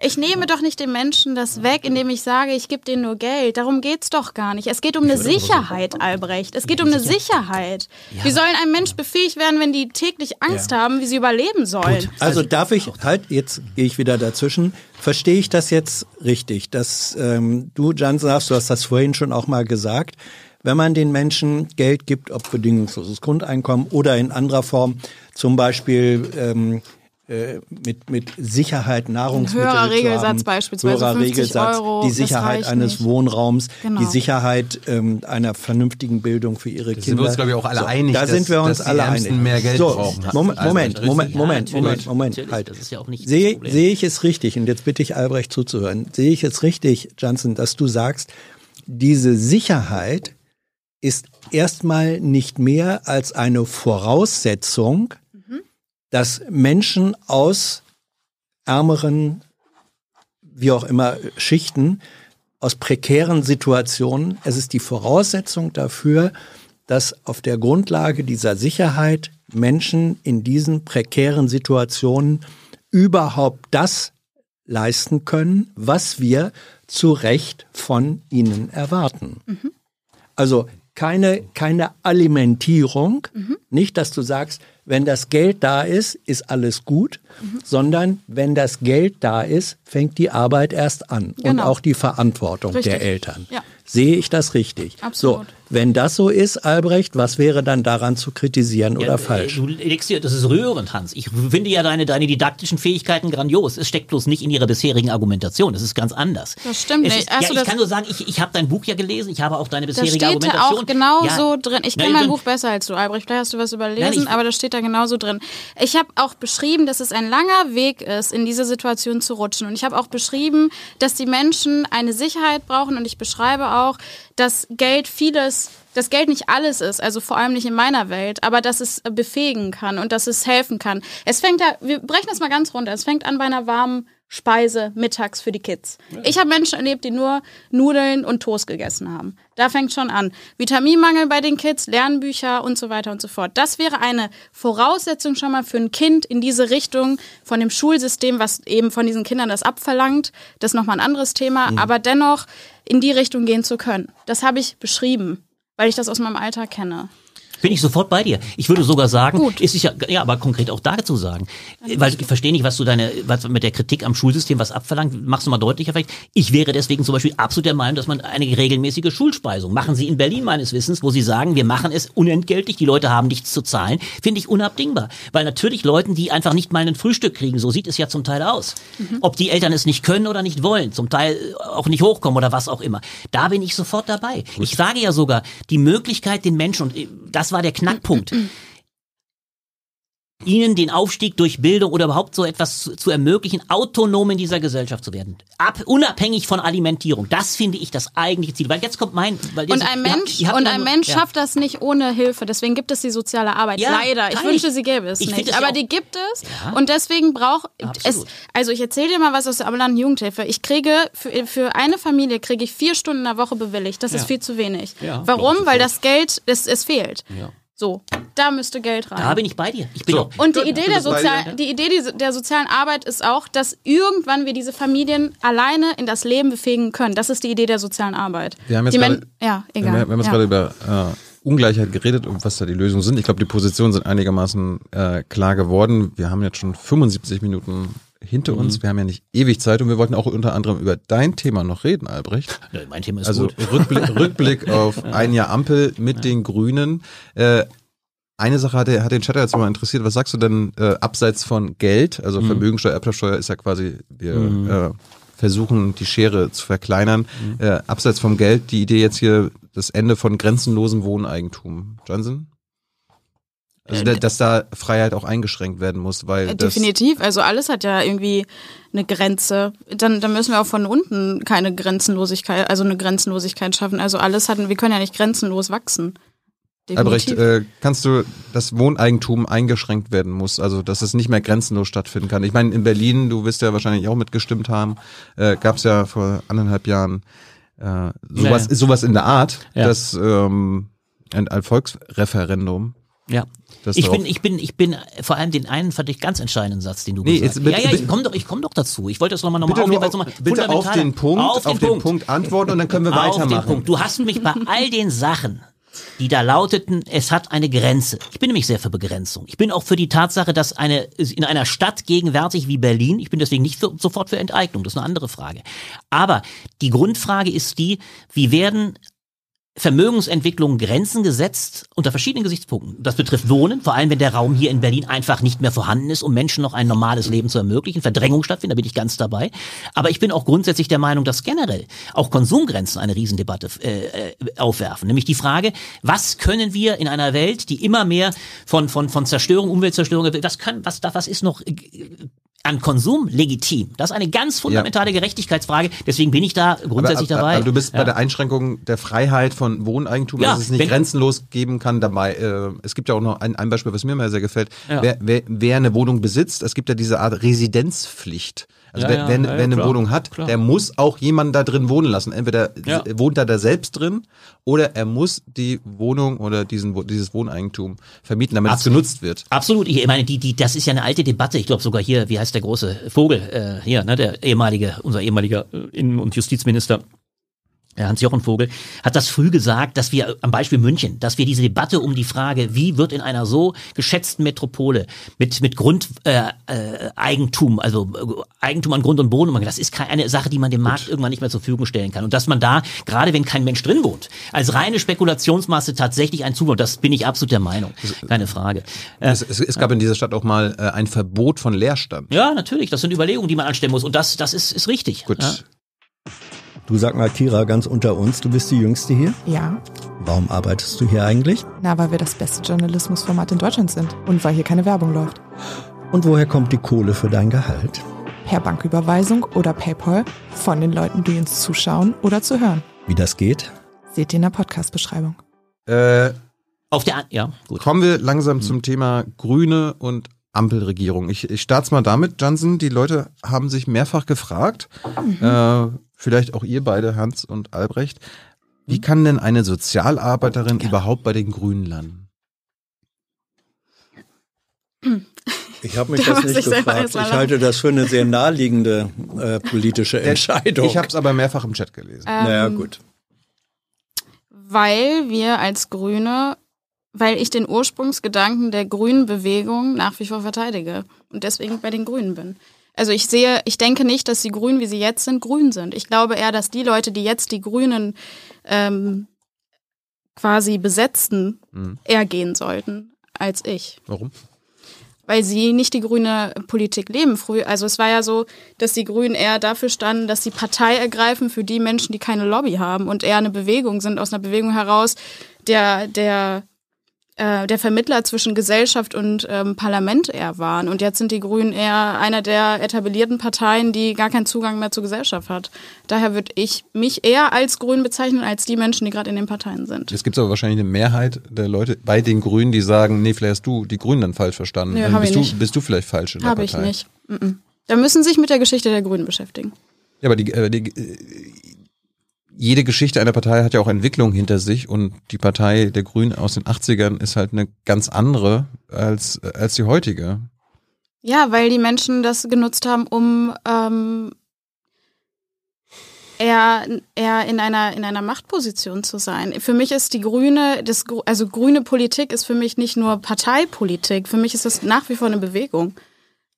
Ich nehme doch nicht den Menschen das weg, indem ich sage, ich gebe denen nur Geld. Darum geht's doch gar nicht. Es geht um eine Sicherheit, Albrecht. Es geht um eine Sicherheit. Wie soll ein Mensch befähigt werden, wenn die täglich Angst haben, wie sie überleben sollen? Also darf ich, halt, jetzt gehe ich wieder dazwischen. Verstehe ich das jetzt richtig? Dass ähm, du, Jansen, hast, du hast das vorhin schon auch mal gesagt, wenn man den Menschen Geld gibt, ob bedingungsloses Grundeinkommen oder in anderer Form, zum Beispiel ähm, äh, mit, mit Sicherheit Nahrungsmittel höherer zu Regelsatz haben, beispielsweise, höherer 50 Regelsatz, Euro, die Sicherheit eines nicht. Wohnraums, Genau. die Sicherheit ähm, einer vernünftigen Bildung für ihre Da sind Kinder. wir uns, glaube ich, auch alle einig, Da dass- sind wir uns alle einig. mehr Geld so, brauchen. Moment, Also, Moment. Moment, Ja, Moment, Moment, Moment, natürlich, halt. das ist ja auch nicht Sehe sehe ich es richtig, und jetzt bitte ich Albrecht zuzuhören, sehe ich es richtig, Johnson, dass du sagst, diese Sicherheit ist erstmal nicht mehr als eine Voraussetzung, dass Menschen aus ärmeren, wie auch immer, Schichten, aus prekären Situationen, es ist die Voraussetzung dafür, dass auf der Grundlage dieser Sicherheit Menschen in diesen prekären Situationen überhaupt das leisten können, was wir zu Recht von ihnen erwarten. Also keine, keine Alimentierung, nicht, dass du sagst, wenn das Geld da ist, ist alles gut, sondern wenn das Geld da ist, fängt die Arbeit erst an und Genau. auch die Verantwortung Richtig. der Eltern. Ja. Sehe ich das richtig? Absolut. So, wenn das so ist, Albrecht, was wäre dann daran zu kritisieren oder Ja, falsch? äh, Du legst dir, das ist rührend, Hans. Ich finde ja deine, deine didaktischen Fähigkeiten grandios. Es steckt bloß nicht in ihrer bisherigen Argumentation. Das ist ganz anders. Das stimmt es nicht. Ist, ja, ich das- kann nur sagen, ich, ich habe dein Buch ja gelesen. Ich habe auch deine Da bisherige steht da Argumentation. auch genau ja, so drin. Ich kenne mein Buch besser als du, Albrecht. Vielleicht hast du was überlesen, Nein, aber da steht da genauso drin. Ich habe auch beschrieben, dass es ein langer Weg ist, in diese Situation zu rutschen. Und ich habe auch beschrieben, dass die Menschen eine Sicherheit brauchen. Und ich beschreibe auch, dass Geld vieles dass Geld nicht alles ist, also vor allem nicht in meiner Welt, aber dass es äh, befähigen kann und dass es helfen kann. Es fängt da, wir brechen das mal ganz runter, es fängt an bei einer warmen Speise mittags für die Kids. Ich habe Menschen erlebt, die nur Nudeln und Toast gegessen haben. Da fängt schon an. Vitaminmangel bei den Kids, Lernbücher und so weiter und so fort. Das wäre eine Voraussetzung schon mal für ein Kind in diese Richtung von dem Schulsystem, was eben von diesen Kindern das abverlangt. Das ist nochmal ein anderes Thema, aber dennoch in die Richtung gehen zu können. Das habe ich beschrieben, weil ich das aus meinem Alltag kenne. Bin ich sofort bei dir. Ich würde sogar sagen, Gut. ist sicher, ja, aber konkret auch dazu sagen, weil ich verstehe nicht, was du deine, was mit der Kritik am Schulsystem was abverlangt, machst du mal deutlicher vielleicht. Ich wäre deswegen zum Beispiel absolut der Meinung, dass man eine regelmäßige Schulspeisung machen sie in Berlin meines Wissens, wo sie sagen, wir machen es unentgeltlich, die Leute haben nichts zu zahlen, finde ich unabdingbar, weil natürlich Leuten, die einfach nicht mal ein Frühstück kriegen, so sieht es ja zum Teil aus, ob die Eltern es nicht können oder nicht wollen, zum Teil auch nicht hochkommen oder was auch immer, da bin ich sofort dabei. Ich sage ja sogar, die Möglichkeit den Menschen und äh, das war der Knackpunkt ihnen den Aufstieg durch Bildung oder überhaupt so etwas zu, zu ermöglichen, autonom in dieser Gesellschaft zu werden. Ab, unabhängig von Alimentierung. Das finde ich das eigentliche Ziel. Weil jetzt kommt mein... Weil Und ein Mensch, und ja ein Mensch ja. schafft das nicht ohne Hilfe. Deswegen gibt es die soziale Arbeit. Ja, Leider. Ich wünschte, sie gäbe es Ich nicht. ja Aber die gibt es. Ja. Und deswegen braucht es. Also ich erzähle dir mal was aus der ambulanten Jugendhilfe. Ich kriege für, für eine Familie kriege ich vier Stunden in der Woche bewilligt. Das ist viel zu wenig. Ja, Warum? Weil das Geld, es, es fehlt. So, da müsste Geld rein. Da bin ich bei dir. Ich bin So. Und die Idee, der, Sozial dir. die Idee der sozialen Arbeit ist auch, dass irgendwann wir diese Familien alleine in das Leben befähigen können. Das ist die Idee der sozialen Arbeit. Wir haben jetzt die gerade- Men- ja, Wir, egal. wir haben jetzt ja. gerade über äh, Ungleichheit geredet und was da die Lösungen sind. Ich glaube, die Positionen sind einigermaßen äh, klar geworden. Wir haben jetzt schon 75 Minuten hinter Mhm. uns. Wir haben ja nicht ewig Zeit und wir wollten auch unter anderem über dein Thema noch reden, Albrecht. Ja, mein Thema ist Also gut. Rückblick, Rückblick auf ein Jahr Ampel mit den Grünen. Äh, eine Sache hat, hat den Chat jetzt mal interessiert. Was sagst du denn äh, abseits von Geld? Mhm. Also Vermögensteuer, Erbschaftssteuer ist ja quasi, wir äh, versuchen die Schere zu verkleinern. Mhm. Äh, abseits vom Geld, die Idee jetzt hier, das Ende von grenzenlosem Wohneigentum. Johnson? Also, da, dass da Freiheit auch eingeschränkt werden muss, weil Äh, Definitiv. Also alles hat ja irgendwie eine Grenze. Dann, dann müssen wir auch von unten keine Grenzenlosigkeit, also eine Grenzenlosigkeit schaffen. Also alles hatten, wir können ja nicht grenzenlos wachsen. Albrecht, Definitiv. äh, kannst du, dass Wohneigentum eingeschränkt werden muss, also dass es nicht mehr grenzenlos stattfinden kann? Ich meine, in Berlin, du wirst ja wahrscheinlich auch mitgestimmt haben, äh, gab es ja vor anderthalb Jahren äh, sowas, Nee. sowas in der Art, Ja. dass ähm, ein, ein Volksreferendum Ja. Ich bin, ich bin, ich bin, vor allem den einen fand ich ganz entscheidenden Satz, den du Nee, gesagt hast. ja, ja, ich komme doch, ich komm doch dazu. Ich wollte das nochmal, nochmal aufnehmen, auf, nochmal bitte auf den Punkt, auf den Punkt. Punkt antworten und dann können wir Auf den weitermachen. Punkt. Du hast mich bei all den Sachen, die da lauteten, es hat eine Grenze. Ich bin nämlich sehr für Begrenzung. Ich bin auch für die Tatsache, dass eine in einer Stadt gegenwärtig wie Berlin, ich bin deswegen nicht für, sofort für Enteignung, das ist eine andere Frage. Aber die Grundfrage ist die, wie werden Vermögensentwicklung Grenzen gesetzt unter verschiedenen Gesichtspunkten. Das betrifft Wohnen, vor allem wenn der Raum hier in Berlin einfach nicht mehr vorhanden ist, um Menschen noch ein normales Leben zu ermöglichen. Verdrängung stattfindet, da bin ich ganz dabei. Aber ich bin auch grundsätzlich der Meinung, dass generell auch Konsumgrenzen eine Riesendebatte äh, äh, aufwerfen. Nämlich die Frage, was können wir in einer Welt, die immer mehr von, von, von Zerstörung, Umweltzerstörung, was, kann, was, was ist noch äh, an Konsum legitim? Das ist eine ganz fundamentale Gerechtigkeitsfrage. Deswegen bin ich da grundsätzlich aber, dabei. Aber du bist Ja. bei der Einschränkung der Freiheit von Wohneigentum, Ja, dass es nicht grenzenlos geben kann dabei. Äh, es gibt ja auch noch ein, ein Beispiel, was mir mal sehr gefällt. Ja. Wer, wer, wer eine Wohnung besitzt, es gibt ja diese Art Residenzpflicht. Also Ja, wer, wer, ja, wer eine klar, Wohnung hat, klar. der muss auch jemanden da drin wohnen lassen. Entweder Ja. wohnt er da selbst drin oder er muss die Wohnung oder diesen, dieses Wohneigentum vermieten, damit es Absolut. genutzt wird. Absolut. Ich meine, die, die, das ist ja eine alte Debatte. Ich glaube sogar hier, wie heißt der große Vogel äh, hier, ne, der ehemalige, unser ehemaliger äh, Innen- und Justizminister. Äh, Hans-Jochen Vogel hat das früh gesagt, dass wir am Beispiel München, dass wir diese Debatte um die Frage, wie wird in einer so geschätzten Metropole mit mit Grundeigentum, äh, äh, also äh, Eigentum an Grund und Boden, das ist keine Sache, die man dem Markt irgendwann nicht mehr zur Verfügung stellen kann und dass man da gerade wenn kein Mensch drin wohnt, als reine Spekulationsmasse tatsächlich ein Zuwachs, das bin ich absolut der Meinung, keine Frage. Äh, Es, es, es gab in dieser Stadt auch mal ein Verbot von Leerstand. ja, natürlich. Das sind Überlegungen, die man anstellen muss. Und das, das ist, ist richtig. Gut. Ja. Du sag mal, Kira, ganz unter uns, du bist die Jüngste hier. Ja, Warum arbeitest du hier eigentlich? na, weil wir das beste Journalismusformat in Deutschland sind und weil hier keine Werbung läuft. Und woher kommt die Kohle für dein Gehalt? Per Banküberweisung oder PayPal von den Leuten, die uns zuschauen oder zu hören. Wie das geht? Seht ihr in der Podcast-Beschreibung. Äh, Auf der, ja, gut. Kommen wir langsam zum Thema Grüne und Ampelregierung. Ich, ich starte mal damit, Jansen. Die Leute haben sich mehrfach gefragt, äh, vielleicht auch ihr beide, Hans und Albrecht, wie kann denn eine Sozialarbeiterin überhaupt bei den Grünen landen? Ich habe mich Da das nicht ich gefragt. Ich halte das für eine sehr naheliegende äh, politische Entscheidung. Ich habe es aber mehrfach im Chat gelesen. naja, Ähm, gut. Weil wir als Grüne, weil ich den Ursprungsgedanken der grünen Bewegung nach wie vor verteidige und deswegen bei den Grünen bin. Also ich sehe, ich denke nicht, dass die Grünen, wie sie jetzt sind, grün sind. Ich glaube eher, dass die Leute, die jetzt die Grünen ähm, quasi besetzten, Mhm. eher gehen sollten als ich. Warum? weil sie nicht die grüne Politik leben. Früh, also es war ja so, dass die Grünen eher dafür standen, dass sie Partei ergreifen für die Menschen, die keine Lobby haben und eher eine Bewegung sind, aus einer Bewegung heraus, der, der, äh, der Vermittler zwischen Gesellschaft und ähm, Parlament eher waren. Und jetzt sind die Grünen eher einer der etablierten Parteien, die gar keinen Zugang mehr zur Gesellschaft hat. Daher würde ich mich eher als Grün bezeichnen, als die Menschen, die gerade in den Parteien sind. Es gibt aber wahrscheinlich eine Mehrheit der Leute bei den Grünen, die sagen, nee, vielleicht hast du die Grünen dann falsch verstanden. Nö, Dann hab bist, du, bist du vielleicht falsch in der Habe ich Partei. nicht. Mhm. Da müssen Sie sich mit der Geschichte der Grünen beschäftigen. Ja, aber die, äh, die, äh, jede Geschichte einer Partei hat ja auch Entwicklung hinter sich und die Partei der Grünen aus den 80ern ist halt eine ganz andere als, als die heutige. Ja, weil die Menschen das genutzt haben, um ähm, eher, eher in einer in einer Machtposition zu sein. Für mich ist die grüne, das, also grüne Politik ist für mich nicht nur Parteipolitik. Für mich ist das nach wie vor eine Bewegung.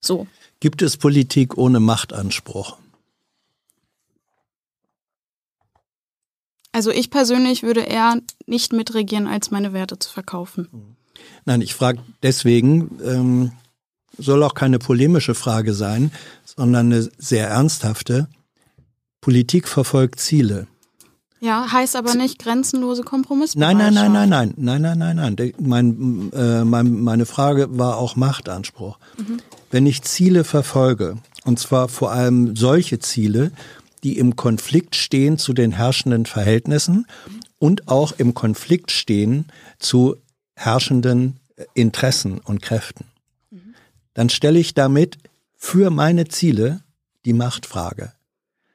So. Gibt es Politik ohne Machtanspruch? Also ich persönlich würde eher nicht mitregieren, als meine Werte zu verkaufen. Nein, ich frage deswegen, ähm, soll auch keine polemische Frage sein, sondern eine sehr ernsthafte. Politik verfolgt Ziele. Ja, heißt aber nicht grenzenlose Kompromissbereitschaft. Nein, nein, nein, nein, nein, nein, nein, nein, nein. Mein, äh, mein, meine Frage war auch Machtanspruch. Wenn ich Ziele verfolge, und zwar vor allem solche Ziele, die im Konflikt stehen zu den herrschenden Verhältnissen und auch im Konflikt stehen zu herrschenden äh, Interessen und Kräften, dann stelle ich damit für meine Ziele die Machtfrage.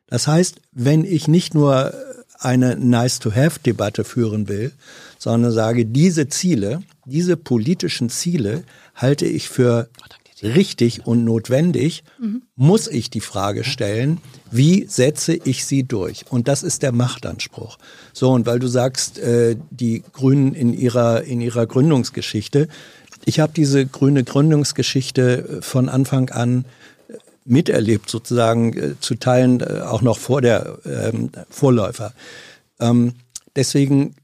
Das heißt, wenn ich nicht nur eine Nice-to-Have-Debatte führen will, sondern sage, diese Ziele diese politischen Ziele halte ich für richtig und notwendig, muss ich die Frage stellen, wie setze ich sie durch? Und das ist der Machtanspruch. So, und weil du sagst, äh, die Grünen in ihrer, in ihrer Gründungsgeschichte, ich habe diese grüne Gründungsgeschichte von Anfang an äh, miterlebt, sozusagen äh, zu Teilen äh, auch noch vor der ähm, Vorläufer. Ähm, deswegen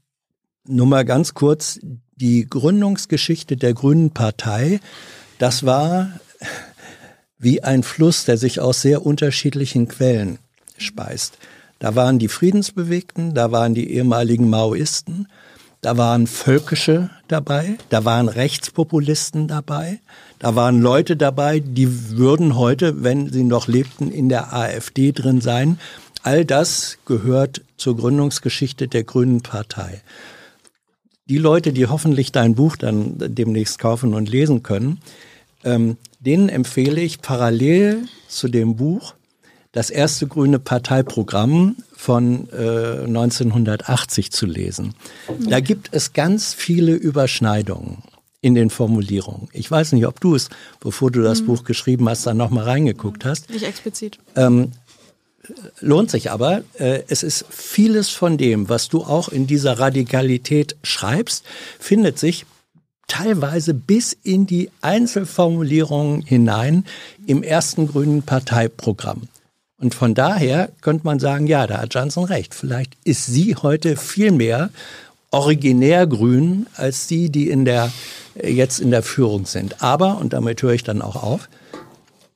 nur mal ganz kurz die Gründungsgeschichte der Grünen Partei. Das war wie ein Fluss, der sich aus sehr unterschiedlichen Quellen speist. Da waren die Friedensbewegten, da waren die ehemaligen Maoisten, da waren Völkische dabei, da waren Rechtspopulisten dabei, da waren Leute dabei, die würden heute, wenn sie noch lebten, in der AfD drin sein. All das gehört zur Gründungsgeschichte der Grünen Partei. Die Leute, die hoffentlich dein Buch dann demnächst kaufen und lesen können, ähm, denen empfehle ich parallel zu dem Buch das erste grüne Parteiprogramm von äh, 1980 zu lesen. Da gibt es ganz viele Überschneidungen in den Formulierungen. Ich weiß nicht, ob du es, bevor du das Buch geschrieben hast, dann nochmal reingeguckt hast. Nicht explizit. Ähm, lohnt sich aber. Äh, es ist vieles von dem, was du auch in dieser Radikalität schreibst, findet sich teilweise bis in die Einzelformulierungen hinein im ersten grünen Parteiprogramm. Und von daher könnte man sagen, ja, da hat Johnson recht. Vielleicht ist sie heute viel mehr originär grün als die, die in der, jetzt in der Führung sind. Aber, und damit höre ich dann auch auf,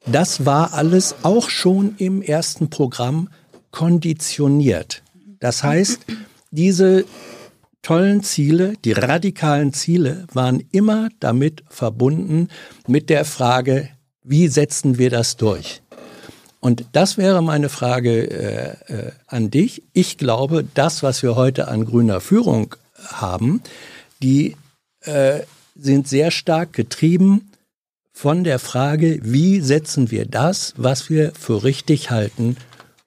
das war alles auch schon im ersten Programm konditioniert. Das heißt, diese tollen Ziele, die radikalen Ziele waren immer damit verbunden mit der Frage, wie setzen wir das durch? Und das wäre meine Frage äh, äh, an dich. Ich glaube, das, was wir heute an grüner Führung haben, die äh, sind sehr stark getrieben von der Frage, wie setzen wir das, was wir für richtig halten,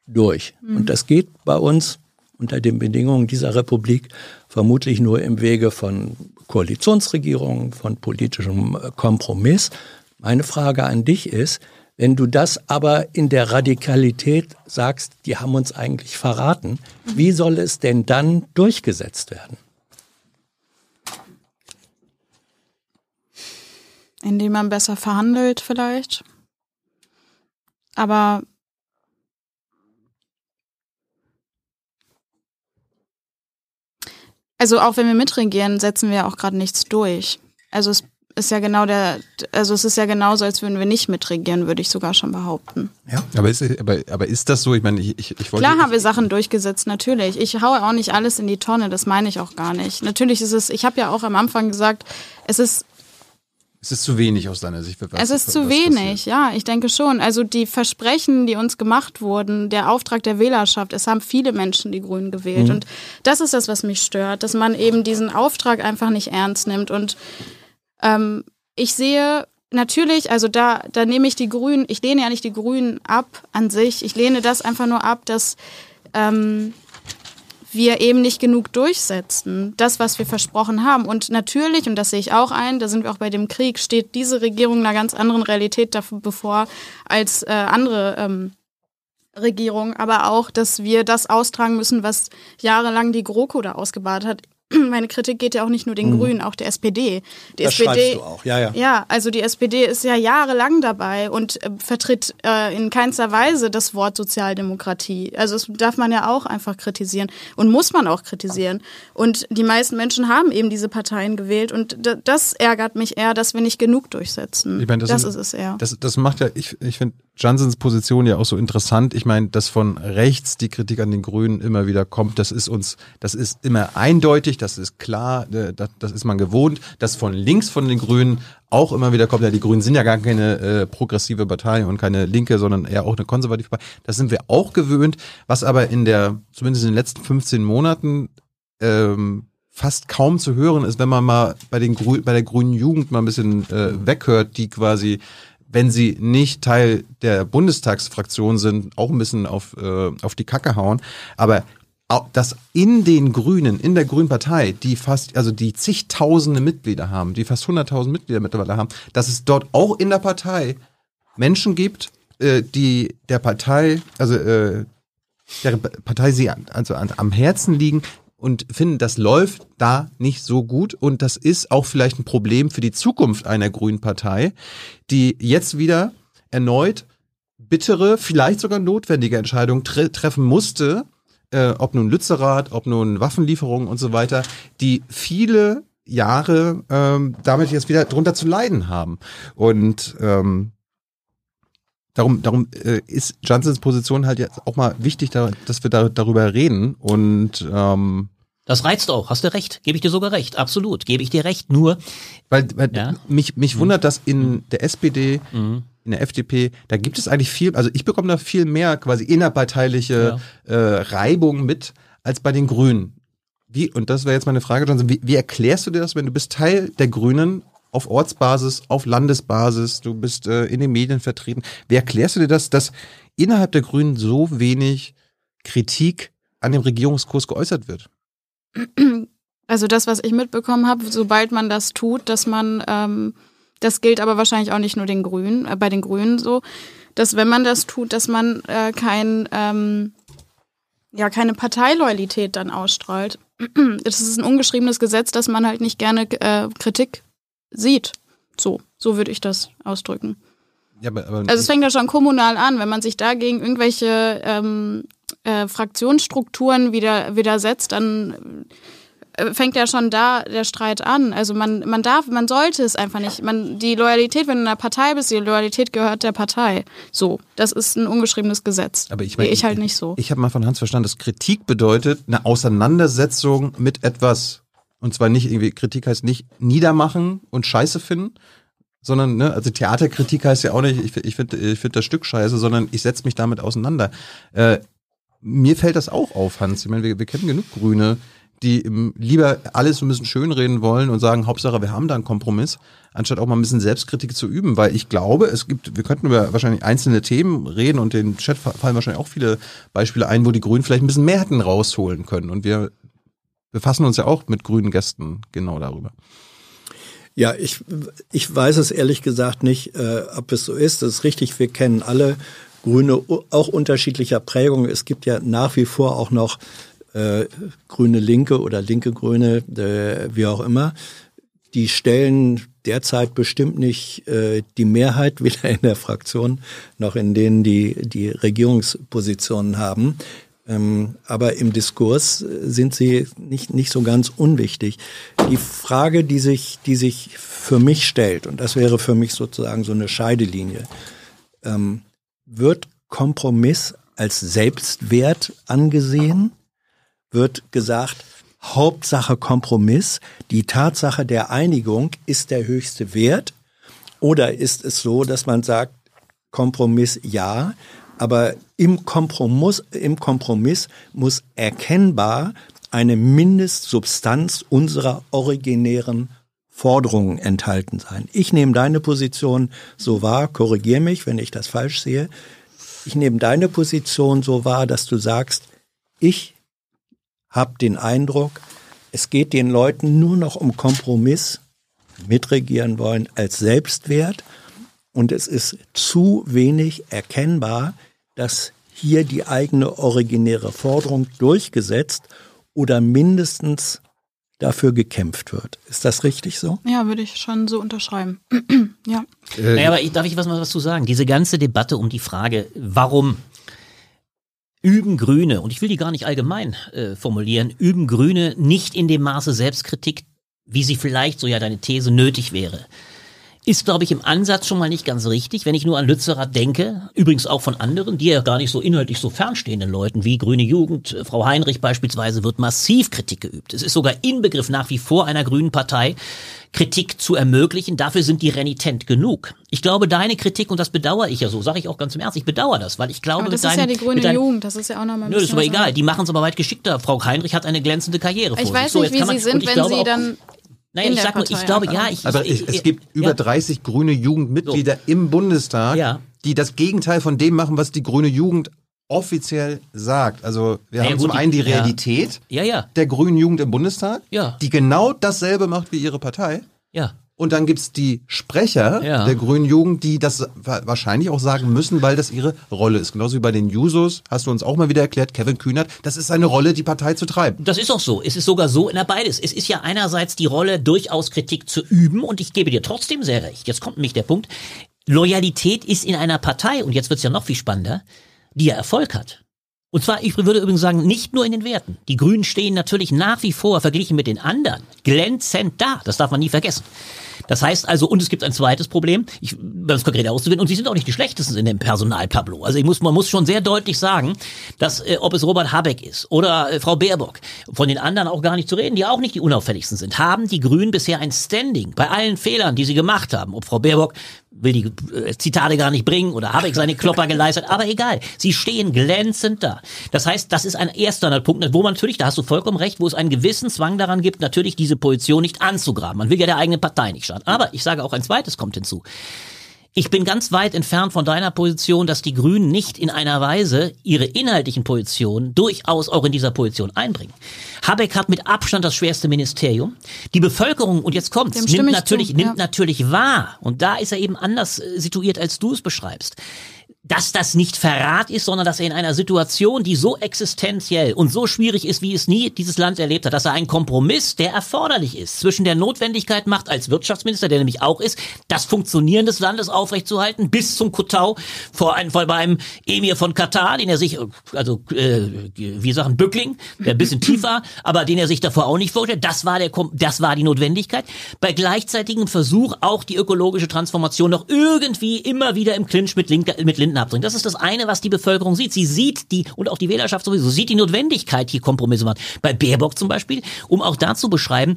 durch. Mhm. Und das geht bei uns unter den Bedingungen dieser Republik vermutlich nur im Wege von Koalitionsregierungen, von politischem Kompromiss. Meine Frage an dich ist, wenn du das aber in der Radikalität sagst, die haben uns eigentlich verraten, wie soll es denn dann durchgesetzt werden? Indem man besser verhandelt vielleicht. Aber also auch wenn wir mitregieren, setzen wir auch gerade nichts durch. Also es ist ja genau der, also es ist ja genauso, als würden wir nicht mitregieren, würde ich sogar schon behaupten. Ja. Aber ist, aber, aber ist das so? Ich meine, ich, ich, ich wollte. Klar haben wir Sachen durchgesetzt, natürlich. Ich haue auch nicht alles in die Tonne, das meine ich auch gar nicht. Natürlich ist es, ich habe ja auch am Anfang gesagt, es ist es ist zu wenig aus deiner Sicht. es ist zu wenig, ja, ich denke schon. Also die Versprechen, die uns gemacht wurden, der Auftrag der Wählerschaft, es haben viele Menschen die Grünen gewählt. Mhm. Und das ist das, was mich stört, dass man eben diesen Auftrag einfach nicht ernst nimmt. Und ähm, ich sehe natürlich, also da, da nehme ich die Grünen, ich lehne ja nicht die Grünen ab an sich, ich lehne das einfach nur ab, dass ähm, wir eben nicht genug durchsetzen, das, was wir versprochen haben. Und natürlich, und das sehe ich auch ein, da sind wir auch bei dem Krieg, steht diese Regierung einer ganz anderen Realität bevor als äh, andere ähm, Regierungen, aber auch, dass wir das austragen müssen, was jahrelang die GroKo da ausgebadet hat. meine Kritik geht ja auch nicht nur den mhm. Grünen, auch der SPD. Die das SPD, du auch, ja, ja. Ja, also die SPD ist ja jahrelang dabei und äh, vertritt äh, in keinster Weise das Wort Sozialdemokratie. Also das darf man ja auch einfach kritisieren und muss man auch kritisieren. Und die meisten Menschen haben eben diese Parteien gewählt und das ärgert mich eher, dass wir nicht genug durchsetzen. Ich meine, das, das ist, ist es eher. Das, das macht ja, ich, ich finde Johnsons Position ja auch so interessant. Ich meine, dass von rechts die Kritik an den Grünen immer wieder kommt, das ist uns, das ist immer eindeutig, das ist klar, äh, das, das ist man gewohnt. Dass von links von den Grünen auch immer wieder kommt, ja, die Grünen sind ja gar keine äh, progressive Partei und keine linke, sondern eher auch eine konservative Partei. Das sind wir auch gewöhnt. Was aber in der, zumindest in den letzten 15 Monaten, ähm, fast kaum zu hören ist, wenn man mal bei den Grü bei der grünen Jugend mal ein bisschen äh, weghört, die quasi wenn sie nicht Teil der Bundestagsfraktion sind, auch ein bisschen auf, äh, auf die Kacke hauen. Aber dass in den Grünen, in der Grünen Partei, die fast, also die zigtausende Mitglieder haben, die fast 100.000 Mitglieder mittlerweile haben, dass es dort auch in der Partei Menschen gibt, äh, die der Partei, also äh, der Partei sie also an, am Herzen liegen und finden, das läuft da nicht so gut und das ist auch vielleicht ein Problem für die Zukunft einer grünen Partei, die jetzt wieder erneut bittere, vielleicht sogar notwendige Entscheidungen tre treffen musste, äh, ob nun Lützerath, ob nun Waffenlieferungen und so weiter, die viele Jahre ähm, damit jetzt wieder drunter zu leiden haben. Und ähm, darum, darum äh, ist Johnsons Position halt jetzt auch mal wichtig, da, dass wir da, darüber reden. Und ähm, Das reizt auch, hast du recht, gebe ich dir sogar recht, absolut, gebe ich dir recht, nur weil, weil Ja. mich, mich wundert, dass in der SPD, in der FDP, da gibt es eigentlich viel, also ich bekomme da viel mehr quasi innerparteiliche äh, Reibung mit als bei den Grünen. Wie, und das wäre jetzt meine Frage, Johnson, wie, wie erklärst du dir das, wenn du bist Teil der Grünen auf Ortsbasis, auf Landesbasis, du bist äh, in den Medien vertreten. Wie erklärst du dir das, dass innerhalb der Grünen so wenig Kritik an dem Regierungskurs geäußert wird? Also das, was ich mitbekommen habe, sobald man das tut, dass man, ähm, das gilt aber wahrscheinlich auch nicht nur den Grünen, äh, bei den Grünen so, dass wenn man das tut, dass man äh, kein, ähm, ja, keine Parteiloyalität dann ausstrahlt. Es ist ein ungeschriebenes Gesetz, dass man halt nicht gerne äh, Kritik sieht. So, so würde ich das ausdrücken. Ja, aber, aber Also es fängt ja schon kommunal an, wenn man sich dagegen irgendwelche ähm, äh, Fraktionsstrukturen wieder widersetzt, dann äh, fängt ja schon da der Streit an. Also man, man darf, man sollte es einfach nicht. Man, die Loyalität, wenn du in einer Partei bist, die Loyalität gehört der Partei. So, das ist ein ungeschriebenes Gesetz. Aber ich meine, ich halt nicht so. Ich habe mal von Hans verstanden, dass Kritik bedeutet eine Auseinandersetzung mit etwas. Und zwar nicht irgendwie, Kritik heißt nicht niedermachen und Scheiße finden, sondern, ne, also Theaterkritik heißt ja auch nicht, ich, ich finde ich find das Stück scheiße, sondern ich setze mich damit auseinander. Äh, mir fällt das auch auf, Hans. Ich meine, wir, wir kennen genug Grüne, die ähm, lieber alles so ein bisschen schönreden wollen und sagen, Hauptsache, wir haben da einen Kompromiss, anstatt auch mal ein bisschen Selbstkritik zu üben, weil ich glaube, es gibt, wir könnten über wahrscheinlich einzelne Themen reden und den Chat fa- fallen wahrscheinlich auch viele Beispiele ein, wo die Grünen vielleicht ein bisschen mehr hätten rausholen können und wir befassen uns ja auch mit grünen Gästen genau darüber. Ja, ich, ich weiß es ehrlich gesagt nicht, äh, ob es so ist. Das ist richtig, wir kennen alle Grüne auch unterschiedlicher Prägung. Es gibt ja nach wie vor auch noch äh, grüne Linke oder linke Grüne, äh, wie auch immer. Die stellen derzeit bestimmt nicht äh, die Mehrheit, weder in der Fraktion noch in denen, die die Regierungspositionen haben. Ähm, aber im Diskurs äh, sind sie nicht, nicht so ganz unwichtig. Die Frage, die sich, die sich für mich stellt, und das wäre für mich sozusagen so eine Scheidelinie, ähm, wird Kompromiss als Selbstwert angesehen? Wird gesagt, Hauptsache Kompromiss, die Tatsache der Einigung ist der höchste Wert? Oder ist es so, dass man sagt, Kompromiss ja, aber im Kompromiss, im Kompromiss muss erkennbar eine Mindestsubstanz unserer originären Forderungen enthalten sein. Ich nehme deine Position so wahr, korrigier mich, wenn ich das falsch sehe. Ich nehme deine Position so wahr, dass du sagst, ich habe den Eindruck, es geht den Leuten nur noch um Kompromiss, mitregieren wollen als Selbstwert und es ist zu wenig erkennbar, dass hier die eigene originäre Forderung durchgesetzt oder mindestens dafür gekämpft wird. Ist das richtig so? Ja, würde ich schon so unterschreiben. ja. Naja, aber ich, darf ich was mal was zu sagen? Diese ganze Debatte um die Frage, warum üben Grüne, und ich will die gar nicht allgemein äh, formulieren, üben Grüne nicht in dem Maße Selbstkritik, wie sie vielleicht, so ja deine These, nötig wäre. Ist, glaube ich, im Ansatz schon mal nicht ganz richtig, wenn ich nur an Lützerath denke, übrigens auch von anderen, die ja gar nicht so inhaltlich so fernstehenden Leuten wie Grüne Jugend, äh, Frau Heinrich beispielsweise, wird massiv Kritik geübt. Es ist sogar Inbegriff nach wie vor einer grünen Partei, Kritik zu ermöglichen. Dafür sind die renitent genug. Ich glaube, deine Kritik, und das bedauere ich ja so, sage ich auch ganz im Ernst, ich bedauere das, weil ich glaube, Aber das ist ja deinem- die grüne mit deinem- Jugend, das ist ja auch nochmal ein Nö, das ist aber egal. Die machen es aber weit geschickter. Frau Heinrich hat eine glänzende Karriere vor Ich sich. weiß So, nicht, jetzt wie sie sind, wenn glaube sie dann Naja, in ich sag nur, ich glaube, ja, ich, Aber ich, es, es gibt über ja. 30 grüne Jugendmitglieder im Bundestag, Ja. die das Gegenteil von dem machen, was die grüne Jugend offiziell sagt. Also wir Ja, haben gut, zum einen die die- ja. Realität Ja, ja, der grünen Jugend im Bundestag, Ja. die genau dasselbe macht wie ihre Partei. ja. Und dann gibt's die Sprecher Ja. der grünen Jugend, die das wa- wahrscheinlich auch sagen müssen, weil das ihre Rolle ist. Genauso wie bei den Jusos, hast du uns auch mal wieder erklärt, Kevin Kühnert, das ist seine Rolle, die Partei zu treiben. Das ist auch so. Es ist sogar so in der beides. Es ist ja einerseits die Rolle, durchaus Kritik zu üben und ich gebe dir trotzdem sehr recht. Jetzt kommt nämlich der Punkt. Loyalität ist in einer Partei, und jetzt wird's ja noch viel spannender, die ja Erfolg hat. Und zwar, ich würde übrigens sagen, nicht nur in den Werten. Die Grünen stehen natürlich nach wie vor, verglichen mit den anderen, glänzend da. Das darf man nie vergessen. Das heißt also, und es gibt ein zweites Problem, ich, das konkret auszuwählen, und sie sind auch nicht die schlechtesten in dem Personaltableau. Also ich muss, man muss schon sehr deutlich sagen, dass, äh, ob es Robert Habeck ist oder äh, Frau Baerbock, von den anderen auch gar nicht zu reden, die auch nicht die unauffälligsten sind, haben die Grünen bisher ein Standing bei allen Fehlern, die sie gemacht haben. Ob Frau Baerbock will die äh, Zitate gar nicht bringen oder Habeck seine Klopper geleistet, aber egal. Sie stehen glänzend da. Das heißt, das ist ein erster Punkt, wo man natürlich, da hast du vollkommen recht, wo es einen gewissen Zwang daran gibt, natürlich diese Position nicht anzugraben. Man will ja der eigenen Partei nicht schaden. Aber ich sage auch ein zweites kommt hinzu. Ich bin ganz weit entfernt von deiner Position, dass die Grünen nicht in einer Weise ihre inhaltlichen Positionen durchaus auch in dieser Position einbringen. Habeck hat mit Abstand das schwerste Ministerium. Die Bevölkerung, und jetzt kommt's, Dem nimmt ich natürlich, zu, nimmt ja. natürlich wahr. Und da ist er eben anders äh, situiert, als du es beschreibst dass das nicht Verrat ist, sondern dass er in einer Situation, die so existenziell und so schwierig ist, wie es nie dieses Land erlebt hat, dass er einen Kompromiss, der erforderlich ist, zwischen der Notwendigkeit macht als Wirtschaftsminister, der nämlich auch ist, das Funktionieren des Landes aufrechtzuerhalten, bis zum Kotau vor einem Fall bei einem Emir von Katar, den er sich, also äh, wie sagen Bückling, der ein bisschen tief war, aber den er sich davor auch nicht vorstellt. Das war der, das war die Notwendigkeit. Bei gleichzeitigem Versuch auch die ökologische Transformation noch irgendwie immer wieder im Clinch mit, Link, mit Lindner abzubringen. Das ist das eine, was die Bevölkerung sieht. Sie sieht die, und auch die Wählerschaft sowieso, sieht die Notwendigkeit, hier Kompromisse machen. Bei Baerbock zum Beispiel, um auch da zu beschreiben,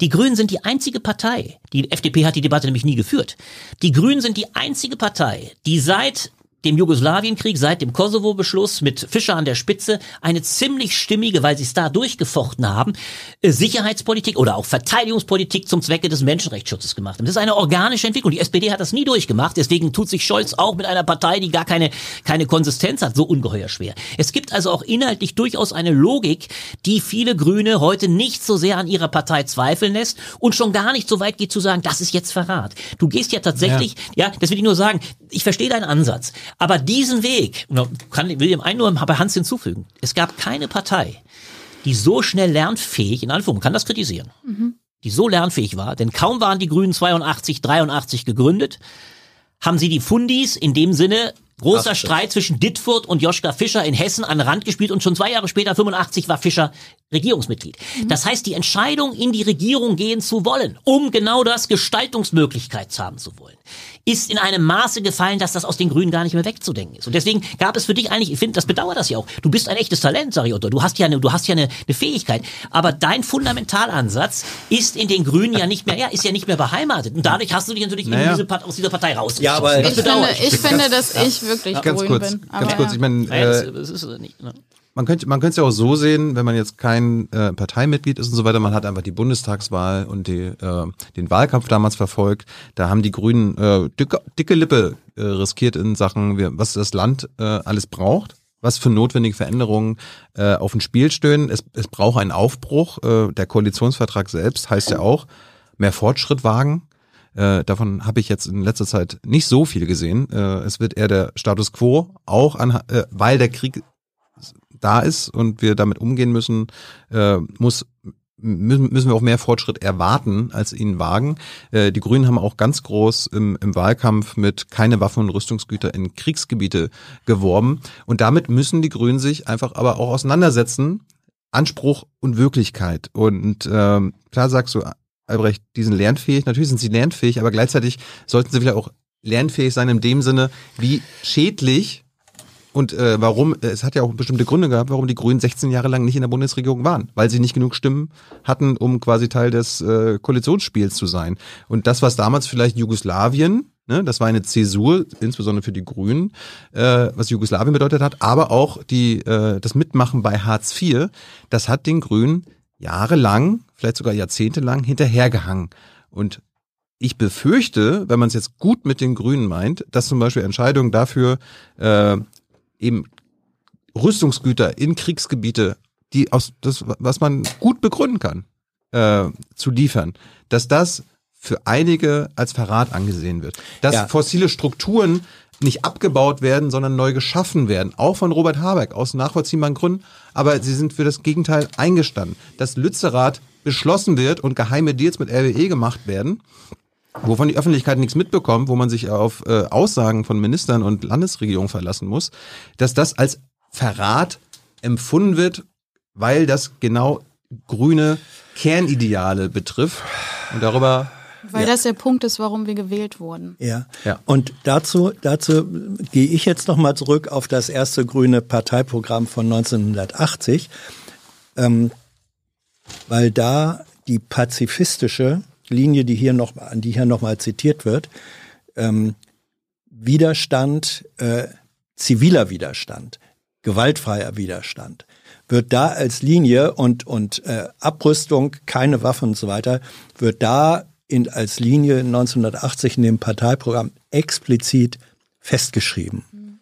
die Grünen sind die einzige Partei, die FDP hat die Debatte nämlich nie geführt. Die Grünen sind die einzige Partei, die seit dem Jugoslawienkrieg, seit dem Kosovo-Beschluss mit Fischer an der Spitze eine ziemlich stimmige, weil sie es da durchgefochten haben, äh, Sicherheitspolitik oder auch Verteidigungspolitik zum Zwecke des Menschenrechtsschutzes gemacht haben. Das ist eine organische Entwicklung. Die SPD hat das nie durchgemacht, deswegen tut sich Scholz auch mit einer Partei, die gar keine, keine Konsistenz hat, so ungeheuer schwer. Es gibt also auch inhaltlich durchaus eine Logik, die viele Grüne heute nicht so sehr an ihrer Partei zweifeln lässt und schon gar nicht so weit geht zu sagen, das ist jetzt Verrat. Du gehst ja tatsächlich, ja, das will ich nur sagen, ich verstehe deinen Ansatz, aber diesen Weg, kann, will dem einen nur bei Hans hinzufügen, es gab keine Partei, die so schnell lernfähig, in man kann das kritisieren, die so lernfähig war, denn kaum waren die Grünen 82, 83 gegründet, haben sie die Fundis in dem Sinne großer Streit zwischen Dittfurt und Joschka Fischer in Hessen an den Rand gespielt und schon zwei Jahre später, 85, war Fischer Regierungsmitglied. Das heißt, die Entscheidung, in die Regierung gehen zu wollen, um genau das Gestaltungsmöglichkeit haben zu wollen, ist in einem Maße gefallen, dass das aus den Grünen gar nicht mehr wegzudenken ist. Und deswegen gab es für dich eigentlich, ich finde, das bedauert das ja auch. Du bist ein echtes Talent, sag ich Otto. Du hast ja eine, du hast ja eine, eine Fähigkeit. Aber dein Fundamentalansatz ist in den Grünen ja nicht mehr, ja, ist ja nicht mehr beheimatet. Und dadurch hast du dich natürlich in Naja. diese, aus dieser Partei raus. Ja, aber- Ich finde, ich finde, dass ich wirklich Ganz grün kurz, bin. ganz Aber kurz. ja. Ich meine, Ja, äh, ne? man könnte man könnte es ja auch so sehen, wenn man jetzt kein äh, Parteimitglied ist und so weiter, man hat einfach die Bundestagswahl und die, äh, den Wahlkampf damals verfolgt. Da haben die Grünen äh, dicke, dicke Lippe äh, riskiert in Sachen, was das Land äh, alles braucht. Was für notwendige Veränderungen äh, auf dem Spiel stehen. Es, es braucht einen Aufbruch. Äh, der Koalitionsvertrag selbst heißt ja auch, mehr Fortschritt wagen. Äh, davon habe ich jetzt in letzter Zeit nicht so viel gesehen. Äh, es wird eher der Status quo, auch an, äh, weil der Krieg da ist und wir damit umgehen müssen, äh, muss müssen, wir auch mehr Fortschritt erwarten als ihn wagen. Äh, die Grünen haben auch ganz groß im, im Wahlkampf mit keine Waffen und Rüstungsgüter in Kriegsgebiete geworben. Und damit müssen die Grünen sich einfach aber auch auseinandersetzen. Anspruch und Wirklichkeit. Und ähm, klar sagst du, Albrecht, die sind lernfähig. Natürlich sind sie lernfähig, aber gleichzeitig sollten sie vielleicht auch lernfähig sein in dem Sinne, wie schädlich und äh, warum, äh, es hat ja auch bestimmte Gründe gehabt, warum die Grünen 16 Jahre lang nicht in der Bundesregierung waren, weil sie nicht genug Stimmen hatten, um quasi Teil des äh, Koalitionsspiels zu sein. Und das, was damals vielleicht Jugoslawien, ne, das war eine Zäsur, insbesondere für die Grünen, äh, was Jugoslawien bedeutet hat, aber auch die, äh, das Mitmachen bei Hartz IV, das hat den Grünen jahrelang, vielleicht sogar jahrzehntelang hinterhergehangen. Und ich befürchte, wenn man es jetzt gut mit den Grünen meint, dass zum Beispiel Entscheidungen dafür äh, eben Rüstungsgüter in Kriegsgebiete, die aus das, was man gut begründen kann, äh, zu liefern, dass das für einige als Verrat angesehen wird. Dass Ja. fossile Strukturen nicht abgebaut werden, sondern neu geschaffen werden. Auch von Robert Habeck aus nachvollziehbaren Gründen. Aber sie sind für das Gegenteil eingestanden. Dass Lützerath beschlossen wird und geheime Deals mit RWE gemacht werden, wovon die Öffentlichkeit nichts mitbekommt, wo man sich auf äh, Aussagen von Ministern und Landesregierungen verlassen muss, dass das als Verrat empfunden wird, weil das genau grüne Kernideale betrifft. Und darüber Weil das der Punkt ist, warum wir gewählt wurden. Ja. Ja. Und dazu, dazu gehe ich jetzt nochmal zurück auf das erste grüne Parteiprogramm von 1980, ähm, weil da die pazifistische Linie, die hier noch, an die hier nochmal zitiert wird, ähm, Widerstand, äh, ziviler Widerstand, gewaltfreier Widerstand, wird da als Linie und, und äh, Abrüstung, keine Waffen und so weiter, wird da in, als Linie 1980 in dem Parteiprogramm explizit festgeschrieben.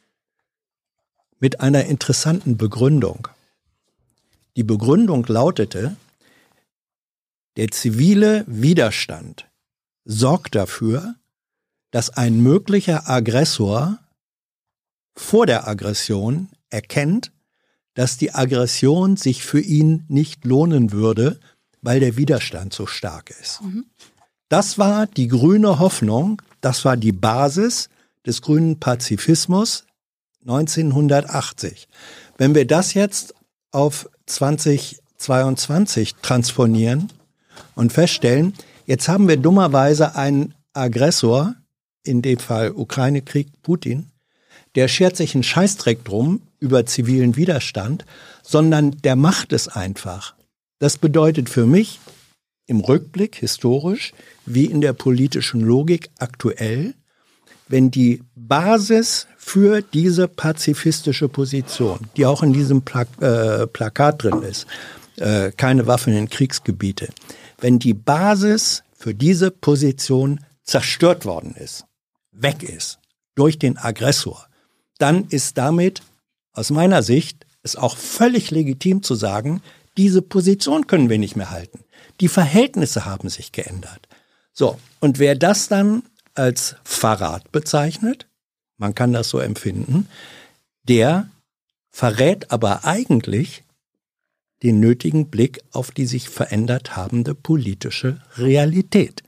Mit einer interessanten Begründung. Die Begründung lautete, der zivile Widerstand sorgt dafür, dass ein möglicher Aggressor vor der Aggression erkennt, dass die Aggression sich für ihn nicht lohnen würde, weil der Widerstand so stark ist. Das war die grüne Hoffnung, das war die Basis des grünen Pazifismus 1980. Wenn wir das jetzt auf 2022 transponieren und feststellen, jetzt haben wir dummerweise einen Aggressor, in dem Fall Ukraine-Krieg Putin, der schert sich einen Scheißdreck drum über zivilen Widerstand, sondern der macht es einfach. Das bedeutet für mich im Rückblick historisch wie in der politischen Logik aktuell, wenn die Basis für diese pazifistische Position, die auch in diesem Pla äh, Plakat drin ist, äh, keine Waffen in Kriegsgebiete, wenn die Basis für diese Position zerstört worden ist, weg ist durch den Aggressor, dann ist damit aus meiner Sicht es auch völlig legitim zu sagen, diese Position können wir nicht mehr halten. Die Verhältnisse haben sich geändert. So, und wer das dann als Verrat bezeichnet, man kann das so empfinden, der verrät aber eigentlich den nötigen Blick auf die sich verändert habende politische Realität.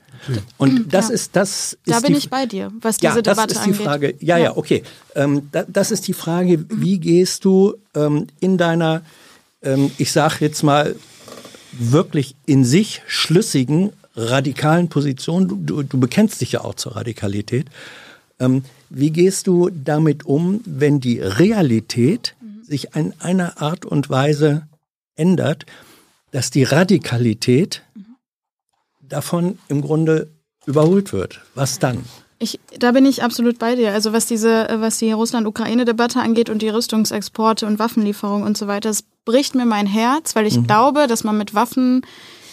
Und das Ja. ist das ist Da bin die, ich bei dir, was diese ja, das Debatte ist die angeht. Frage. Ja, ja, okay. Ähm, da, das ist die Frage, wie gehst du ähm, in deiner, ähm, ich sage jetzt mal, wirklich in sich schlüssigen, radikalen Position, du, du, bekennst dich ja auch zur Radikalität, ähm, wie gehst du damit um, wenn die Realität sich in einer Art und Weise ändert, dass die Radikalität davon im Grunde überholt wird? Was dann? Ich, da bin ich absolut bei dir. Also was diese, äh, was die Russland-Ukraine-Debatte angeht und die Rüstungsexporte und Waffenlieferungen und so weiter, es bricht mir mein Herz, weil ich glaube, dass man mit Waffen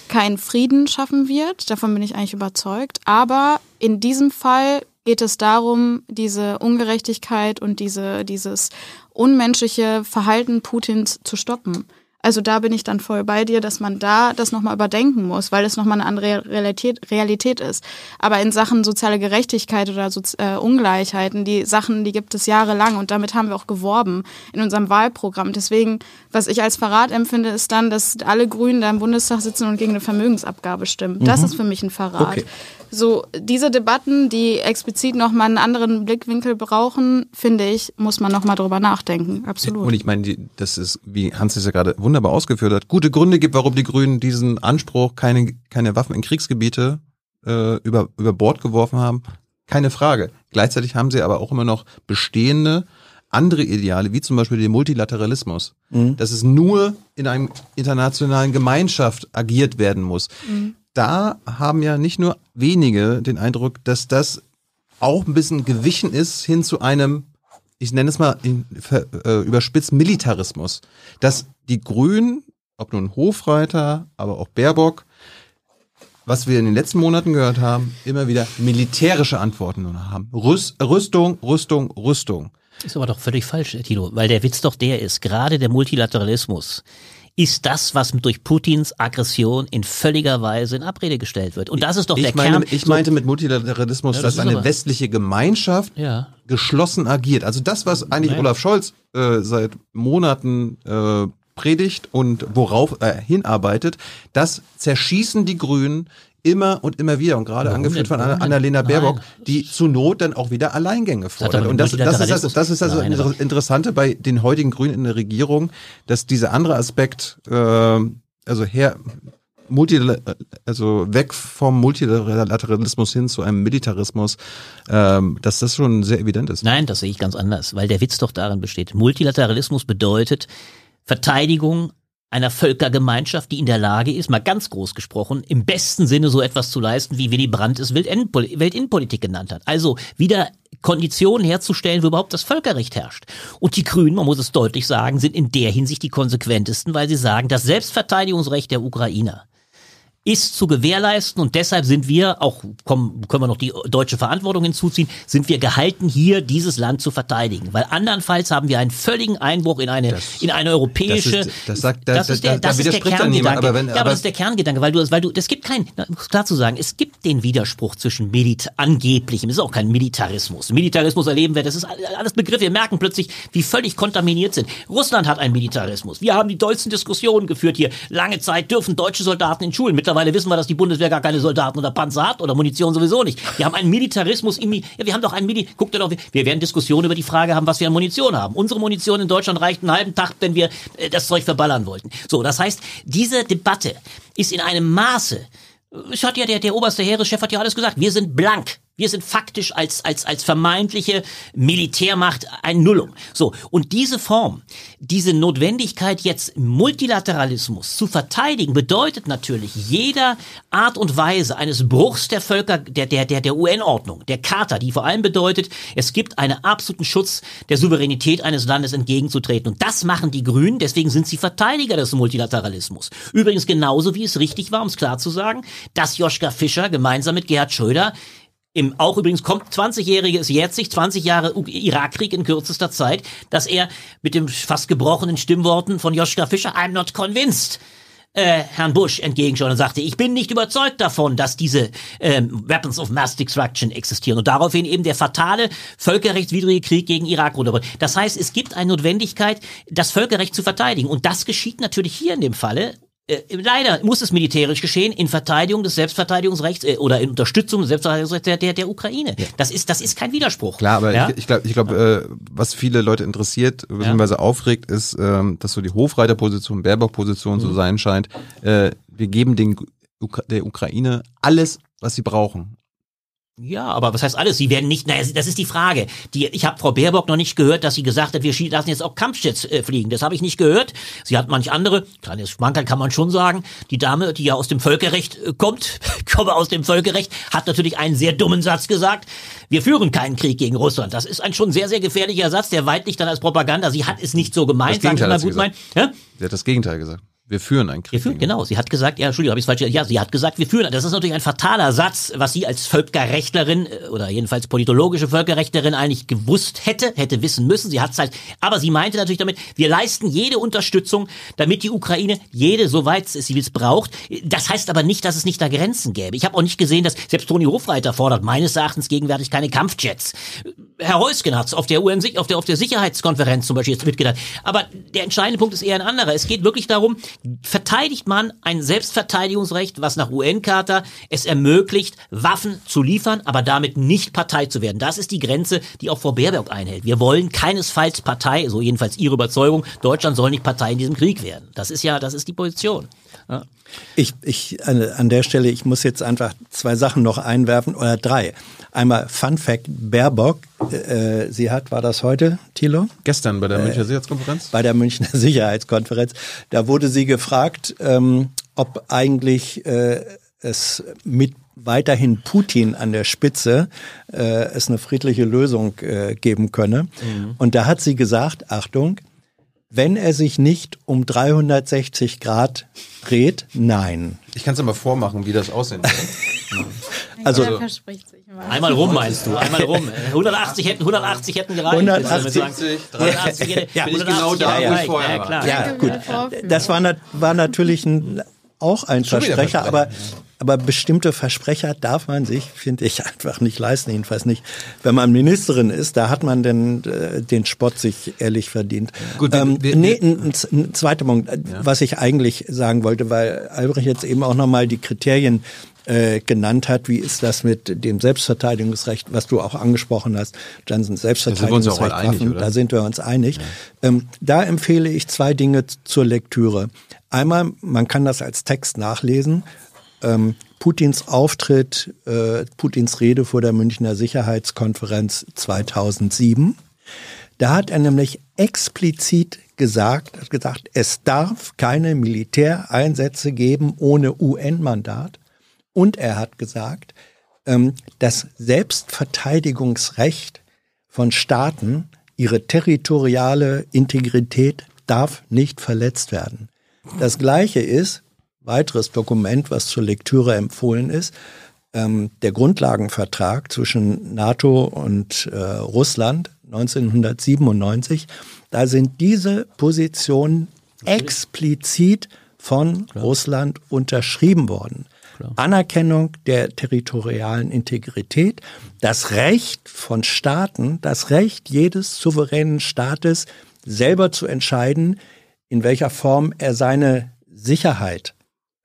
keinen Frieden schaffen wird. Davon bin ich eigentlich überzeugt. Aber in diesem Fall geht es darum, diese Ungerechtigkeit und diese, dieses unmenschliche Verhalten Putins zu stoppen. Also da bin ich dann voll bei dir, dass man da das nochmal überdenken muss, weil es nochmal eine andere Realität, Realität ist. Aber in Sachen soziale Gerechtigkeit oder Sozi äh, Ungleichheiten, die Sachen, die gibt es jahrelang und damit haben wir auch geworben in unserem Wahlprogramm. Deswegen, was ich als Verrat empfinde, ist dann, dass alle Grünen da im Bundestag sitzen und gegen eine Vermögensabgabe stimmen. Das ist für mich ein Verrat. Okay. So, diese Debatten, die explizit nochmal einen anderen Blickwinkel brauchen, finde ich, muss man nochmal drüber nachdenken. Absolut. Und ich meine, das ist, wie Hans es ja gerade wunderbar ausgeführt hat, gute Gründe gibt, warum die Grünen diesen Anspruch, keine, keine Waffen in Kriegsgebiete äh, über, über Bord geworfen haben. Keine Frage. Gleichzeitig haben sie aber auch immer noch bestehende andere Ideale, wie zum Beispiel den Multilateralismus, dass es nur in einem internationalen Gemeinschaft agiert werden muss. Da haben ja nicht nur wenige den Eindruck, dass das auch ein bisschen gewichen ist hin zu einem, ich nenne es mal in, äh, überspitzt Militarismus, dass die Grünen, ob nun Hofreiter, aber auch Baerbock, was wir in den letzten Monaten gehört haben, immer wieder militärische Antworten nur haben. Rüst, Rüstung, Rüstung, Rüstung. Ist aber doch völlig falsch, Tilo, weil der Witz doch der ist, gerade der Multilateralismus ist das, was durch Putins Aggression in völliger Weise in Abrede gestellt wird. Und das ist doch ich der meine, Kern. Ich meinte mit Multilateralismus, Ja, das dass eine aber- westliche Gemeinschaft Ja. Geschlossen agiert. Also das, was eigentlich Nein. Olaf Scholz äh, seit Monaten äh, predigt und worauf er hinarbeitet, das zerschießen die Grünen immer und immer wieder und gerade Warum angeführt denn? von Warum denn? Annalena Nein. Baerbock, die zu Not dann auch wieder Alleingänge fordert. Und das, das, ist das, das ist das Nein, aber- Interessante bei den heutigen Grünen in der Regierung, dass dieser andere Aspekt, äh, also her, Multi, also weg vom Multilateralismus hin zu einem Militarismus, ähm, dass das schon sehr evident ist. Nein, das sehe ich ganz anders, weil der Witz doch darin besteht. Multilateralismus bedeutet Verteidigung einer Völkergemeinschaft, die in der Lage ist, mal ganz groß gesprochen, im besten Sinne so etwas zu leisten, wie Willy Brandt es Weltinnenpolitik genannt hat. Also wieder Konditionen herzustellen, wo überhaupt das Völkerrecht herrscht. Und die Grünen, man muss es deutlich sagen, sind in der Hinsicht die konsequentesten, weil sie sagen, das Selbstverteidigungsrecht der Ukrainer ist zu gewährleisten und deshalb sind wir, auch kommen, können wir noch die deutsche Verantwortung hinzuziehen, sind wir gehalten, hier dieses Land zu verteidigen. Weil andernfalls haben wir einen völligen Einbruch in eine, Das- in eine europäische. das ist- das sagt- da- das ist der, da das ist der dann niemand, Kerngedanke. aber wenn- ja, aber aber- das ist der Kerngedanke, weil du, weil du, es gibt kein, na, um es klar zu sagen, es gibt den Widerspruch zwischen Milit, angeblichem, es ist auch kein Militarismus. Militarismus erleben wir, das ist alles Begriff, wir merken plötzlich, wie völlig kontaminiert sind. Russland hat einen Militarismus. Wir haben die dollsten Diskussionen geführt hier. Lange Zeit dürfen deutsche Soldaten in Schulen. Mittlerweile wissen wir, dass die Bundeswehr gar keine Soldaten oder Panzer hat oder Munition sowieso nicht. Wir haben einen Militarismus im, ja, wir haben doch einen Mili, guckt ihr doch, wir- werden Diskussionen über die Frage haben, was wir an Munition haben. Unsere Munition in Deutschland reicht einen halben Tag, wenn wir äh, das Zeug verballern wollten. So, das heißt, diese Debatte ist in einem Maße, es hat ja der, der oberste Heereschef hat ja alles gesagt, wir sind blank. Wir sind faktisch als, als, als vermeintliche Militärmacht ein Nullum. So. Und diese Form, diese Notwendigkeit jetzt Multilateralismus zu verteidigen, bedeutet natürlich jeder Art und Weise eines Bruchs der Völker, der, der, der, der UN-Ordnung, der Charta, die vor allem bedeutet, es gibt einen absoluten Schutz der Souveränität eines Landes entgegenzutreten. Und das machen die Grünen, deswegen sind sie Verteidiger des Multilateralismus. Übrigens genauso wie es richtig war, um es klar zu sagen, dass Joschka Fischer gemeinsam mit Gerhard Schröder im, auch übrigens kommt 20-Jährige, es jährt sich 20 Jahre Irakkrieg in kürzester Zeit, dass er mit dem fast gebrochenen Stimmworten von Joschka Fischer, I'm not convinced, äh, Herrn Bush entgegenschauen und sagte, ich bin nicht überzeugt davon, dass diese ähm, Weapons of Mass Destruction existieren. Und daraufhin eben der fatale völkerrechtswidrige Krieg gegen Irak runterbricht. Das heißt, es gibt eine Notwendigkeit, das Völkerrecht zu verteidigen. Und das geschieht natürlich hier in dem Falle äh, leider muss es militärisch geschehen in Verteidigung des Selbstverteidigungsrechts äh, oder in Unterstützung des Selbstverteidigungsrechts der, der, der Ukraine. Das ist das ist kein Widerspruch. Klar, aber ja? ich, ich glaube, ich glaub, äh, was viele Leute interessiert, beziehungsweise aufregt, ist, ähm, dass so die Hofreiterposition, Baerbock-Position Mhm. so sein scheint. Äh, wir geben den, der Ukraine alles, was sie brauchen. Ja, aber was heißt alles? Sie werden nicht, naja, das ist die Frage. Die, ich habe Frau Baerbock noch nicht gehört, dass sie gesagt hat, wir lassen jetzt auch Kampfjets äh, fliegen. Das habe ich nicht gehört. Sie hat manch andere, kleines Schmankerl kann man schon sagen, die Dame, die ja aus dem Völkerrecht äh, kommt, komme aus dem Völkerrecht, hat natürlich einen sehr dummen Satz gesagt. Wir führen keinen Krieg gegen Russland. Das ist ein schon sehr, sehr gefährlicher Satz, der weit nicht dann als Propaganda. Sie hat es nicht so gemeint, Das sag ich Gegenteil mal gut meinen. Ja? Sie hat das Gegenteil gesagt. Wir führen einen Krieg. Wir führen, genau. Sie hat gesagt, ja, Entschuldigung, habe ich falsch gesagt. Ja, sie hat gesagt, wir führen. Das ist natürlich ein fataler Satz, was sie als Völkerrechtlerin äh, oder jedenfalls politologische Völkerrechtlerin eigentlich gewusst hätte, hätte wissen müssen. Sie hat es halt, aber sie meinte natürlich damit, wir leisten jede Unterstützung, damit die Ukraine jede, soweit sie es braucht. Das heißt aber nicht, dass es nicht da Grenzen gäbe. Ich habe auch nicht gesehen, dass selbst Toni Hofreiter fordert meines Erachtens gegenwärtig keine Kampfjets. Herr Heusgen hat es auf der UN, auf der, auf der Sicherheitskonferenz zum Beispiel jetzt mitgedacht. Aber der entscheidende Punkt ist eher ein anderer. Es geht wirklich darum, verteidigt man ein Selbstverteidigungsrecht, was nach UN-Charta es ermöglicht, Waffen zu liefern, aber damit nicht Partei zu werden. Das ist die Grenze, die auch Frau Baerbock einhält. Wir wollen keinesfalls Partei, so jedenfalls ihre Überzeugung, Deutschland soll nicht Partei in diesem Krieg werden. Das ist ja, das ist die Position. Ich, ich an, der Stelle, ich muss jetzt einfach zwei Sachen noch einwerfen oder drei. Einmal Fun Fact: Baerbock, äh, sie hat, war das heute, Thilo? Gestern Äh, bei der Münchner Sicherheitskonferenz. bei der Münchner Sicherheitskonferenz. Da wurde sie gefragt, ähm, ob eigentlich äh, es mit weiterhin Putin an der Spitze äh, es eine friedliche Lösung äh, geben könne. Und da hat sie gesagt, Achtung, wenn er sich nicht um 360 Grad dreht, nein. Ich kann es ja mal vormachen, wie das aussehen soll. Also- Jeder verspricht sich mal. Einmal rum meinst du, einmal rum. 180 hätten, 180 hätten gereicht. 180, 180 hätte, Ja, bin ich 180 genau da, wo ich vorher ja, war. klar. Ja, Danke gut. Das war, war natürlich ein, auch ein Versprecher, aber, aber bestimmte Versprecher darf man sich, finde ich, einfach nicht leisten, jedenfalls nicht. Wenn man Ministerin ist, da hat man denn äh, den Spott sich ehrlich verdient. Gut, wir- ähm, wir- nee, ein, ein, zweiter Punkt, äh, was ich eigentlich sagen wollte, weil Albrecht jetzt eben auch nochmal die Kriterien äh, genannt hat. Wie ist das mit dem Selbstverteidigungsrecht, was du auch angesprochen hast, ja auch Selbstverteidigungsrecht, alle einig, Waffen, oder? da sind wir uns einig. Ähm, da empfehle ich zwei Dinge zur Lektüre. Einmal, man kann das als Text nachlesen. Ähm, Putins Auftritt, äh, Putins Rede vor der Münchner Sicherheitskonferenz 2007. Da hat er nämlich explizit gesagt, hat gesagt, es darf keine Militäreinsätze geben ohne UN-Mandat. Und er hat gesagt, ähm, das Selbstverteidigungsrecht von Staaten, ihre territoriale Integrität darf nicht verletzt werden. Das Gleiche ist, weiteres Dokument, was zur Lektüre empfohlen ist, ähm, der Grundlagenvertrag zwischen NATO und äh, Russland 1997. Da sind diese Positionen explizit von Russland unterschrieben worden. Anerkennung der territorialen Integrität, das Recht von Staaten, das Recht jedes souveränen Staates, selber zu entscheiden, in welcher Form er seine Sicherheit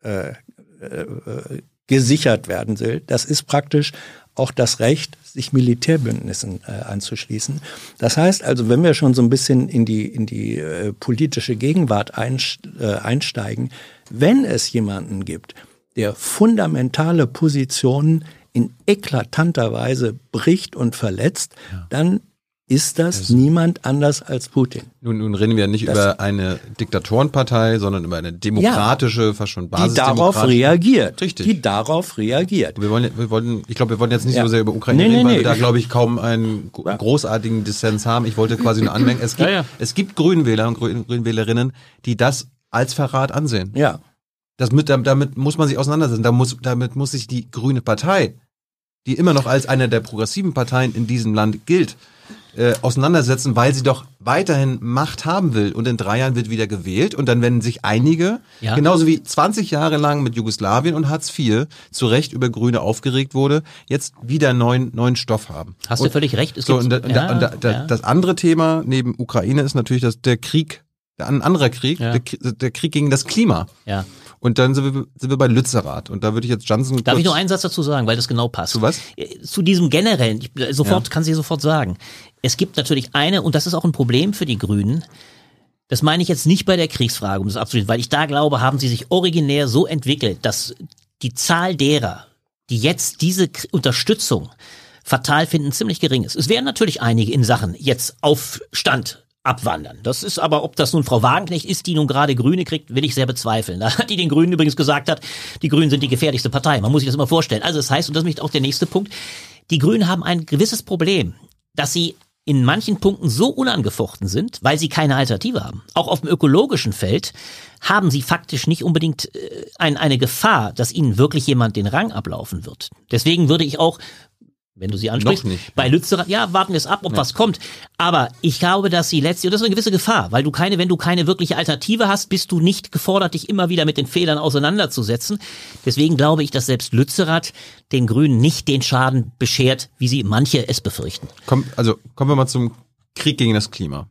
äh, äh, gesichert werden will. Das ist praktisch auch das Recht, sich Militärbündnissen äh, anzuschließen. Das heißt also, wenn wir schon so ein bisschen in die, in die äh, politische Gegenwart äh, einsteigen, wenn es jemanden gibt, der fundamentale Positionen in eklatanter Weise bricht und verletzt, dann ist das niemand anders als Putin. Nun, nun reden wir ja nicht Das- über eine Diktatorenpartei, sondern über eine demokratische, fast schon Die darauf reagiert. Richtig. Die darauf reagiert. Wir wollen, wir wollen, ich glaube, wir wollen jetzt nicht Ja. so sehr über Ukraine Nee, nee, reden, weil nee. wir da, glaube ich, kaum einen gro- großartigen Dissens haben. Ich wollte quasi nur anmerken, es gibt, Ja, ja. es gibt Grünwähler und Grün, Grünwählerinnen, die das als Verrat ansehen. Ja. Das mit, damit muss man sich auseinandersetzen. Da muss, damit muss sich die Grüne Partei, die immer noch als eine der progressiven Parteien in diesem Land gilt, äh, auseinandersetzen, weil sie doch weiterhin Macht haben will. Und in drei Jahren wird wieder gewählt und dann werden sich einige, Ja. genauso wie 20 Jahre lang mit Jugoslawien und Hartz IV zu Recht über Grüne aufgeregt wurde, jetzt wieder neuen, neuen Stoff haben. Hast und, du völlig recht. Es so, und, da, und, da, und da, ja. das andere Thema neben Ukraine ist natürlich dass der Krieg, ein anderer Krieg, Ja. der, der Krieg gegen das Klima. ja. Und dann sind wir, sind wir bei Lützerath. Und da würde ich jetzt Johnson Darf ich nur einen Satz dazu sagen, weil das genau passt? Zu was? Äh, Zu diesem generellen, ich, äh, sofort, kann sie sofort sagen. Es gibt natürlich eine, und das ist auch ein Problem für die Grünen, das meine ich jetzt nicht bei der Kriegsfrage, um das abzuschließen, weil ich da glaube, haben sie sich originär so entwickelt, dass die Zahl derer, die jetzt diese K Unterstützung fatal finden, ziemlich gering ist. Es werden natürlich einige in Sachen jetzt Aufstand abwandern. Das ist aber, ob das nun Frau Wagenknecht ist, die nun gerade Grüne kriegt, will ich sehr bezweifeln. Da die den Grünen übrigens gesagt hat, die Grünen sind die gefährlichste Partei. Man muss sich das immer vorstellen. Also das heißt, und das ist auch der nächste Punkt, die Grünen haben ein gewisses Problem, dass sie in manchen Punkten so unangefochten sind, weil sie keine Alternative haben. Auch auf dem ökologischen Feld haben sie faktisch nicht unbedingt äh, ein, eine Gefahr, dass ihnen wirklich jemand den Rang ablaufen wird. Deswegen würde ich auch wenn du sie ansprichst. Noch nicht. Bei Lützerath, ja, warten wir es ab, ob was kommt. Aber ich glaube, dass sie letztlich, und das ist eine gewisse Gefahr, weil du keine, wenn du keine wirkliche Alternative hast, bist du nicht gefordert, dich immer wieder mit den Fehlern auseinanderzusetzen. Deswegen glaube ich, dass selbst Lützerath den Grünen nicht den Schaden beschert, wie sie manche es befürchten. Komm, also kommen wir mal zum Krieg gegen das Klima.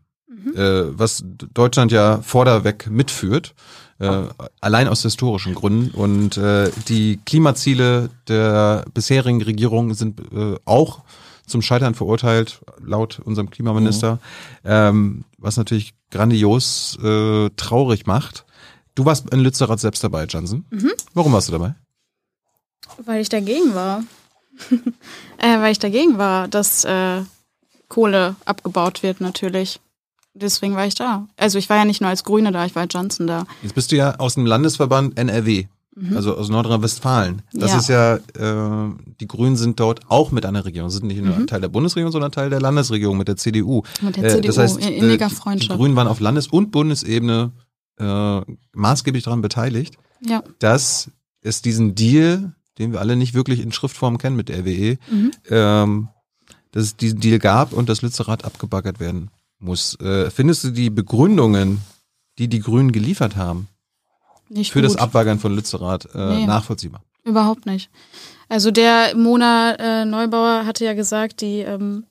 Äh, was Deutschland ja vorderweg mitführt, äh, allein aus historischen Gründen. Und äh, die Klimaziele der bisherigen Regierung sind äh, auch zum Scheitern verurteilt, laut unserem Klimaminister, ähm, was natürlich grandios äh, traurig macht. Du warst in Lützerath selbst dabei, Jansen. Warum warst du dabei? Weil ich dagegen war. äh, weil ich dagegen war, dass äh, Kohle abgebaut wird, natürlich. Deswegen war ich da. Also ich war ja nicht nur als Grüne da, ich war als Johnson da. Jetzt bist du ja aus dem Landesverband NRW, also aus Nordrhein-Westfalen. Das Ja. ist ja, äh, die Grünen sind dort auch mit einer Regierung, sind nicht nur ein Teil der Bundesregierung, sondern Teil der Landesregierung mit der CDU. Mit der Äh, CDU, das heißt, in inniger äh, die Freundschaft. Grünen waren auf Landes- und Bundesebene äh, maßgeblich daran beteiligt, Ja. dass es diesen Deal den wir alle nicht wirklich in Schriftform kennen mit der RWE, ähm, dass es diesen Deal gab und das Lützerath abgebaggert werden muss. Äh, findest du die Begründungen, die die Grünen geliefert haben Nicht für gut. das Abbaggern von Lützerath äh, Nee. nachvollziehbar? Überhaupt nicht. Also der Mona äh, Neubauer hatte ja gesagt, die ähm,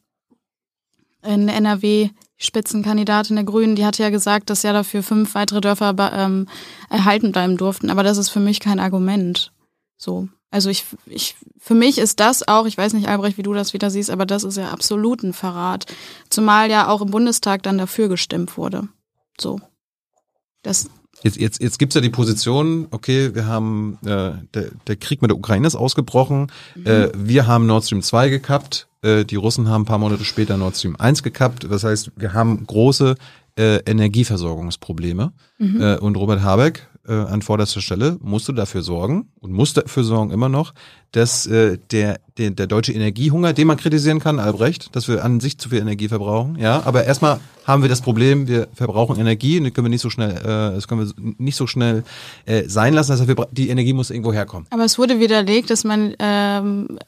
in NRW Spitzenkandidatin der Grünen, die hatte ja gesagt, dass ja dafür fünf weitere Dörfer ähm, erhalten bleiben durften. Aber das ist für mich kein Argument. So. Also ich, ich, für mich ist das auch, ich weiß nicht, Albrecht, wie du das wieder siehst, aber das ist ja absolut ein Verrat. Zumal ja auch im Bundestag dann dafür gestimmt wurde. So. Das, Jetzt, jetzt, jetzt gibt's ja die Position, okay, wir haben, äh, der, der Krieg mit der Ukraine ist ausgebrochen, äh, wir haben Nord Stream 2 gekappt, äh, die Russen haben ein paar Monate später Nord Stream 1 gekappt, das heißt, wir haben große äh, Energieversorgungsprobleme äh, und Robert Habeck an vorderster Stelle. Musste dafür sorgen und muss dafür sorgen immer noch, dass äh, der, der, der deutsche Energiehunger, den man kritisieren kann, Albrecht, dass wir an sich zu viel Energie verbrauchen, ja, aber erstmal haben wir das Problem, wir verbrauchen Energie und das können wir nicht so schnell, äh, das können wir nicht so schnell äh, sein lassen, das heißt, wir, die Energie muss irgendwo herkommen. aber es wurde widerlegt, dass man ähm,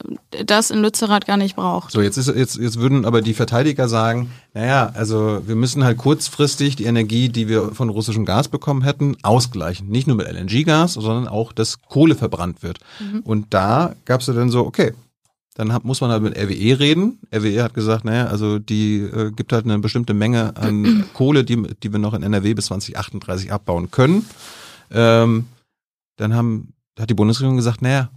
das in Lützerath gar nicht braucht. So, jetzt ist jetzt jetzt würden aber die Verteidiger sagen, naja, also wir müssen halt kurzfristig die Energie, die wir von russischem Gas bekommen hätten, ausgleichen. Nicht nur mit LNG-Gas, sondern auch, dass Kohle verbrannt wird. Und da gab es ja dann so, okay, dann hat, muss man halt mit RWE reden. RWE hat gesagt, naja, also die äh, gibt halt eine bestimmte Menge an Kohle, die, die wir noch in NRW bis 2038 abbauen können. Ähm, dann haben, hat die Bundesregierung gesagt, naja,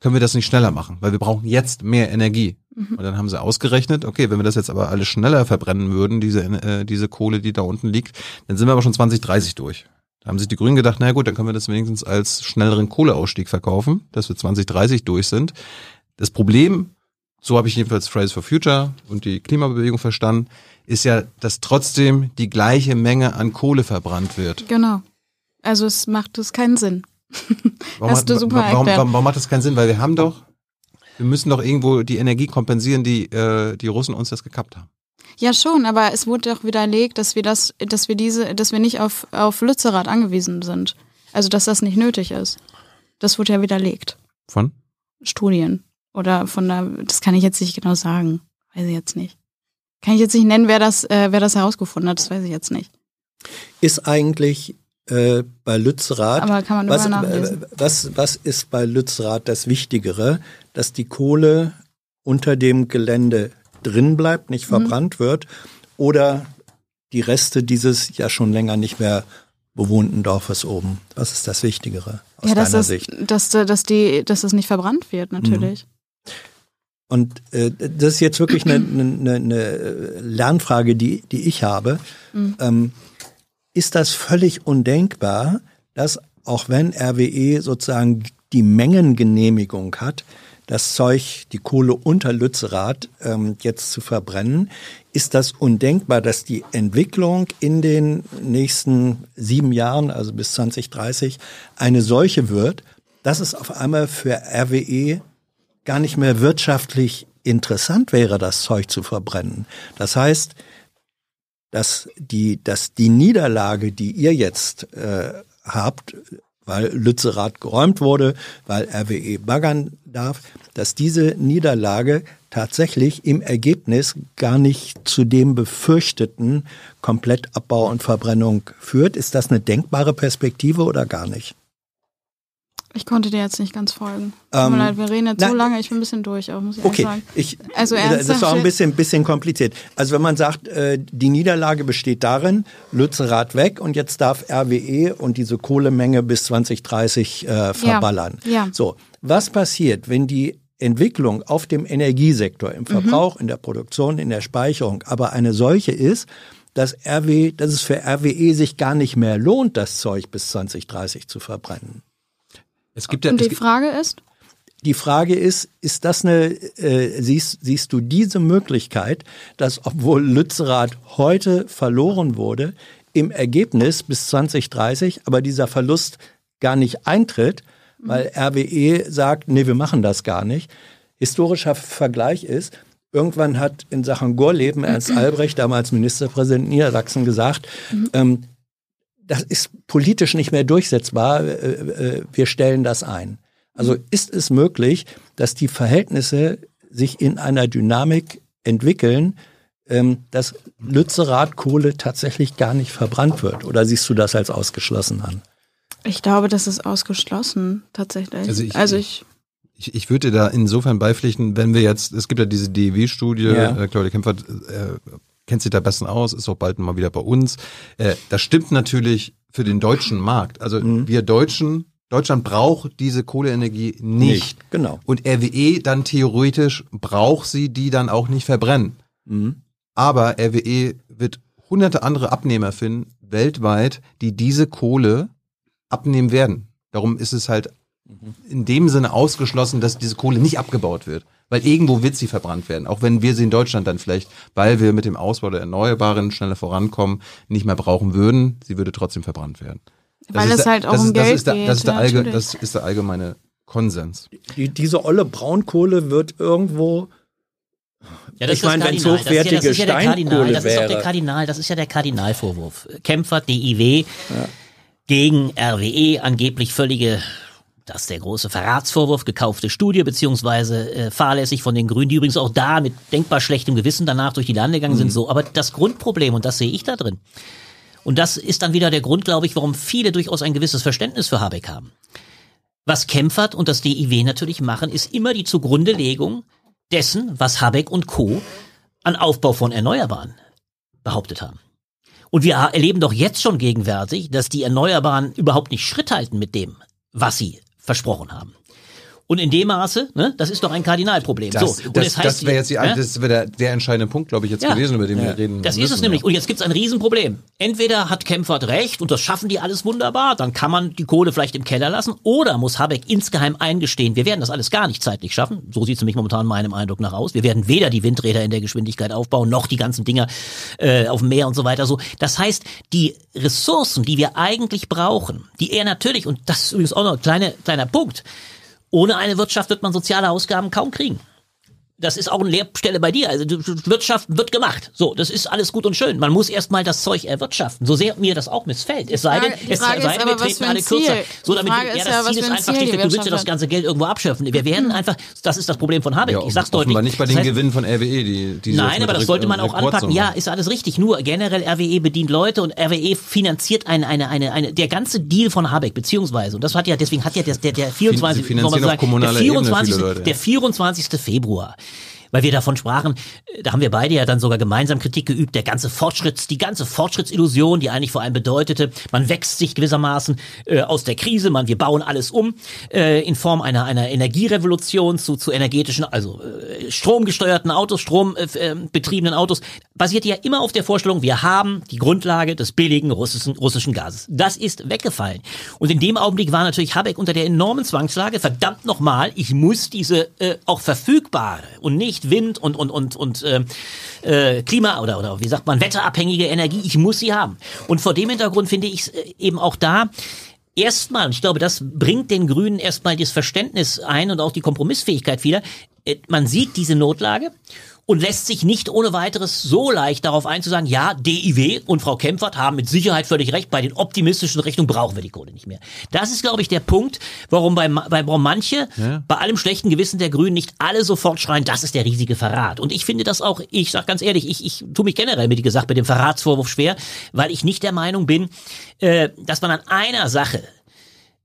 können wir das nicht schneller machen, weil wir brauchen jetzt mehr Energie. Und dann haben sie ausgerechnet, okay, wenn wir das jetzt aber alles schneller verbrennen würden, diese, äh, diese Kohle, die da unten liegt, dann sind wir aber schon 2030 durch. Da haben sich die Grünen gedacht, na gut, dann können wir das wenigstens als schnelleren Kohleausstieg verkaufen, dass wir 2030 durch sind. Das Problem, so habe ich jedenfalls Fridays for Future und die Klimabewegung verstanden, ist ja, dass trotzdem die gleiche Menge an Kohle verbrannt wird. Genau. Also es macht es keinen Sinn. Warum, Hast du super warum, warum, warum macht das keinen Sinn? Weil wir haben doch, wir müssen doch irgendwo die Energie kompensieren, die äh, die Russen uns das gekappt haben. Ja schon, aber es wurde doch widerlegt, dass wir das, dass wir diese, dass wir nicht auf, auf Lützerath angewiesen sind. Also dass das nicht nötig ist. Das wurde ja widerlegt. Von? Studien. Oder von der, das kann ich jetzt nicht genau sagen. Weiß ich jetzt nicht. Kann ich jetzt nicht nennen, wer das, äh, wer das herausgefunden hat, das weiß ich jetzt nicht. Ist eigentlich äh, bei Lützerath, Aber kann man was, überall nachlesen. äh, was, was ist bei Lützerath das Wichtigere? Dass die Kohle unter dem Gelände drin bleibt, nicht Mhm. verbrannt wird oder die Reste dieses ja schon länger nicht mehr bewohnten Dorfes oben. Was ist das Wichtigere aus Ja, dass deiner das, Sicht? dass, dass die, dass das nicht verbrannt wird, natürlich. Und äh, das ist jetzt wirklich eine, eine, eine Lernfrage, die, die ich habe. Ähm, ist das völlig undenkbar, dass auch wenn RWE sozusagen die Mengengenehmigung hat, das Zeug, die Kohle unter Lützerath ähm, jetzt zu verbrennen, ist das undenkbar, dass die Entwicklung in den nächsten sieben Jahren, also bis 2030, eine solche wird, dass es auf einmal für RWE gar nicht mehr wirtschaftlich interessant wäre, das Zeug zu verbrennen. Das heißt, dass die, dass die Niederlage, die ihr jetzt äh, habt, weil Lützerath geräumt wurde, weil RWE baggern darf, dass diese Niederlage tatsächlich im Ergebnis gar nicht zu dem befürchteten Komplettabbau und Verbrennung führt. Ist das eine denkbare Perspektive oder gar nicht? Ich konnte dir jetzt nicht ganz folgen. Tut Ähm, mir leid, wir reden jetzt so na- lange, ich bin ein bisschen durch, auch muss ich Okay, sagen. ich, Also das ernsthaft war ein bisschen, bisschen kompliziert. Also wenn man sagt, äh, die Niederlage besteht darin, Lützerath weg und jetzt darf RWE und diese Kohlemenge bis 2030 äh, verballern. ja. So, was passiert, wenn die Entwicklung auf dem Energiesektor, Mhm. im Verbrauch, in der Produktion, in der Speicherung, aber eine solche ist, dass RW, dass es für RWE sich gar nicht mehr lohnt, das Zeug bis 2030 zu verbrennen. Es gibt ja, Und die gibt, Frage ist, Die Frage ist, ist das eine, äh, siehst, siehst du diese Möglichkeit, dass obwohl Lützerath heute verloren wurde, im Ergebnis bis 2030, aber dieser Verlust gar nicht eintritt, weil RWE sagt, nee, wir machen das gar nicht. Historischer Vergleich ist, irgendwann hat in Sachen Gorleben Ernst Albrecht, damals Ministerpräsident Niedersachsen, gesagt, ähm, das ist politisch nicht mehr durchsetzbar, äh, äh, wir stellen das ein. Also ist es möglich, dass die Verhältnisse sich in einer Dynamik entwickeln, ähm, dass Lützerath-Kohle tatsächlich gar nicht verbrannt wird? Oder siehst du das als ausgeschlossen an? Ich glaube, das ist ausgeschlossen, tatsächlich. Also ich- also ich Ich, ich würde da insofern beipflichten, wenn wir jetzt, es gibt ja diese DEW-Studie, Ja. äh, Claudia Kempfert äh, kennt sich da besten aus, ist auch bald mal wieder bei uns. Äh, das stimmt natürlich für den deutschen Markt. Also wir Deutschen, Deutschland braucht diese Kohleenergie nicht. Nicht, genau. Und RWE dann theoretisch braucht sie die dann auch nicht verbrennen. Mhm. Aber RWE wird hunderte andere Abnehmer finden, weltweit, die diese Kohle abnehmen werden. Darum ist es halt in dem Sinne ausgeschlossen, dass diese Kohle nicht abgebaut wird. Weil irgendwo wird sie verbrannt werden. Auch wenn wir sie in Deutschland dann vielleicht, weil wir mit dem Ausbau der Erneuerbaren schneller vorankommen, nicht mehr brauchen würden, sie würde trotzdem verbrannt werden. Das Weil ist es der- halt auch das um ist, das Geld ist der, geht, Das ist, der ja, allge, das ist der allgemeine Konsens. Die, diese olle Braunkohle wird irgendwo Ja, das Ich meine, das wenn's Kardinal. hochwertige das ist ja, das ist ja der Kardinal, Steinkohle das ist doch der. Kardinal, das ist ja der Kardinalvorwurf. Kämpfer DIW gegen RWE, angeblich völlige, das ist der große Verratsvorwurf, gekaufte Studie, beziehungsweise äh, fahrlässig von den Grünen, die übrigens auch da mit denkbar schlechtem Gewissen danach durch die Lande gegangen sind, so. Aber das Grundproblem, und das sehe ich da drin, und das ist dann wieder der Grund, glaube ich, warum viele durchaus ein gewisses Verständnis für Habeck haben. Was Kempfert und das DIW natürlich machen, ist immer die Zugrundelegung dessen, was Habeck und Co. an Aufbau von Erneuerbaren behauptet haben. Und wir erleben doch jetzt schon gegenwärtig, dass die Erneuerbaren überhaupt nicht Schritt halten mit dem, was sie versprochen haben. Und in dem Maße, ne, das ist doch ein Kardinalproblem. Das, so, und das, es heißt, das wäre jetzt die, ja? das wäre der, der entscheidende Punkt, glaube ich, jetzt Ja. gewesen, über den wir reden Das müssen. ist es nämlich. Und jetzt gibt es ein Riesenproblem. Entweder hat Kempfert recht und das schaffen die alles wunderbar, dann kann man die Kohle vielleicht im Keller lassen, oder muss Habeck insgeheim eingestehen, wir werden das alles gar nicht zeitlich schaffen. So sieht es nämlich momentan meinem Eindruck nach aus. Wir werden weder die Windräder in der Geschwindigkeit aufbauen, noch die ganzen Dinger äh, auf dem Meer und so weiter. So, Das heißt, die Ressourcen, die wir eigentlich brauchen, die er natürlich, und das ist übrigens auch noch ein kleiner, kleiner Punkt, ohne eine Wirtschaft wird man soziale Ausgaben kaum kriegen das ist auch eine Lehrstelle bei dir. Also du- du- Wirtschaft wird gemacht. So, das ist alles gut und schön. Man muss erstmal das Zeug erwirtschaften. So sehr mir das auch missfällt. Es sei denn, es Frage sei denn, wir was treten alle kürzer. So, Die damit Frage ja, ist das ja, Ziel ist einfach Ziel schlichtweg, du willst ja das ganze Geld irgendwo abschöpfen. Wir werden einfach, das ist das Problem von Habeck. Ja, ich sag's deutlich. nicht bei Das den heißt, Gewinnen von RWE, die, die Nein, aber das sollte man auch Rekordsumme anpacken. Ja, ist alles richtig. Nur generell RWE bedient Leute und RWE finanziert eine, eine, eine, eine, der ganze Deal von Habeck, beziehungsweise, und das hat ja, deswegen hat ja der, der, der 24, Sie finanzieren man auf sagen, kommunaler der Ebene 24, viele Leute, ja. der 24. Februar. Weil wir davon sprachen, äh, da haben wir beide ja dann sogar gemeinsam Kritik geübt, der ganze Fortschritts, die ganze Fortschrittsillusion, die eigentlich vor allem bedeutete, man wächst sich gewissermaßen äh, aus der Krise, man, wir bauen alles um äh, in Form einer, einer Energierevolution zu, zu energetischen, also äh, stromgesteuerten Autos, strombetriebenen äh, betriebenen Autos, basierte ja immer auf der Vorstellung, wir haben die Grundlage des billigen russischen, russischen Gases. Das ist weggefallen. Und in dem Augenblick war natürlich Habeck unter der enormen Zwangslage, verdammt nochmal, ich muss diese äh, auch verfügbare und nicht Wind und, und, und, und äh, äh, Klima oder, oder wie sagt man, wetterabhängige Energie, ich muss sie haben. Und vor dem Hintergrund finde ich es äh, eben auch da, erstmal, und ich glaube, das bringt den Grünen erstmal das Verständnis ein und auch die Kompromissfähigkeit wieder. Äh, Man sieht diese Notlage und lässt sich nicht ohne weiteres so leicht darauf einzusagen, ja, DIW und Frau Kempfert haben mit Sicherheit völlig recht, bei den optimistischen Rechnungen brauchen wir die Kohle nicht mehr. Das ist, glaube ich, der Punkt, warum bei, bei warum manche bei allem schlechten Gewissen der Grünen nicht alle sofort schreien, das ist der riesige Verrat. Und ich finde das auch, ich sag ganz ehrlich, ich, ich tue mich generell, wie gesagt, mit dem Verratsvorwurf schwer, weil ich nicht der Meinung bin, äh, dass man an einer Sache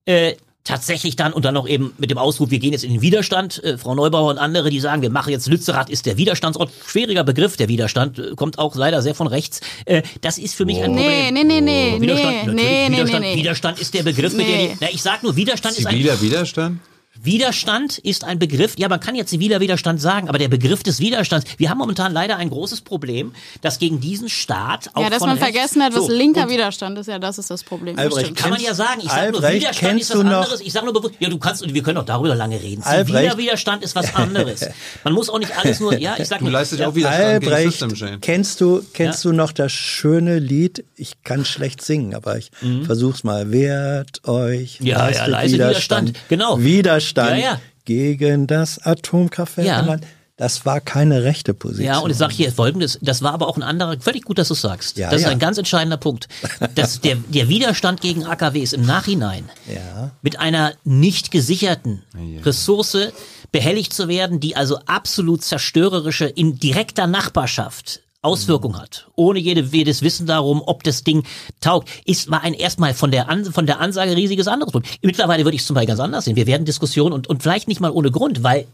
äh, tatsächlich dann und dann noch eben mit dem Ausruf, wir gehen jetzt in den Widerstand, äh, Frau Neubauer und andere, die sagen, wir machen jetzt Lützerath ist der Widerstandsort, schwieriger Begriff, der Widerstand, äh, kommt auch leider sehr von rechts. Äh, das ist für mich ein Problem. Nee, nee, nee, nee, Widerstand, nee, nee, nee, Widerstand, nee, nee. Widerstand ist der Begriff, mit Nee. der die, na, ich sag nur, Widerstand ist ein, Ziviler Widerstand? Widerstand ist ein Begriff, ja, man kann ja ziviler Widerstand sagen, aber der Begriff des Widerstands, wir haben momentan leider ein großes Problem, dass gegen diesen Staat auch Ja, dass von man rechts, vergessen hat, was so, linker Widerstand ist, ja, das ist das Problem. Das Albrecht, kann man ja sagen. Ich sage nur, Albrecht, Widerstand kennst ist was du noch- anderes. Ich sage nur bewusst, ja, du kannst, wir können doch darüber lange reden. Albrecht. Ziviler Widerstand ist was anderes. Man muss auch nicht alles nur, ja, ich sag Du nur, leistest ja, auch Widerstand gegen Albrecht, System Change. kennst du, kennst du noch das schöne Lied? Ich kann schlecht singen, aber ich versuch's mal. Wehrt euch, Mhm. Ja, ja, leistet leise Widerstand. Genau. Widerstand Ja, ja. gegen das Atomkraftwerk. Ja. im Land. Das war keine rechte Position. Ja, und ich sage hier folgendes, das war aber auch ein anderer, völlig gut, dass du sagst. Ja, das ist ja. ein ganz entscheidender Punkt. Dass der, der Widerstand gegen AKWs im Nachhinein Ja. mit einer nicht gesicherten Ressource behelligt zu werden, die also absolut zerstörerische in direkter Nachbarschaft Auswirkung hat, ohne jede, jedes Wissen darum, ob das Ding taugt, ist war ein erstmal von der An von der Ansage riesiges anderes Problem. Mittlerweile würde ich es zum Beispiel ganz anders sehen. Wir werden Diskussionen und, und vielleicht nicht mal ohne Grund, weil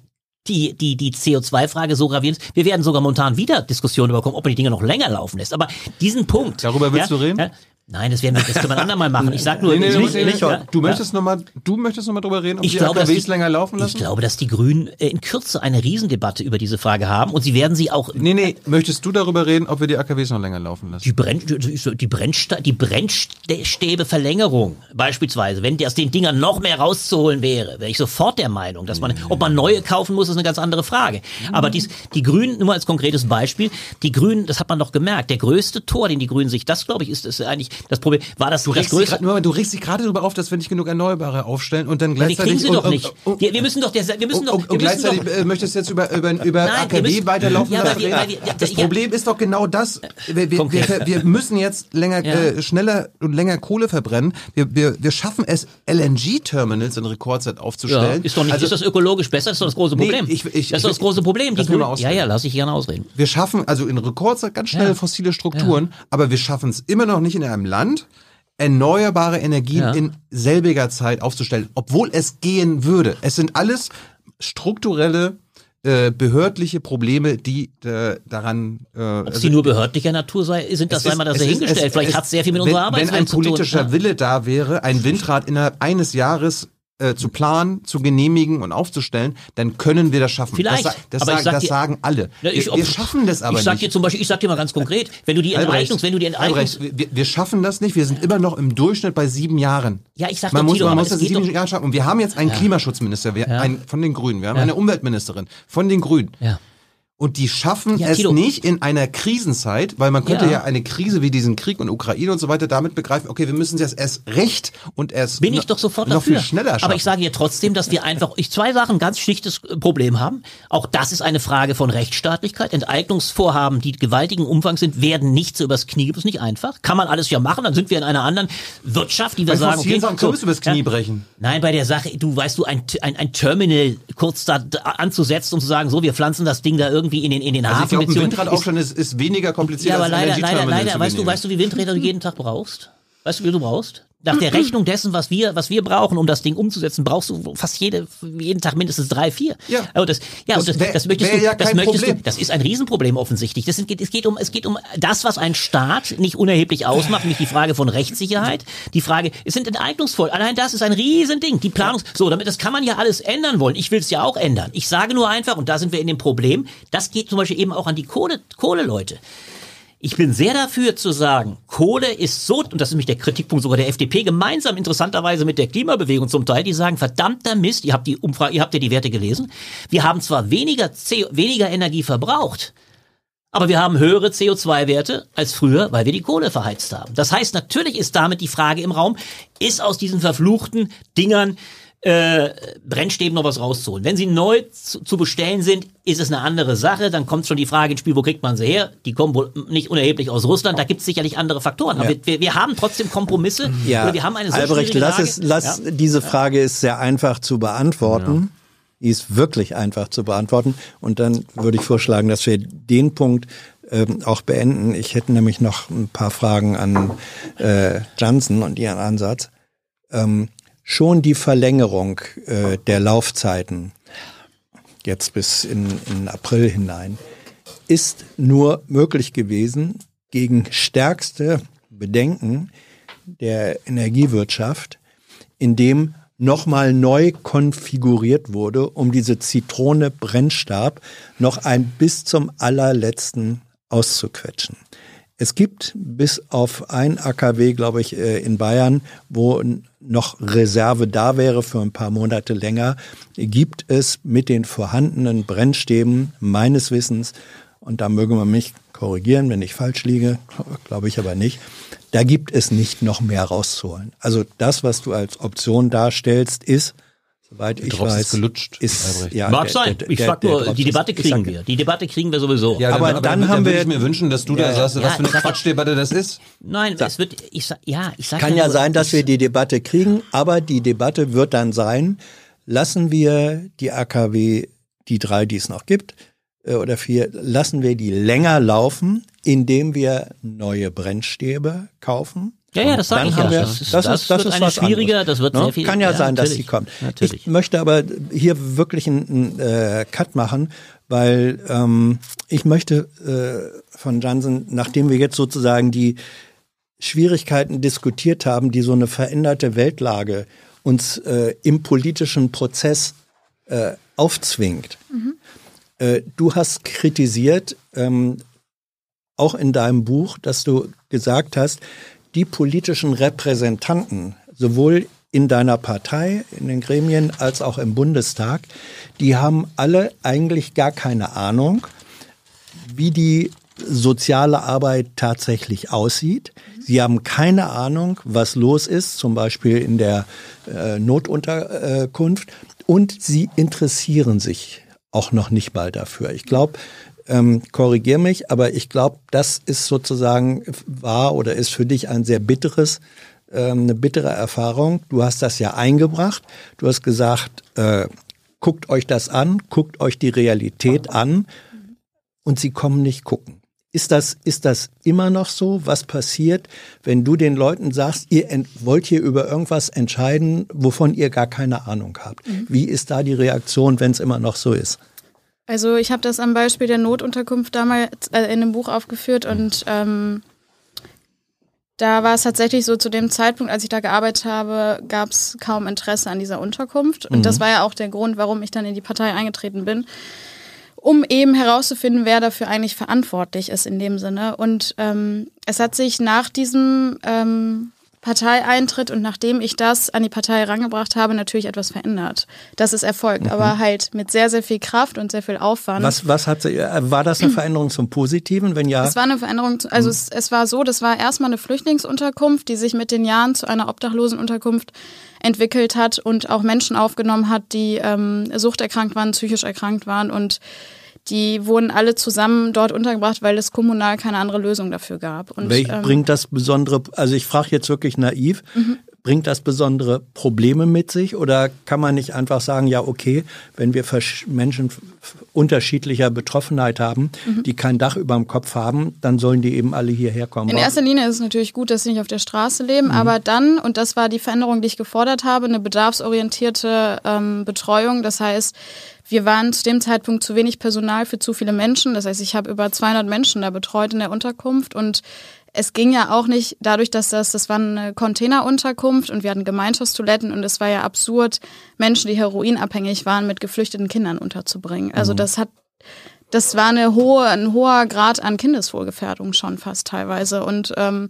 die, die, die CO2-Frage so gravierend ist. Wir werden sogar momentan wieder Diskussionen bekommen, ob man die Dinge noch länger laufen lässt. Aber diesen Punkt. Darüber willst du reden? Ja, nein, das werden wir, das können wir ein andermal machen. Ich sag nur, Nee, nee, nee, nee, nicht, nee. Du möchtest noch mal, du möchtest noch mal drüber reden, ob ich die glaube, dass AKWs die, länger laufen lassen? Ich glaube, dass die Grünen äh, in Kürze eine Riesendebatte über diese Frage haben und sie werden sie auch nee, nee, möchtest du darüber reden, ob wir die AKWs noch länger laufen lassen? die, Brenn, die, Brennsta die Brennstäbeverlängerung beispielsweise, wenn aus den Dingern noch mehr rauszuholen wäre, wäre ich sofort der Meinung, dass man, ob man neue kaufen muss, ist eine ganz andere Frage. Aber dies, die Grünen, nur als konkretes Beispiel, die Grünen, das hat man doch gemerkt, der größte Tor, den die Grünen sich, das glaube ich, ist, ist eigentlich das Problem, war das, Du das größte, grad, nur, du regst dich gerade darüber auf, dass wir nicht genug Erneuerbare aufstellen und dann Ja, die gleichzeitig... kriegen sie und, doch und- nicht. Und, Wir, wir müssen doch, der, wir müssen und, doch, und, und gleichzeitig doch, äh, möchtest du jetzt über, über, über Nein, AKW müssen- weiterlaufen Ja, wir- weil wir- ja, Das ja. Problem ist doch genau das. Wir, wir, müssen jetzt länger, Ja. äh, schneller und länger Kohle verbrennen. Wir, wir, wir schaffen es, LNG-Terminals in Rekordzeit ja, aufzustellen. ist doch nicht, Also, ist das ökologisch besser? Das ist doch das große Problem. Ich- ich- das ist das große Problem. Die Grünen- ja, ja, lass ich gerne ausreden. wir schaffen also in Rekordzeit ganz schnell Ja. fossile Strukturen, aber wir schaffen es immer noch nicht in einem Land, erneuerbare Energien Ja. in selbiger Zeit aufzustellen, obwohl es gehen würde. Es sind alles strukturelle äh, behördliche Probleme, die äh, daran äh, Ob sie nur behördlicher Natur sei, sind das es sei mal das es dahingestellt. es- Vielleicht hat es sehr viel mit wenn, unserer Wenn ein Arbeitswelt zu tun. politischer Ja. Wille da wäre, ein Windrad innerhalb eines Jahres äh, zu planen, zu genehmigen und aufzustellen, dann können wir das schaffen. Vielleicht, Das, das, aber ich sagen, sag das dir- sagen alle. Ja, ich- wir, wir schaffen das aber ich sag nicht. dir zum Beispiel, ich sag dir mal ganz konkret, wenn du die Enteignungs, wenn du die Enteignungs, Albrecht, wir, wir schaffen das nicht. Wir sind immer noch im Durchschnitt bei sieben Jahren. Ja, ich sag man doch, muss, Tilo, man muss das geht sieben doch- Jahre schaffen. Und wir haben jetzt einen Klimaschutzminister wir, Ja. einen, von den Grünen. Wir haben Ja. eine Umweltministerin von den Grünen. ja. Und die schaffen Ja, es Tilo. nicht in einer Krisenzeit, weil man könnte Ja. ja. eine Krise wie diesen Krieg und Ukraine und so weiter damit begreifen, okay, wir müssen das erst recht und erst Bin ich doch sofort noch dafür. viel schneller schaffen. Aber ich sage dir trotzdem, dass wir einfach ich zwei Sachen ganz schlichtes äh, Problem haben. Auch das ist eine Frage von Rechtsstaatlichkeit. Enteignungsvorhaben, die gewaltigen Umfang sind, werden nicht so übers Knie. Das ist nicht einfach. Kann man alles ja machen. Dann sind wir in einer anderen Wirtschaft, die wir bei sagen, okay, Sachen so, wir übers Knie ja. brechen. Nein, bei der Sache, du weißt du, ein, ein, ein Terminal kurz da anzusetzen, um zu sagen, so, wir pflanzen das Ding da irgendwie in den, in den Also ich Hafen. glaube, ein Windrad ist- aufstellen ist, ist weniger kompliziert ja, aber als leider, leider, leider, weißt du, weißt du, wie Windräder du jeden Tag brauchst? Weißt du, wie du brauchst? Nach der Rechnung dessen, was wir, was wir brauchen, um das Ding umzusetzen, brauchst du fast jede, jeden Tag mindestens drei, vier. Ja. Das, ja, Das das, wär- das möchtest du, ja das möchtest Problem. du, das ist ein Riesenproblem offensichtlich. Das sind, es geht um, es geht um das, was ein Staat nicht unerheblich ausmacht, nämlich die Frage von Rechtssicherheit. Die Frage, es sind Enteignungsvoll. Allein das ist ein Riesending. Die Planung, so, damit, das kann man ja alles ändern wollen. Ich will es ja auch ändern. Ich sage nur einfach, und da sind wir in dem Problem, das geht zum Beispiel eben auch an die Kohle, Kohleleute. Ich bin sehr dafür zu sagen, Kohle ist so, und das ist nämlich der Kritikpunkt sogar der FDP, gemeinsam interessanterweise mit der Klimabewegung zum Teil, die sagen, verdammter Mist, ihr habt die Umfrage, ihr habt ja die Werte gelesen, wir haben zwar weniger, CO, weniger Energie verbraucht, aber wir haben höhere CO2-Werte als früher, weil wir die Kohle verheizt haben. Das heißt, natürlich ist damit die Frage im Raum, ist aus diesen verfluchten Dingern äh, Brennstäben noch was rauszuholen. Wenn sie neu zu, zu bestellen sind, ist es eine andere Sache. Dann kommt schon die Frage ins Spiel, wo kriegt man sie her? Die kommen wohl nicht unerheblich aus Russland. Da gibt es sicherlich andere Faktoren. Aber Ja. wir, wir, haben trotzdem Kompromisse. Ja, Oder wir haben eine so Albrecht, lass es, lass, ja. diese Frage ist sehr einfach zu beantworten. Die ist wirklich einfach zu beantworten. Und dann würde ich vorschlagen, dass wir den Punkt ähm, auch beenden. Ich hätte nämlich noch ein paar Fragen an äh, Johnson und ihren Ansatz. Ähm, schon die Verlängerung äh, der Laufzeiten, jetzt bis in, in April hinein, ist nur möglich gewesen gegen stärkste Bedenken der Energiewirtschaft, indem nochmal neu konfiguriert wurde, um diese Zitrone Brennstab noch ein bis zum allerletzten auszuquetschen. Es gibt bis auf ein AKW, glaube ich, äh, in Bayern, wo noch Reserve da wäre für ein paar Monate länger, gibt es mit den vorhandenen Brennstäben meines Wissens, und da möge man mich korrigieren, wenn ich falsch liege, glaube ich aber nicht, da gibt es nicht noch mehr rauszuholen. Also das, was du als Option darstellst, ist, Soweit ich Drops ist weiß, gelutscht, ist ja, Mag der- sein. der- ich sag nur, die ist- Debatte kriegen sag- wir. Die Debatte kriegen wir sowieso. Ja, Aber dann haben würde wir- ich mir wünschen, dass du Ja, da sagst, ja, was für eine sag- Quatschdebatte das ist. Nein, es wird, ich sag, ja, ich sag Kann ja nur, sein, dass ich- wir die Debatte kriegen, aber die Debatte wird dann sein, lassen wir die AKW, die drei, die es noch gibt, äh, oder vier, lassen wir die länger laufen, indem wir neue Brennstäbe kaufen. Ja, ja, das sag Dann ich haben ja. wir, Das ist- das, das ist, das wird ist eine was schwieriger, anderes, das wird ne? sehr viel- Kann ja, ja, sein, dass die kommt. natürlich. Ich möchte aber hier wirklich einen, einen äh, Cut machen, weil ähm, ich möchte äh, von Jansen, nachdem wir jetzt sozusagen die Schwierigkeiten diskutiert haben, die so eine veränderte Weltlage uns äh, im politischen Prozess äh, aufzwingt. Äh, du hast kritisiert, ähm, auch in deinem Buch, dass du gesagt hast, die politischen Repräsentanten, sowohl in deiner Partei, in den Gremien als auch im Bundestag, die haben alle eigentlich gar keine Ahnung, wie die soziale Arbeit tatsächlich aussieht. Sie haben keine Ahnung, was los ist, zum Beispiel in der äh, Notunterkunft. Und sie interessieren sich auch noch nicht mal dafür. Ich glaube, ähm, korrigier mich, aber ich glaube, das ist sozusagen war oder ist für dich ein sehr bitteres, ähm, eine bittere Erfahrung. Du hast das ja eingebracht. Du hast gesagt, äh, guckt euch das an, guckt euch die Realität an und sie kommen nicht gucken. Ist das, ist das immer noch so? Was passiert, wenn du den Leuten sagst, ihr wollt hier über irgendwas entscheiden, wovon ihr gar keine Ahnung habt? Wie ist da die Reaktion, wenn es immer noch so ist? Also ich habe das am Beispiel der Notunterkunft damals äh, in dem Buch aufgeführt und ähm, da war es tatsächlich so, zu dem Zeitpunkt, als ich da gearbeitet habe, gab es kaum Interesse an dieser Unterkunft. Und das war ja auch der Grund, warum ich dann in die Partei eingetreten bin, um eben herauszufinden, wer dafür eigentlich verantwortlich ist in dem Sinne. Und ähm, es hat sich nach diesem ähm, Parteieintritt und nachdem ich das an die Partei herangebracht habe, natürlich etwas verändert. Das ist erfolgt, aber halt mit sehr, sehr viel Kraft und sehr viel Aufwand. Was, was hat äh, war das eine Veränderung zum Positiven? Wenn ja, Es war eine Veränderung, also es, es war so, das war erstmal eine Flüchtlingsunterkunft, die sich mit den Jahren zu einer Obdachlosenunterkunft entwickelt hat und auch Menschen aufgenommen hat, die ähm, suchterkrankt waren, psychisch erkrankt waren und die wurden alle zusammen dort untergebracht, weil es kommunal keine andere Lösung dafür gab. Und, welch, ähm, bringt das besondere, also ich frage jetzt wirklich naiv, bringt das besondere Probleme mit sich oder kann man nicht einfach sagen, ja okay, wenn wir Menschen unterschiedlicher Betroffenheit haben, die kein Dach über dem Kopf haben, dann sollen die eben alle hierher kommen. In erster Linie ist es natürlich gut, dass sie nicht auf der Straße leben, aber dann, und das war die Veränderung, die ich gefordert habe, eine bedarfsorientierte ähm, Betreuung. Das heißt, wir waren zu dem Zeitpunkt zu wenig Personal für zu viele Menschen. Das heißt, ich habe über 200 Menschen da betreut in der Unterkunft und es ging ja auch nicht dadurch, dass das, das war eine Containerunterkunft und wir hatten Gemeinschaftstoiletten und es war ja absurd, Menschen, die heroinabhängig waren, mit geflüchteten Kindern unterzubringen. Also das hat das war eine hohe, ein hoher Grad an Kindeswohlgefährdung schon fast teilweise. Und ähm,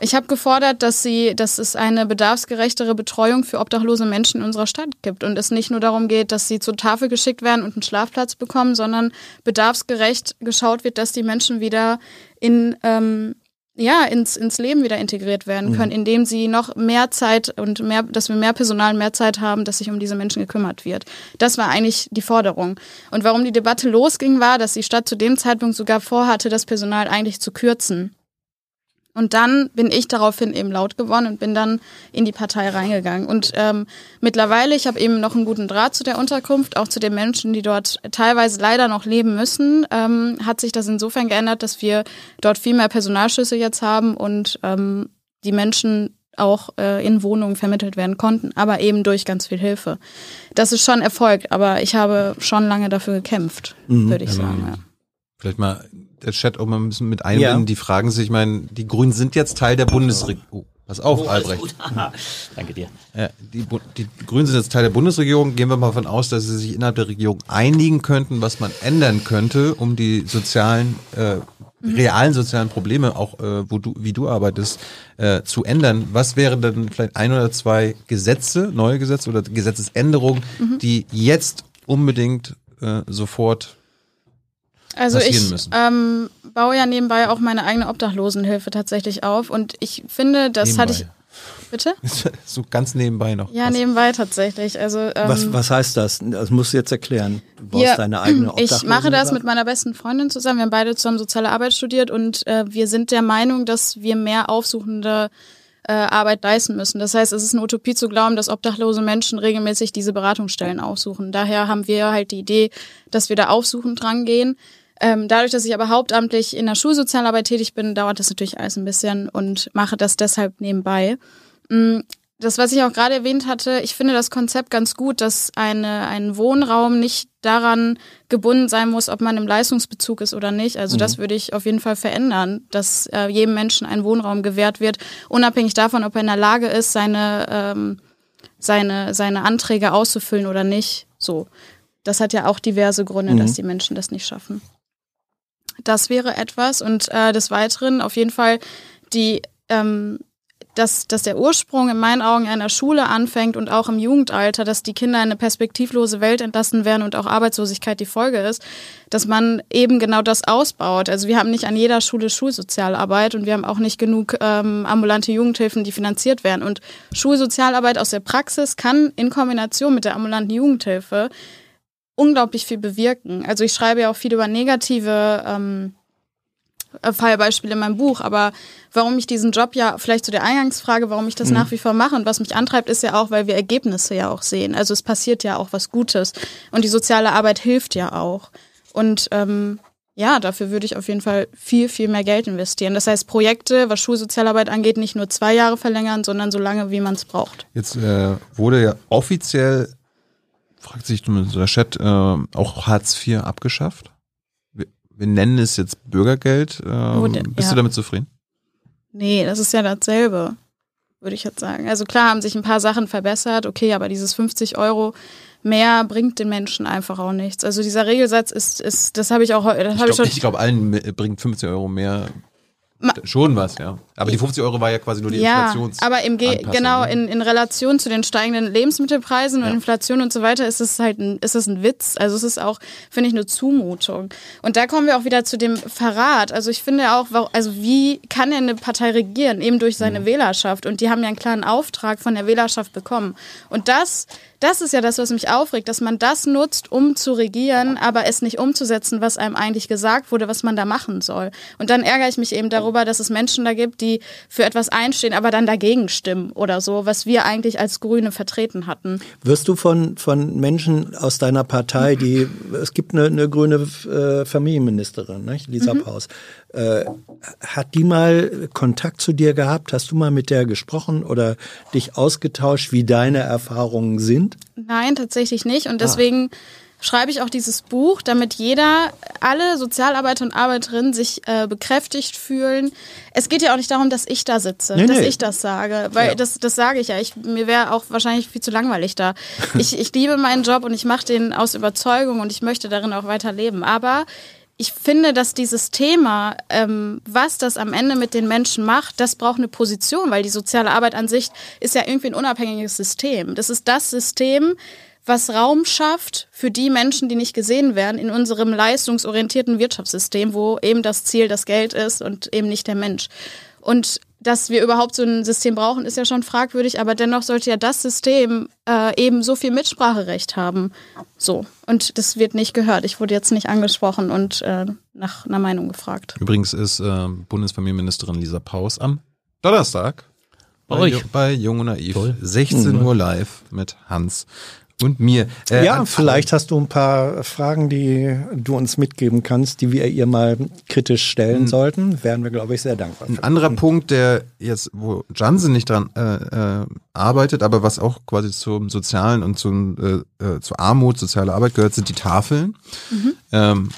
ich habe gefordert, dass sie, dass es eine bedarfsgerechtere Betreuung für obdachlose Menschen in unserer Stadt gibt und es nicht nur darum geht, dass sie zur Tafel geschickt werden und einen Schlafplatz bekommen, sondern bedarfsgerecht geschaut wird, dass die Menschen wieder in ähm, ja, ins, ins Leben wieder integriert werden können, indem sie noch mehr Zeit und mehr, dass wir mehr Personal und mehr Zeit haben, dass sich um diese Menschen gekümmert wird. Das war eigentlich die Forderung. Und warum die Debatte losging, war, dass die Stadt zu dem Zeitpunkt sogar vorhatte, das Personal eigentlich zu kürzen. Und dann bin ich daraufhin eben laut geworden und bin dann in die Partei reingegangen. Und ähm, mittlerweile, ich habe eben noch einen guten Draht zu der Unterkunft, auch zu den Menschen, die dort teilweise leider noch leben müssen, ähm, hat sich das insofern geändert, dass wir dort viel mehr Personalschlüsse jetzt haben und ähm, die Menschen auch äh, in Wohnungen vermittelt werden konnten, aber eben durch ganz viel Hilfe. Das ist schon Erfolg, aber ich habe schon lange dafür gekämpft, würde ich sagen. Ja. Vielleicht mal der Chat auch mal ein bisschen mit einbinden. Ja. Die fragen sich, ich meine, die Grünen sind jetzt Teil der Bundesregierung. Oh, pass auf, Oh, Albrecht. Danke dir. Ja, die, die Grünen sind jetzt Teil der Bundesregierung. Gehen wir mal davon aus, dass sie sich innerhalb der Regierung einigen könnten, was man ändern könnte, um die sozialen, äh, realen sozialen Probleme, auch äh, wo du, wie du arbeitest, äh, zu ändern. Was wäre denn vielleicht ein oder zwei Gesetze, neue Gesetze oder Gesetzesänderungen, die jetzt unbedingt äh, sofort Also ich müssen. ähm, baue ja nebenbei auch meine eigene Obdachlosenhilfe tatsächlich auf und ich finde, das Nebenbei. hatte ich Bitte? so ganz nebenbei noch. Ja, was. nebenbei tatsächlich. Also ähm, Was, was heißt das? Das musst du jetzt erklären. Du baust Ja, deine eigene Ich mache das Obdachlosenhilfe mit meiner besten Freundin zusammen. Wir haben beide zusammen soziale Arbeit studiert und äh, wir sind der Meinung, dass wir mehr aufsuchende äh, Arbeit leisten müssen. Das heißt, es ist eine Utopie zu glauben, dass obdachlose Menschen regelmäßig diese Beratungsstellen aufsuchen. Daher haben wir halt die Idee, dass wir da aufsuchend dran gehen. Ähm, dadurch, dass ich aber hauptamtlich in der Schulsozialarbeit tätig bin, dauert das natürlich alles ein bisschen und mache das deshalb nebenbei. Mm, Das, was ich auch gerade erwähnt hatte, ich finde das Konzept ganz gut, dass eine, ein Wohnraum nicht daran gebunden sein muss, ob man im Leistungsbezug ist oder nicht. Also das würde ich auf jeden Fall verändern, dass äh, jedem Menschen ein Wohnraum gewährt wird, unabhängig davon, ob er in der Lage ist, seine, ähm, seine, seine Anträge auszufüllen oder nicht. So. Das hat ja auch diverse Gründe, Mhm. dass die Menschen das nicht schaffen. Das wäre etwas. Und äh, des Weiteren auf jeden Fall die, ähm, dass, dass der Ursprung in meinen Augen einer Schule anfängt und auch im Jugendalter, dass die Kinder in eine perspektivlose Welt entlassen werden und auch Arbeitslosigkeit die Folge ist, dass man eben genau das ausbaut. Also wir haben nicht an jeder Schule Schulsozialarbeit und wir haben auch nicht genug ähm, ambulante Jugendhilfen, die finanziert werden. Und Schulsozialarbeit aus der Praxis kann in Kombination mit der ambulanten Jugendhilfe unglaublich viel bewirken. Also ich schreibe ja auch viel über negative ähm, äh, Fallbeispiele in meinem Buch, aber warum ich diesen Job ja, vielleicht zu der Eingangsfrage, warum ich das nach wie vor mache und was mich antreibt, ist ja auch, weil wir Ergebnisse ja auch sehen. Also es passiert ja auch was Gutes und die soziale Arbeit hilft ja auch. Und ähm, ja, dafür würde ich auf jeden Fall viel, viel mehr Geld investieren. Das heißt, Projekte, was Schulsozialarbeit angeht, nicht nur zwei Jahre verlängern, sondern so lange, wie man es braucht. Jetzt äh, wurde ja offiziell, fragt sich der Chat, äh, auch Hartz IV abgeschafft. Wir, wir nennen es jetzt Bürgergeld. Ähm, Wurde- bist ja. du damit zufrieden? Nee, das ist ja dasselbe, würde ich jetzt sagen. Also klar haben sich ein paar Sachen verbessert, okay, aber dieses 50 Euro mehr bringt den Menschen einfach auch nichts. Also dieser Regelsatz ist, ist das habe ich auch, heu- das Ich glaube, glaub, allen bringt 50 Euro mehr schon was, ja. Aber die 50 Euro war ja quasi nur die ja, Inflations. aber im Ge Anpassung, genau ne? in, in Relation zu den steigenden Lebensmittelpreisen und Ja. Inflation und so weiter ist es halt ein, ist es ein Witz. Also es ist auch, finde ich, eine Zumutung. Und da kommen wir auch wieder zu dem Verrat. Also ich finde auch, also wie kann denn eine Partei regieren? Eben durch seine Mhm. Wählerschaft. Und die haben ja einen klaren Auftrag von der Wählerschaft bekommen. Und das, das ist ja das, was mich aufregt, dass man das nutzt, um zu regieren, aber es nicht umzusetzen, was einem eigentlich gesagt wurde, was man da machen soll. Und dann ärgere ich mich eben darüber, dass es Menschen da gibt, die für etwas einstehen, aber dann dagegen stimmen oder so, was wir eigentlich als Grüne vertreten hatten. Wirst du von, von Menschen aus deiner Partei, die, es gibt eine, eine grüne äh, Familienministerin, nicht? Lisa Paus, äh, hat die mal Kontakt zu dir gehabt? Hast du mal mit der gesprochen oder dich ausgetauscht, wie deine Erfahrungen sind? Nein, tatsächlich nicht. Und deswegen schreibe ich auch dieses Buch, damit jeder, alle Sozialarbeiter und Arbeiterinnen sich äh, bekräftigt fühlen. Es geht ja auch nicht darum, dass ich da sitze, Nee, dass nee. ich das sage, weil Ja. das, das sage ich ja. Ich, mir wäre auch wahrscheinlich viel zu langweilig da. Ich, ich liebe meinen Job und ich mache den aus Überzeugung und ich möchte darin auch weiter leben. Aber ich finde, dass dieses Thema, ähm, was das am Ende mit den Menschen macht, das braucht eine Position, weil die soziale Arbeit an sich ist ja irgendwie ein unabhängiges System. Das ist das System, was Raum schafft für die Menschen, die nicht gesehen werden in unserem leistungsorientierten Wirtschaftssystem, wo eben das Ziel das Geld ist und eben nicht der Mensch. Und dass wir überhaupt so ein System brauchen, ist ja schon fragwürdig, aber dennoch sollte ja das System äh, eben so viel Mitspracherecht haben. So. Und das wird nicht gehört. Ich wurde jetzt nicht angesprochen und äh, nach einer Meinung gefragt. Übrigens ist äh, Bundesfamilienministerin Lisa Paus am Donnerstag Bei bei, euch. Ju- bei Jung und Naiv. Toll. 16 Uhr live mit Hans und mir. Äh, ja, vielleicht hast du ein paar Fragen, die du uns mitgeben kannst, die wir ihr mal kritisch stellen sollten. Wären wir, glaube ich, sehr dankbar. Ein für. anderer Punkt, der jetzt, wo Jansen nicht dran äh, äh, arbeitet, aber was auch quasi zum Sozialen und zum, äh, äh, zur Armut, soziale Arbeit gehört, sind die Tafeln. Ähm,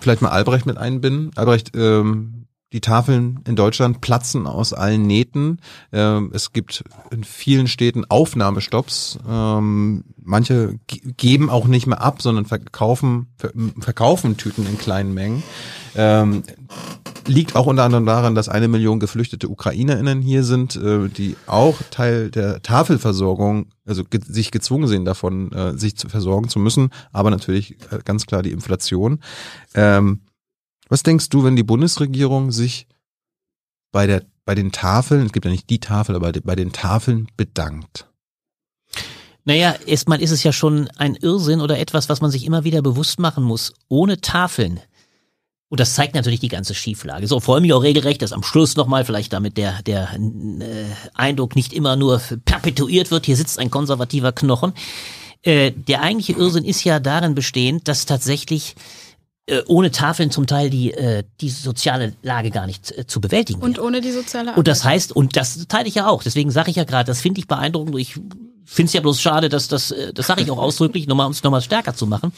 vielleicht mal Albrecht mit einbinden. Albrecht, ähm, die Tafeln in Deutschland platzen aus allen Nähten. Ähm, es gibt in vielen Städten Aufnahmestopps. Ähm, manche ge- geben auch nicht mehr ab, sondern verkaufen, ver verkaufen Tüten in kleinen Mengen. Ähm, liegt auch unter anderem daran, dass eine Million geflüchtete UkrainerInnen hier sind, äh, die auch Teil der Tafelversorgung, also sich gezwungen sehen davon, äh, sich zu versorgen zu müssen, aber natürlich äh, ganz klar die Inflation. Was denkst du, wenn die Bundesregierung sich bei der bei den Tafeln, es gibt ja nicht die Tafel, aber bei den Tafeln bedankt? Naja, erstmal ist es ja schon ein Irrsinn oder etwas, was man sich immer wieder bewusst machen muss. Ohne Tafeln. Und das zeigt natürlich die ganze Schieflage. So, freue mich auch regelrecht, dass am Schluss nochmal vielleicht damit der, der äh, Eindruck nicht immer nur perpetuiert wird. Hier sitzt ein konservativer Knochen. Äh, der eigentliche Irrsinn ist ja darin bestehend, dass tatsächlich ohne Tafeln zum Teil die, äh, die soziale Lage gar nicht äh, zu bewältigen Und wäre. ohne die soziale Arbeit. Und das heißt, und das teile ich ja auch, deswegen sage ich ja gerade, das finde ich beeindruckend. Ich finde es ja bloß schade, dass das, äh, das sage ich auch ausdrücklich, nochmal, um es nochmal stärker zu machen.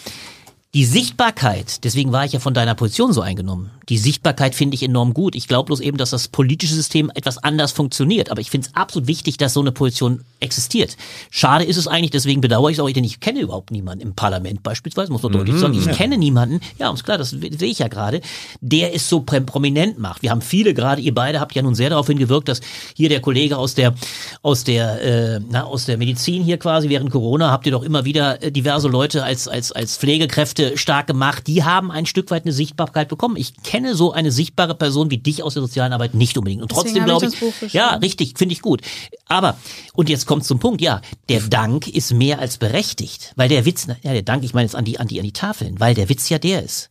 Die Sichtbarkeit, deswegen war ich ja von deiner Position so eingenommen. Die Sichtbarkeit finde ich enorm gut. Ich glaube bloß eben, dass das politische System etwas anders funktioniert. Aber ich finde es absolut wichtig, dass so eine Position existiert. Schade ist es eigentlich, deswegen bedauere ich es auch, denn ich kenne überhaupt niemanden im Parlament beispielsweise, muss man deutlich sagen. Ich kenne niemanden, ja, ist klar, das sehe ich ja gerade, der es so prominent macht. Wir haben viele, gerade ihr beide habt ja nun sehr darauf hingewirkt, dass hier der Kollege aus der, aus der, äh, na, aus der Medizin hier quasi während Corona habt ihr doch immer wieder äh, diverse Leute als, als, als Pflegekräfte stark gemacht. Die haben ein Stück weit eine Sichtbarkeit bekommen. Ich kenne so eine sichtbare Person wie dich aus der sozialen Arbeit nicht unbedingt. Und trotzdem glaube ich, ich ja, richtig, finde ich gut. Aber, und jetzt kommt zum Punkt, ja, der Dank ist mehr als berechtigt. Weil der Witz, ja, der Dank, ich meine jetzt an die, an die, an die Tafeln, weil der Witz ja der ist.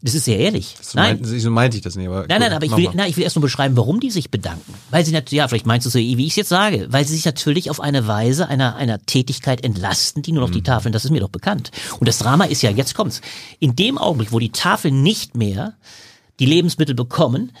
Das ist sehr ehrlich. So, meint, so meinte ich das nicht. Aber Nein, gut, nein, aber ich will, na, ich will erst nur beschreiben, warum die sich bedanken. Weil sie natürlich, ja, vielleicht meinst du so, wie ich es jetzt sage, weil sie sich natürlich auf eine Weise einer, einer Tätigkeit entlasten, die nur noch die Tafeln, das ist mir doch bekannt. Und das Drama ist ja, jetzt kommt's. In dem Augenblick, wo die Tafeln nicht mehr die Lebensmittel bekommen,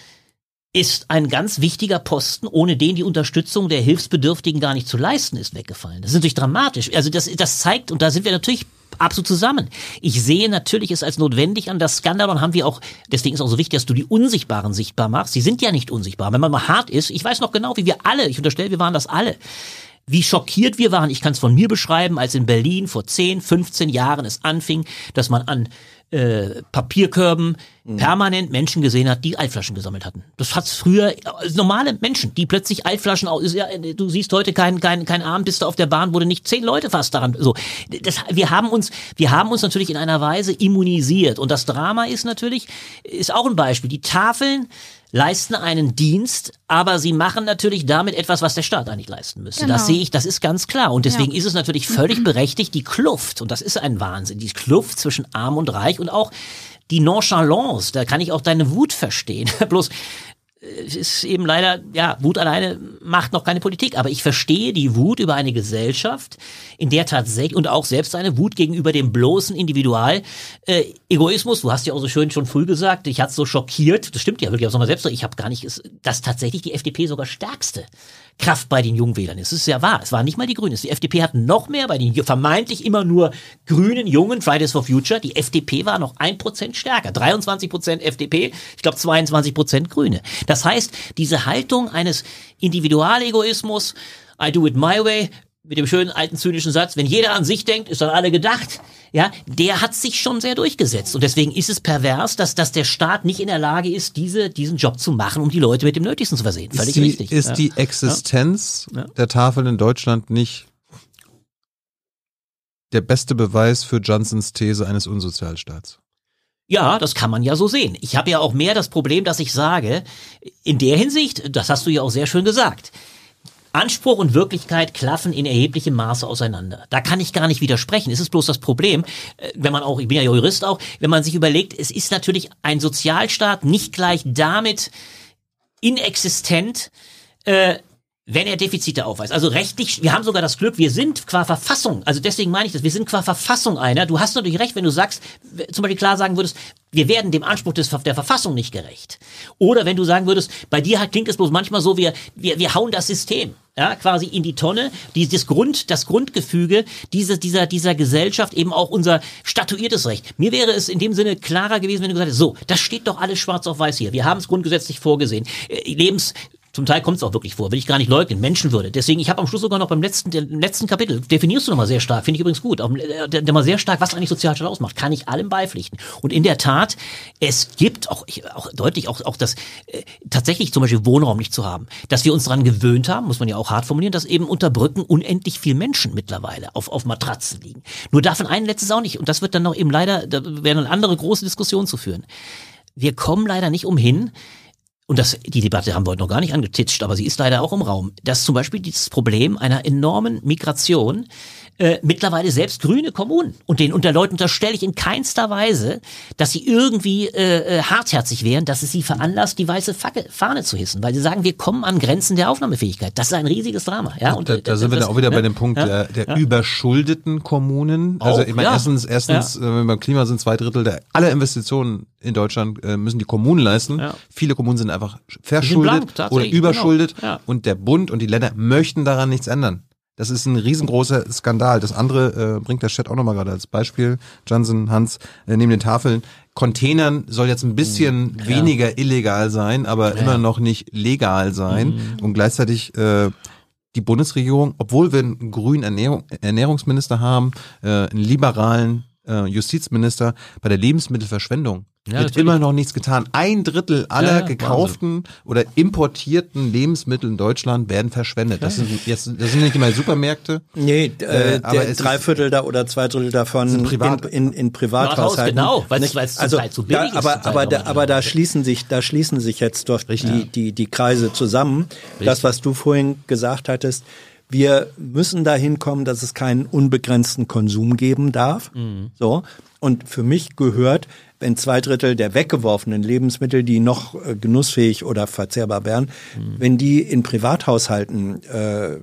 ist ein ganz wichtiger Posten, ohne den die Unterstützung der Hilfsbedürftigen gar nicht zu leisten ist, weggefallen. Das ist natürlich dramatisch. Also das, das zeigt, und da sind wir natürlich absolut zusammen. Ich sehe natürlich es als notwendig an, das Skandalon haben wir auch, deswegen ist auch so wichtig, dass du die Unsichtbaren sichtbar machst. Sie sind ja nicht unsichtbar. Wenn man mal hart ist, ich weiß noch genau, wie wir alle, ich unterstelle, wir waren das alle, wie schockiert wir waren. Ich kann es von mir beschreiben, als in Berlin vor 10, 15 Jahren es anfing, dass man an äh, Papierkörben permanent Menschen gesehen hat, die Altflaschen gesammelt hatten. Das hat's früher also normale Menschen, die plötzlich Altflaschen aus. Ja, du siehst heute kein kein kein Abend bist du auf der Bahn, du nicht zehn Leute fast daran. So, das, wir haben uns wir haben uns natürlich in einer Weise immunisiert und das Drama ist natürlich ist auch ein Beispiel. Die Tafeln leisten einen Dienst, aber sie machen natürlich damit etwas, was der Staat eigentlich leisten müsste. Das Genau. sehe ich, das ist ganz klar. Und deswegen Ja. ist es natürlich völlig berechtigt, die Kluft, und das ist ein Wahnsinn, die Kluft zwischen Arm und Reich und auch die Nonchalance, da kann ich auch deine Wut verstehen. Bloß es ist eben leider, ja, Wut alleine macht noch keine Politik, aber ich verstehe die Wut über eine Gesellschaft, in der tatsächlich und auch selbst eine Wut gegenüber dem bloßen Individual äh, Egoismus, du hast ja auch so schön schon früh gesagt, ich hat's so schockiert, das stimmt ja wirklich, auch mal selbst, ich habe gar nicht, es- dass tatsächlich die FDP sogar stärkste Kraft bei den Jungwählern. Es ist ja wahr, es waren nicht mal die Grünen, die FDP hat noch mehr bei den vermeintlich immer nur grünen Jungen, Fridays for Future, die FDP war noch ein Prozent stärker, 23 Prozent FDP, ich glaube 22 Prozent Grüne. Das heißt, diese Haltung eines Individualegoismus, I do it my way, mit dem schönen alten zynischen Satz, wenn jeder an sich denkt, ist an alle gedacht, ja, der hat sich schon sehr durchgesetzt. Und deswegen ist es pervers, dass, dass der Staat nicht in der Lage ist, diese, diesen Job zu machen, um die Leute mit dem Nötigsten zu versehen. Völlig ist die, richtig. Ist ja. die Existenz Ja. der Tafel in Deutschland nicht der beste Beweis für Johnsons These eines Unsozialstaats? Ja, das kann man ja so sehen. Ich habe ja auch mehr das Problem, dass ich sage, in der Hinsicht, das hast du ja auch sehr schön gesagt, Anspruch und Wirklichkeit klaffen in erheblichem Maße auseinander. Da kann ich gar nicht widersprechen. Es ist bloß das Problem, äh, wenn man auch, ich bin ja Jurist auch, wenn man sich überlegt, es ist natürlich ein Sozialstaat nicht gleich damit inexistent, äh, wenn er Defizite aufweist. Also rechtlich, wir haben sogar das Glück, wir sind qua Verfassung, also deswegen meine ich das, wir sind qua Verfassung einer. Du hast natürlich recht, wenn du sagst, zum Beispiel klar sagen würdest, wir werden dem Anspruch des, der Verfassung nicht gerecht. Oder wenn du sagen würdest, bei dir klingt es bloß manchmal so, wir, wir, wir hauen das System. Ja, quasi in die Tonne, die, das Grund, das Grundgefüge dieser, dieser, dieser Gesellschaft eben auch unser statuiertes Recht. Mir wäre es in dem Sinne klarer gewesen, wenn du gesagt hättest, so, das steht doch alles schwarz auf weiß hier. Wir haben es grundgesetzlich vorgesehen. Äh, Lebens, zum Teil kommt es auch wirklich vor, will ich gar nicht leugnen, Menschenwürde. Deswegen, ich habe am Schluss sogar noch beim letzten, im letzten Kapitel, definierst du nochmal sehr stark, finde ich übrigens gut, auch, äh, der, der mal sehr stark, was eigentlich Sozialstaat ausmacht, kann ich allem beipflichten. Und in der Tat, es gibt auch, auch deutlich, auch, auch das äh, tatsächlich zum Beispiel Wohnraum nicht zu haben, dass wir uns daran gewöhnt haben, muss man ja auch hart formulieren, dass eben unter Brücken unendlich viel Menschen mittlerweile auf, auf Matratzen liegen. Nur davon ein letztes auch nicht, und das wird dann noch eben leider, da werden andere große Diskussionen zu führen. Wir kommen leider nicht umhin, und das, die Debatte haben wir heute noch gar nicht angetitscht, aber sie ist leider auch im Raum, dass zum Beispiel dieses Problem einer enormen Migration äh, mittlerweile selbst grüne Kommunen und den unter Leuten unterstelle ich in keinster Weise, dass sie irgendwie äh, äh, hartherzig wären, dass es sie veranlasst, die weiße Fackel, Fahne zu hissen, weil sie sagen, wir kommen an Grenzen der Aufnahmefähigkeit. Das ist ein riesiges Drama. Ja, und, da, da sind wir dann auch wieder ja, bei dem Punkt ja, der, der ja. überschuldeten Kommunen. Also Auch, ich meine, ja. erstens, erstens, äh, wenn wir beim Klima sind, zwei Drittel der aller Investitionen in Deutschland äh, müssen die Kommunen leisten. Ja. Viele Kommunen sind einfach verschuldet blank, oder tatsächlich, überschuldet genau. Ja. und der Bund und die Länder möchten daran nichts ändern. Das ist ein riesengroßer Skandal. Das andere äh, bringt der Chat auch nochmal gerade als Beispiel. Johnson, Hans, äh, neben den Tafeln. Containern soll jetzt ein bisschen weniger illegal sein, aber immer noch nicht legal sein. Und gleichzeitig äh, die Bundesregierung, obwohl wir einen grünen Ernährung, Ernährungsminister haben, äh, einen liberalen äh, Justizminister, bei der Lebensmittelverschwendung Ja, wird immer noch nichts getan. Ein Drittel aller Ja, ja, gekauften oder importierten Lebensmittel in Deutschland werden verschwendet. Das sind jetzt, das sind nicht immer Supermärkte. Nee, äh, Äh, aber es drei Viertel da oder zwei Drittel davon Sind privat- in, in, in Privathaushalten. genau, weil's zum also, Teil zu billig da, ist, aber, aber, da, aber da schließen sich, da schließen sich jetzt doch die, die, die Kreise zusammen. Das, was du vorhin gesagt hattest, wir müssen dahin kommen, dass es keinen unbegrenzten Konsum geben darf. Mhm. So. Und für mich gehört, wenn zwei Drittel der weggeworfenen Lebensmittel, die noch äh, genussfähig oder verzehrbar wären, Mhm. wenn die in Privathaushalten äh, äh,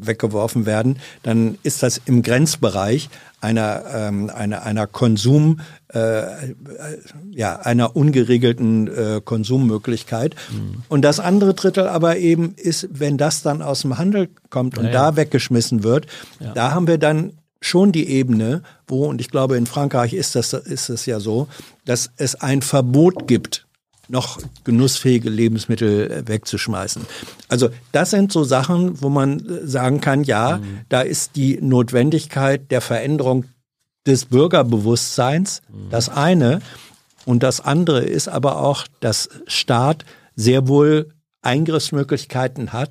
weggeworfen werden, dann ist das im Grenzbereich einer ähm, einer einer Konsum äh, äh, ja einer ungeregelten äh, Konsummöglichkeit und das andere Drittel aber eben ist wenn das dann aus dem Handel kommt und Ja, da ja. weggeschmissen wird da haben wir dann schon die Ebene wo und ich glaube in Frankreich ist das ist es ja so dass es ein Verbot gibt noch genussfähige Lebensmittel äh, wegzuschmeißen. Also das sind so Sachen, wo man äh, sagen kann, ja, da ist die Notwendigkeit der Veränderung des Bürgerbewusstseins das eine. Und das andere ist aber auch, dass Staat sehr wohl Eingriffsmöglichkeiten hat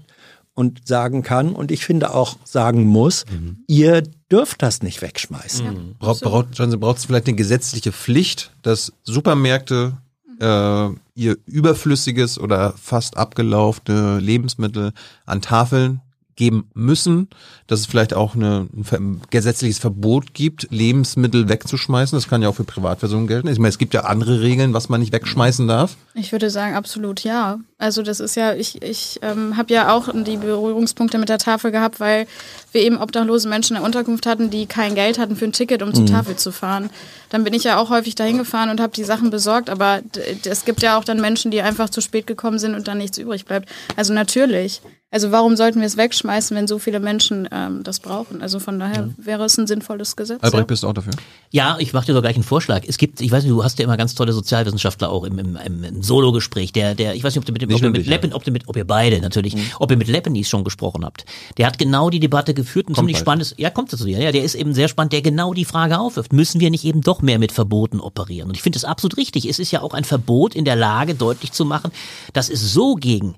und sagen kann und ich finde auch sagen muss, ihr dürft das nicht wegschmeißen. Braucht, braucht, Johnson, braucht es vielleicht eine gesetzliche Pflicht, dass Supermärkte äh, ihr überflüssiges oder fast abgelaufene Lebensmittel an Tafeln geben müssen, dass es vielleicht auch eine, ein gesetzliches Verbot gibt, Lebensmittel wegzuschmeißen. Das kann ja auch für Privatpersonen gelten. Ich meine, es gibt ja andere Regeln, was man nicht wegschmeißen darf. Ich würde sagen, absolut ja. Also das ist ja, ich, ich ähm, habe ja auch die Berührungspunkte mit der Tafel gehabt, weil wir eben obdachlose Menschen in der Unterkunft hatten, die kein Geld hatten für ein Ticket, um zur Tafel zu fahren. Dann bin ich ja auch häufig dahin gefahren und habe die Sachen besorgt, aber es gibt ja auch dann Menschen, die einfach zu spät gekommen sind und dann nichts übrig bleibt. Also natürlich. Also warum sollten wir es wegschmeißen, wenn so viele Menschen ähm, das brauchen? Also von daher wäre es ein sinnvolles Gesetz. ja. Albrecht, bist du auch dafür? Ja, ich mache dir doch gleich einen Vorschlag. Es gibt, ich weiß nicht, du hast ja immer ganz tolle Sozialwissenschaftler auch im, im, im, im Solo-Gespräch. Der, der, ich weiß nicht, ob du mit, dem, Nicht ob, nur mit dich, ja. Ob du mit, ob ihr beide natürlich, ob ihr mit Leppenis schon gesprochen habt. Der hat genau die Debatte geführt, ein ziemlich bald. spannendes, ja, kommt dazu, ja, der ist eben sehr spannend, der genau die Frage aufwirft. Müssen wir nicht eben doch mehr mit Verboten operieren? Und ich finde das absolut richtig. Es ist ja auch ein Verbot in der Lage, deutlich zu machen, dass es so gegen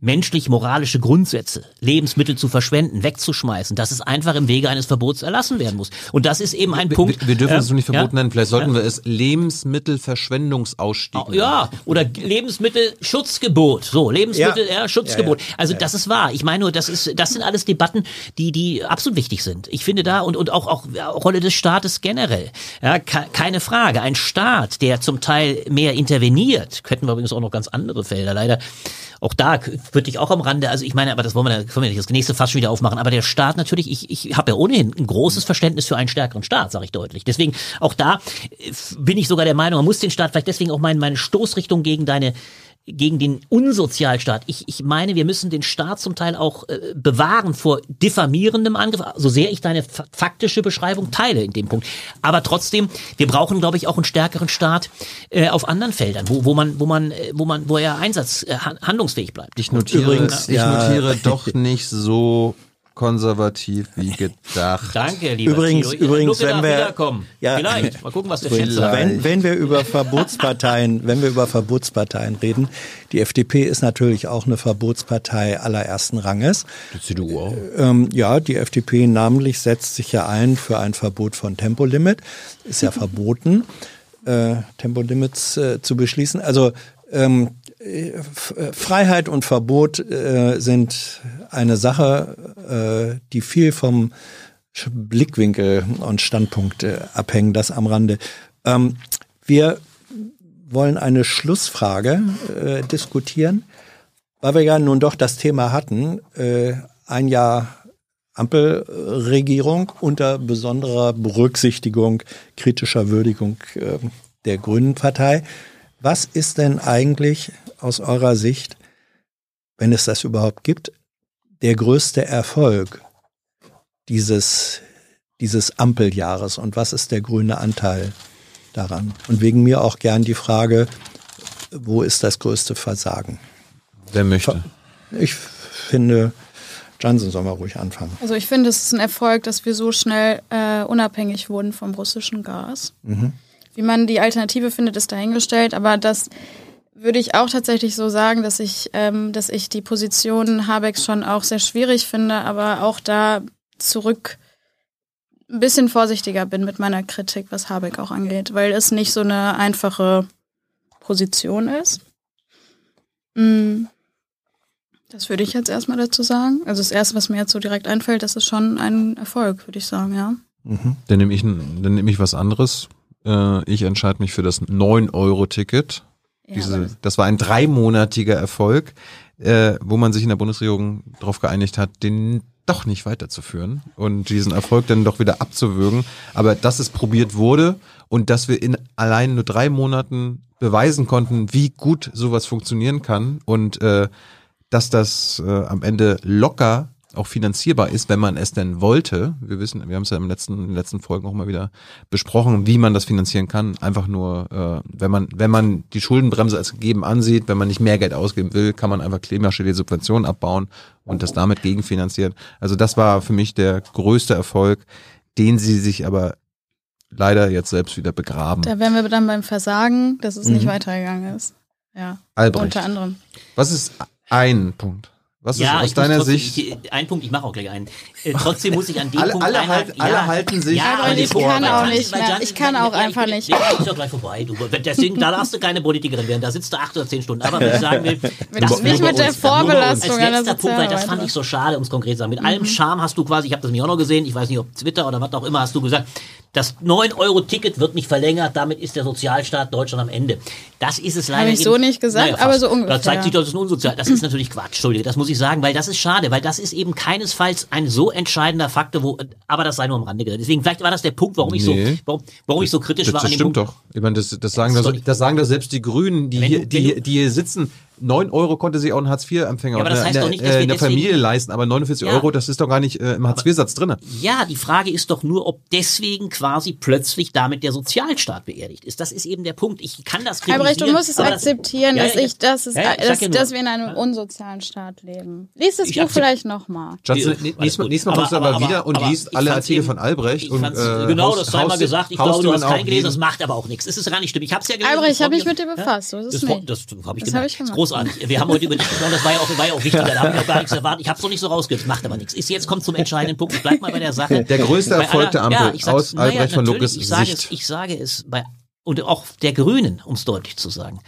menschlich-moralische Grundsätze, Lebensmittel zu verschwenden, wegzuschmeißen, dass es einfach im Wege eines Verbots erlassen werden muss. Und das ist eben ein Wir, Punkt. wir, wir dürfen ja, es nicht verboten ja, nennen. Vielleicht sollten wir es Lebensmittelverschwendungsausstieg nennen. ja, oder Lebensmittelschutzgebot. So, Lebensmittel, ja, Ja. Schutzgebot. Ja, ja. Also das ist wahr. Ich meine nur, das ist, das sind alles Debatten, die, die absolut wichtig sind. Ich finde da und, und auch, auch ja, Rolle des Staates generell. Ja, ke- keine Frage. Ein Staat, der zum Teil mehr interveniert, könnten wir übrigens auch noch ganz andere Felder. Leider auch da würde ich auch am Rande, also ich meine, aber das wollen wir, können wir nicht das nächste Fass schon wieder aufmachen, aber der Staat natürlich, ich, ich habe ja ohnehin ein großes Verständnis für einen stärkeren Staat, sage ich deutlich. Deswegen auch da äh, bin ich sogar der Meinung, man muss den Staat vielleicht deswegen auch meine, meine Stoßrichtung gegen deine gegen den Unsozialstaat. Ich, ich meine, wir müssen den Staat zum Teil auch äh, bewahren vor diffamierendem Angriff, so sehr ich deine fa- faktische Beschreibung teile in dem Punkt. Aber trotzdem, wir brauchen, glaube ich, auch einen stärkeren Staat äh, auf anderen Feldern, wo, wo man, wo man, äh, wo man, wo er Einsatz äh, han- handlungsfähig bleibt. Ich notiere, Übrigens, ich ja. notiere doch nicht so konservativ wie gedacht. Danke, lieber Übrigens, Thilo. übrigens, wenn darf wir- wiederkommen. Ja. Vielleicht. Mal gucken, was der Chat sagt. Wenn, wenn wir über Verbotsparteien, wenn wir über Verbotsparteien reden, die FDP ist natürlich auch eine Verbotspartei allerersten Ranges. Die CDU auch. Ähm, ja, die FDP namentlich setzt sich ja ein für ein Verbot von Tempolimit. Ist ja verboten, äh, Tempolimits äh, zu beschließen. Also Ähm, äh, äh, Freiheit und Verbot äh, sind eine Sache, äh, die viel vom Blickwinkel und Standpunkt äh, abhängen, das am Rande. Ähm, wir wollen eine Schlussfrage äh, diskutieren, weil wir ja nun doch das Thema hatten, äh, ein Jahr Ampelregierung unter besonderer Berücksichtigung kritischer Würdigung äh, der Grünen Partei. Was ist denn eigentlich aus eurer Sicht, wenn es das überhaupt gibt, der größte Erfolg dieses, dieses Ampeljahres und was ist der grüne Anteil daran? Und wegen mir auch gern die Frage, wo ist das größte Versagen? Wer möchte? Ich finde, Johnson soll mal ruhig anfangen. Also ich finde, es ist ein Erfolg, dass wir so schnell äh, unabhängig wurden vom russischen Gas. Wie man die Alternative findet, ist dahingestellt, aber das würde ich auch tatsächlich so sagen, dass ich, ähm, dass ich die Position Habecks schon auch sehr schwierig finde, aber auch da zurück ein bisschen vorsichtiger bin mit meiner Kritik, was Habeck auch angeht, weil es nicht so eine einfache Position ist. Mm. Das würde ich jetzt erstmal dazu sagen. Also das Erste, was mir jetzt so direkt einfällt, das ist schon ein Erfolg, würde ich sagen, ja. Dann nehme ich, dann nehme ich was anderes. Äh, ich entscheide mich für das 9-Euro-Ticket. Ja, Diese, das war ein dreimonatiger Erfolg, äh, wo man sich in der Bundesregierung darauf geeinigt hat, den doch nicht weiterzuführen und diesen Erfolg dann doch wieder abzuwürgen. Aber dass es probiert wurde und dass wir in allein nur drei Monaten beweisen konnten, wie gut sowas funktionieren kann und äh, dass das äh, am Ende locker auch finanzierbar ist, wenn man es denn wollte. Wir wissen, wir haben es ja im letzten, in den letzten Folgen auch mal wieder besprochen, wie man das finanzieren kann. Einfach nur, äh, wenn man, wenn man die Schuldenbremse als gegeben ansieht, wenn man nicht mehr Geld ausgeben will, kann man einfach klimaschädliche Subventionen abbauen und das damit gegenfinanzieren. Also das war für mich der größte Erfolg, den sie sich aber leider jetzt selbst wieder begraben. Da wären wir dann beim Versagen, dass es Mhm. nicht weitergegangen ist. Ja, Albrecht, unter anderem. was ist ein Punkt? Was ist aus deiner trotzdem, Sicht? Ich, ein Punkt, ich mache auch gleich einen. Äh, trotzdem muss ich an dem Alle- Punkt alle halt- alle halten sich ja, an aber Ich kann auch nicht mehr. Ich kann auch ja, einfach nicht. Ja, ist doch gleich vorbei. Du, deswegen, da darfst du keine Politikerin werden. Da sitzt du acht oder zehn Stunden. Aber was ich sagen will, das nicht mit der. Vorbelastung Als letzter Punkt, weil das fand ich so schade, um es konkret zu sagen. Mit allem Charme hast du quasi, ich habe das mir auch noch gesehen, ich weiß nicht, ob Twitter oder was auch immer, hast du gesagt, das 9-Euro-Ticket wird nicht verlängert, damit ist der Sozialstaat Deutschland am Ende. Das ist es leider ich eben- so nicht gesagt, Naja, aber so ungefähr. Da zeigt sich, das ist unsozial. Das ist natürlich Quatsch, Entschuldige, das muss ich sagen, weil das ist schade, weil das ist eben keinesfalls ein so entscheidender Faktor, wo, aber das sei nur am Rande geredet. Deswegen, vielleicht war das der Punkt, warum ich so, Nee. warum, warum ich so kritisch Das, war das an dem stimmt Punkt. doch. Ich meine, das, das, sagen Das das sagen doch selbst die Grünen, die, Wenn hier, du- die, du- die hier sitzen. 9 Euro konnte sich auch ein Hartz-IV-Empfänger Ja, aber das heißt eine, doch nicht, dass wir eine deswegen- Familie leisten, aber 49 Ja. Euro, das ist doch gar nicht äh, im Hartz-IV-Satz drinne. Ja, die Frage ist doch nur, ob deswegen quasi plötzlich damit der Sozialstaat beerdigt ist. Das ist eben der Punkt. Ich kann das kritisieren. Albrecht, du musst es aber das- akzeptieren, Ja, dass ja, ich, dass, es, ja, ja, ich sag dass, nur- dass wir in einem unsozialen Staat leben. Lies das Ich Buch vielleicht nochmal. Nächstes Mal, nächstes Mal kommst du Aber- aber, aber- wieder und aber liest ich alle Artikel eben- von Albrecht. Ich und, äh, genau, das sei mal gesagt. Ich glaube, du hast keinen gelesen, das macht aber auch nichts. Es ist gar nicht stimmt. Ich habe es ja gelesen. Albrecht, das ich habe mir- mit dir befasst, das, das habe ich Das ich Das gemacht. Großartig. Wir haben heute über dich gesprochen, das war ja auch, war ja auch wichtiger. Da habe ich auch gar nichts erwartet. Ich habe es noch nicht so rausgehört, macht aber nichts. Ist jetzt kommt zum entscheidenden Punkt. Ich bleib mal bei der Sache. Der größte Erfolg der Ampel ja, ich sag's- aus Albrecht von Lucke ich sage Sicht. Es, ich sage es bei und auch der Grünen, um es deutlich zu sagen.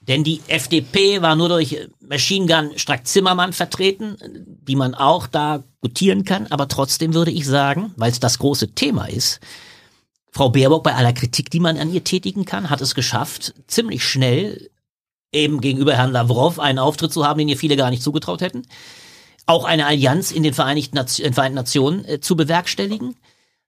Denn die FDP war nur durch Machine Gun Strack-Zimmermann vertreten, die man auch da gutieren kann. Aber trotzdem würde ich sagen, weil es das große Thema ist, Frau Baerbock bei aller Kritik, die man an ihr tätigen kann, hat es geschafft, ziemlich schnell eben gegenüber Herrn Lavrov einen Auftritt zu haben, den ihr viele gar nicht zugetraut hätten. Auch eine Allianz in den Vereinigten, Vereinten Nationen äh, zu bewerkstelligen.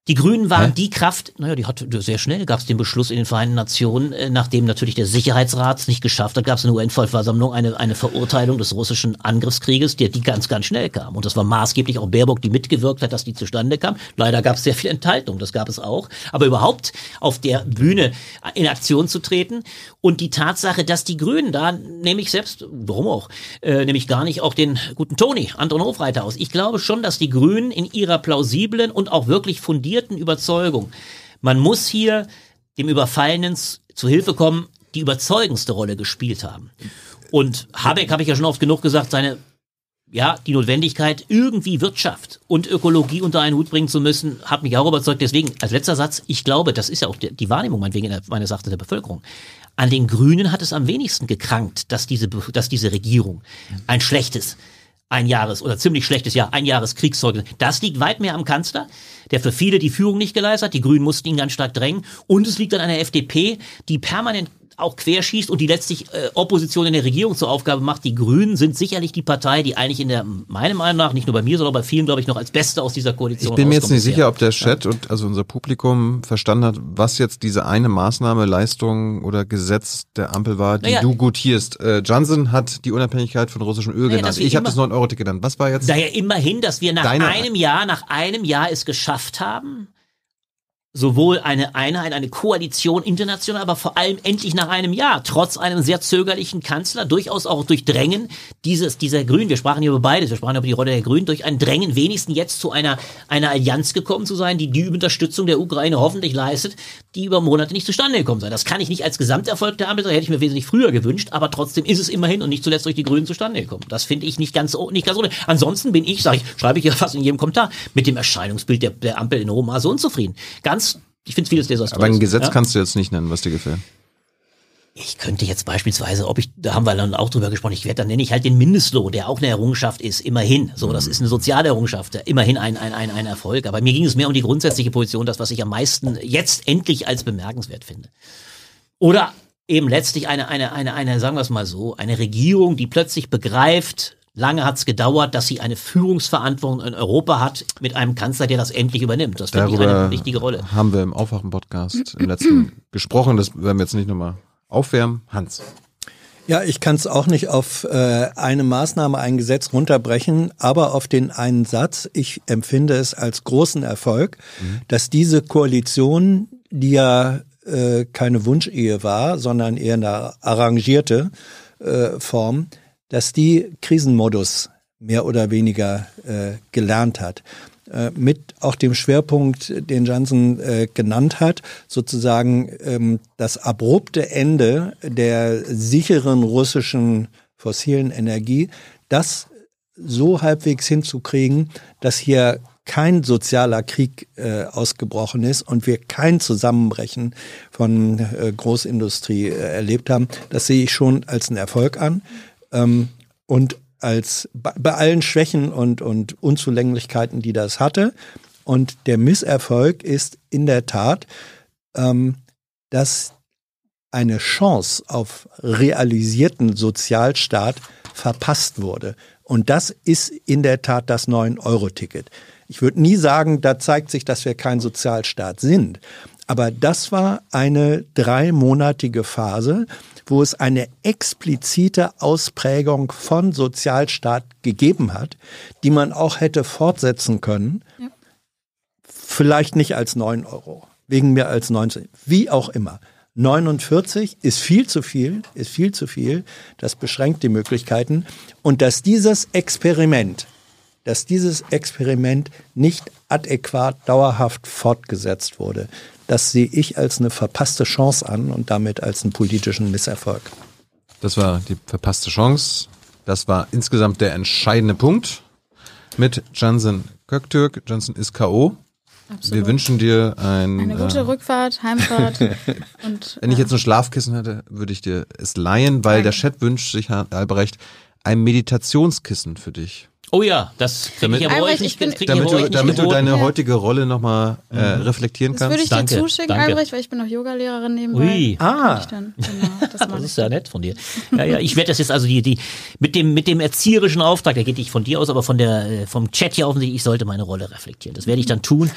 Die Grünen waren die Kraft, naja, die hat sehr schnell gab es den Beschluss in den Vereinten Nationen, äh, nachdem natürlich der Sicherheitsrat es nicht geschafft hat, gab es in der UN-Vollversammlung eine, eine Verurteilung des russischen Angriffskrieges, die, die ganz, ganz schnell kam. Und das war maßgeblich auch Baerbock, die mitgewirkt hat, dass die zustande kam. Leider gab es sehr viel Enthaltung, das gab es auch. Aber überhaupt auf der Bühne in Aktion zu treten und die Tatsache, dass die Grünen, da nehme ich selbst, warum auch, äh, nehme ich gar nicht auch den guten Toni, Anton Hofreiter aus. Ich glaube schon, dass die Grünen in ihrer plausiblen und auch wirklich fundierten Überzeugung, man muss hier dem Überfallenen zu Hilfe kommen, die überzeugendste Rolle gespielt haben. Und Habeck, habe ich ja schon oft genug gesagt, seine ja, die Notwendigkeit, irgendwie Wirtschaft und Ökologie unter einen Hut bringen zu müssen, hat mich auch überzeugt. Deswegen, als letzter Satz, ich glaube, das ist ja auch die, Wahrnehmung meinetwegen meines Erachtens der Bevölkerung. An den Grünen hat es am wenigsten gekrankt, dass diese, dass diese Regierung ein schlechtes ein Jahres oder ziemlich schlechtes Jahr, ein Jahres Kriegszeugnis. Das liegt weit mehr am Kanzler, der für viele die Führung nicht geleistet hat. Die Grünen mussten ihn ganz stark drängen. Und es liegt an einer FDP, die permanent auch querschießt und die letztlich äh, Opposition in der Regierung zur Aufgabe macht. Die Grünen sind sicherlich die Partei, die eigentlich in der, meiner Meinung nach, nicht nur bei mir, sondern bei vielen, glaube ich, noch als Beste aus dieser Koalition Ich bin mir jetzt nicht sicher, ob der Chat und also unser Publikum verstanden hat, was jetzt diese eine Maßnahme, Leistung oder Gesetz der Ampel war, die Naja. du gutierst. Äh, Johnson hat die Unabhängigkeit von russischem Öl Naja, genannt. Ich habe das 9-Euro-Ticket genannt. Was war jetzt? Naja, immerhin, dass wir nach einem Jahr, nach einem Jahr es geschafft haben, sowohl eine Einheit, eine Koalition international, aber vor allem endlich nach einem Jahr, trotz einem sehr zögerlichen Kanzler, durchaus auch durch Drängen dieses, dieser Grünen, wir sprachen hier über beides, wir sprachen über die Rolle der Grünen, durch ein Drängen wenigstens jetzt zu einer, einer Allianz gekommen zu sein, die die Unterstützung der Ukraine hoffentlich leistet, die über Monate nicht zustande gekommen sei. Das kann ich nicht als Gesamterfolg der Ampel sagen, hätte ich mir wesentlich früher gewünscht, aber trotzdem ist es immerhin und nicht zuletzt durch die Grünen zustande gekommen. Das finde ich nicht ganz, nicht ganz ohne. Ansonsten bin ich, sage ich, schreibe ich ja fast in jedem Kommentar, mit dem Erscheinungsbild der, der Ampel in Roma so unzufrieden. Ganz, ich finde vieles desaströs. Aber ein Gesetz ja? kannst du jetzt nicht nennen, was dir gefällt. Ich könnte jetzt beispielsweise, ob ich, da haben wir dann auch drüber gesprochen, ich werde, dann nenne ich halt den Mindestlohn, der auch eine Errungenschaft ist, immerhin. So, das ist eine soziale Errungenschaft, immerhin ein, ein, ein, ein Erfolg. Aber mir ging es mehr um die grundsätzliche Position, das, was ich am meisten jetzt endlich als bemerkenswert finde. Oder eben letztlich eine, eine, eine, eine, sagen wir es mal so, eine Regierung, die plötzlich begreift, lange hat es gedauert, dass sie eine Führungsverantwortung in Europa hat mit einem Kanzler, der das endlich übernimmt. Das finde ich eine wichtige Rolle. haben wir im Aufwachen-Podcast im letzten gesprochen. Das werden wir jetzt nicht nochmal aufwärmen. Hans. Ja, ich kann es auch nicht auf äh, eine Maßnahme, ein Gesetz runterbrechen, aber auf den einen Satz. Ich empfinde es als großen Erfolg, dass diese Koalition, die ja äh, keine Wunschehe war, sondern eher eine arrangierte äh, Form, dass die Krisenmodus mehr oder weniger äh, gelernt hat. Äh, mit auch dem Schwerpunkt, den Johnson äh, genannt hat, sozusagen ähm, das abrupte Ende der sicheren russischen fossilen Energie, das so halbwegs hinzukriegen, dass hier kein sozialer Krieg äh, ausgebrochen ist und wir kein Zusammenbrechen von äh, Großindustrie äh, erlebt haben, das sehe ich schon als einen Erfolg an. Ähm, und als bei allen Schwächen und, und Unzulänglichkeiten, die das hatte. Und der Misserfolg ist in der Tat, ähm, dass eine Chance auf realisierten Sozialstaat verpasst wurde. Und das ist in der Tat das 9-Euro-Ticket. Ich würde nie sagen, da zeigt sich, dass wir kein Sozialstaat sind. Aber das war eine dreimonatige Phase, wo es eine explizite Ausprägung von Sozialstaat gegeben hat, die man auch hätte fortsetzen können. Ja. Vielleicht nicht als 9 Euro, wegen mehr als 19, wie auch immer. 49 ist viel zu viel, ist viel zu viel. Das beschränkt die Möglichkeiten. Und dass dieses Experiment, dass dieses Experiment nicht adäquat dauerhaft fortgesetzt wurde, das sehe ich als eine verpasste Chance an und damit als einen politischen Misserfolg. Das war die verpasste Chance. Das war insgesamt der entscheidende Punkt mit Johnson Köktürk. Johnson ist K.O. Absolut. Wir wünschen dir ein, Eine gute äh, Rückfahrt, Heimfahrt und wenn ich ja. jetzt ein Schlafkissen hätte, würde ich dir es leihen, weil der Chat wünscht sich, Herr Albrecht, ein Meditationskissen für dich. Oh ja, das Damit- ich Albrecht, ich bin- ich Damit du, nicht damit du deine Ja. heutige Rolle nochmal äh, reflektieren das würde kannst. ich Danke, dir zuschicken, danke. Albrecht, weil ich bin auch Yogalehrerin nebenbei. Ui. Ah. Ich dann, genau, das Das ich. ist ja nett von dir. Ja, ja, ich werde das jetzt also die, die, mit dem, mit dem erzieherischen Auftrag, der geht nicht von dir aus, aber von der, äh, vom Chat hier offensichtlich, ich sollte meine Rolle reflektieren. Das werde ich dann tun.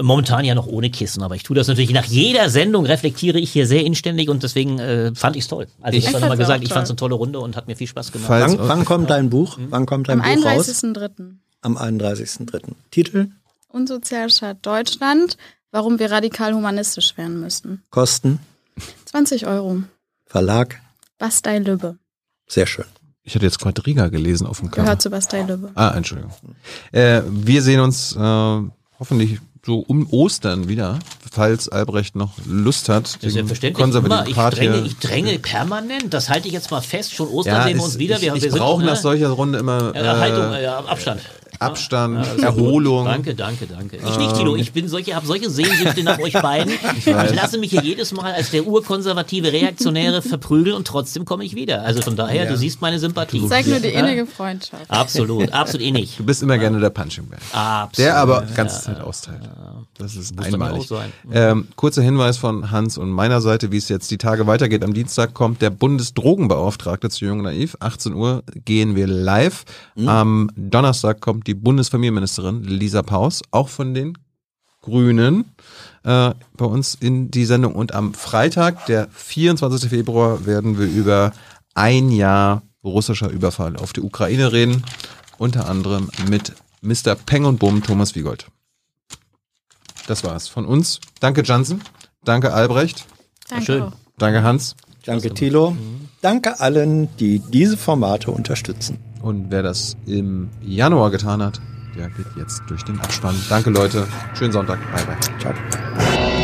Momentan ja noch ohne Kissen, aber ich tue das natürlich nach jeder Sendung reflektiere ich hier sehr inständig und deswegen äh, fand ich es toll. Also ich, Ich habe nochmal gesagt, ich fand es eine tolle Runde und hat mir viel Spaß gemacht. Wann, wann kommt dein Buch? Wann kommt dein Am Buch raus? 31.03. Am 31.3. Titel? Unsozialstaat Deutschland, warum wir radikal humanistisch werden müssen. Kosten? 20 Euro. Verlag? Bastei Lübbe. Sehr schön. Ich hatte jetzt Quadriga gelesen auf dem Cover. Gehört zu Bastei Lübbe. Ah, Entschuldigung. Äh, wir sehen uns äh, hoffentlich so um Ostern wieder, falls Albrecht noch Lust hat. den Selbstverständlich. konservativen Immer, ich, Part dränge, hier- ich dränge permanent, das halte ich jetzt mal fest. Schon Ostern ja, sehen wir uns wieder. Ich, Wir, ich wir sind, brauche ne, nach solcher Runde immer äh, Haltung, äh, äh, Abstand. Abstand, Ja, Erholung. Gut. Danke, danke, danke. Ich nicht, Tilo. Ich bin solche, habe solche Sehnsüchte nach euch beiden. Ich, weiß. lasse mich hier jedes Mal als der urkonservative Reaktionäre verprügeln und trotzdem komme ich wieder. Also von daher, du siehst meine Sympathie. Zeig nur die Ja? innige Freundschaft. Absolut, absolut innig. Du bist immer gerne der Punching Bag. Absolut. Der aber ganze Zeit austeilt. Das ist einmalig. auch sein. Ähm, kurzer Hinweis von Hans und meiner Seite, wie es jetzt die Tage weitergeht. Am Dienstag kommt der Bundesdrogenbeauftragte zu Jung Naiv. 18 Uhr gehen wir live. Am Donnerstag kommt die Bundesfamilienministerin Lisa Paus, auch von den Grünen, äh, bei uns in die Sendung. Und am Freitag, der 24. Februar, werden wir über ein Jahr russischer Überfall auf die Ukraine reden. Unter anderem mit Mr. Peng und Bumm, Thomas Wiegold. Das war's von uns. Danke, Jansen. Danke, Albrecht. Danke Schön. Danke, Hans. Danke, Thilo. Danke allen, die diese Formate unterstützen. Und wer das im Januar getan hat, der geht jetzt durch den Abspann. Danke, Leute. Schönen Sonntag. Bye, bye. Ciao.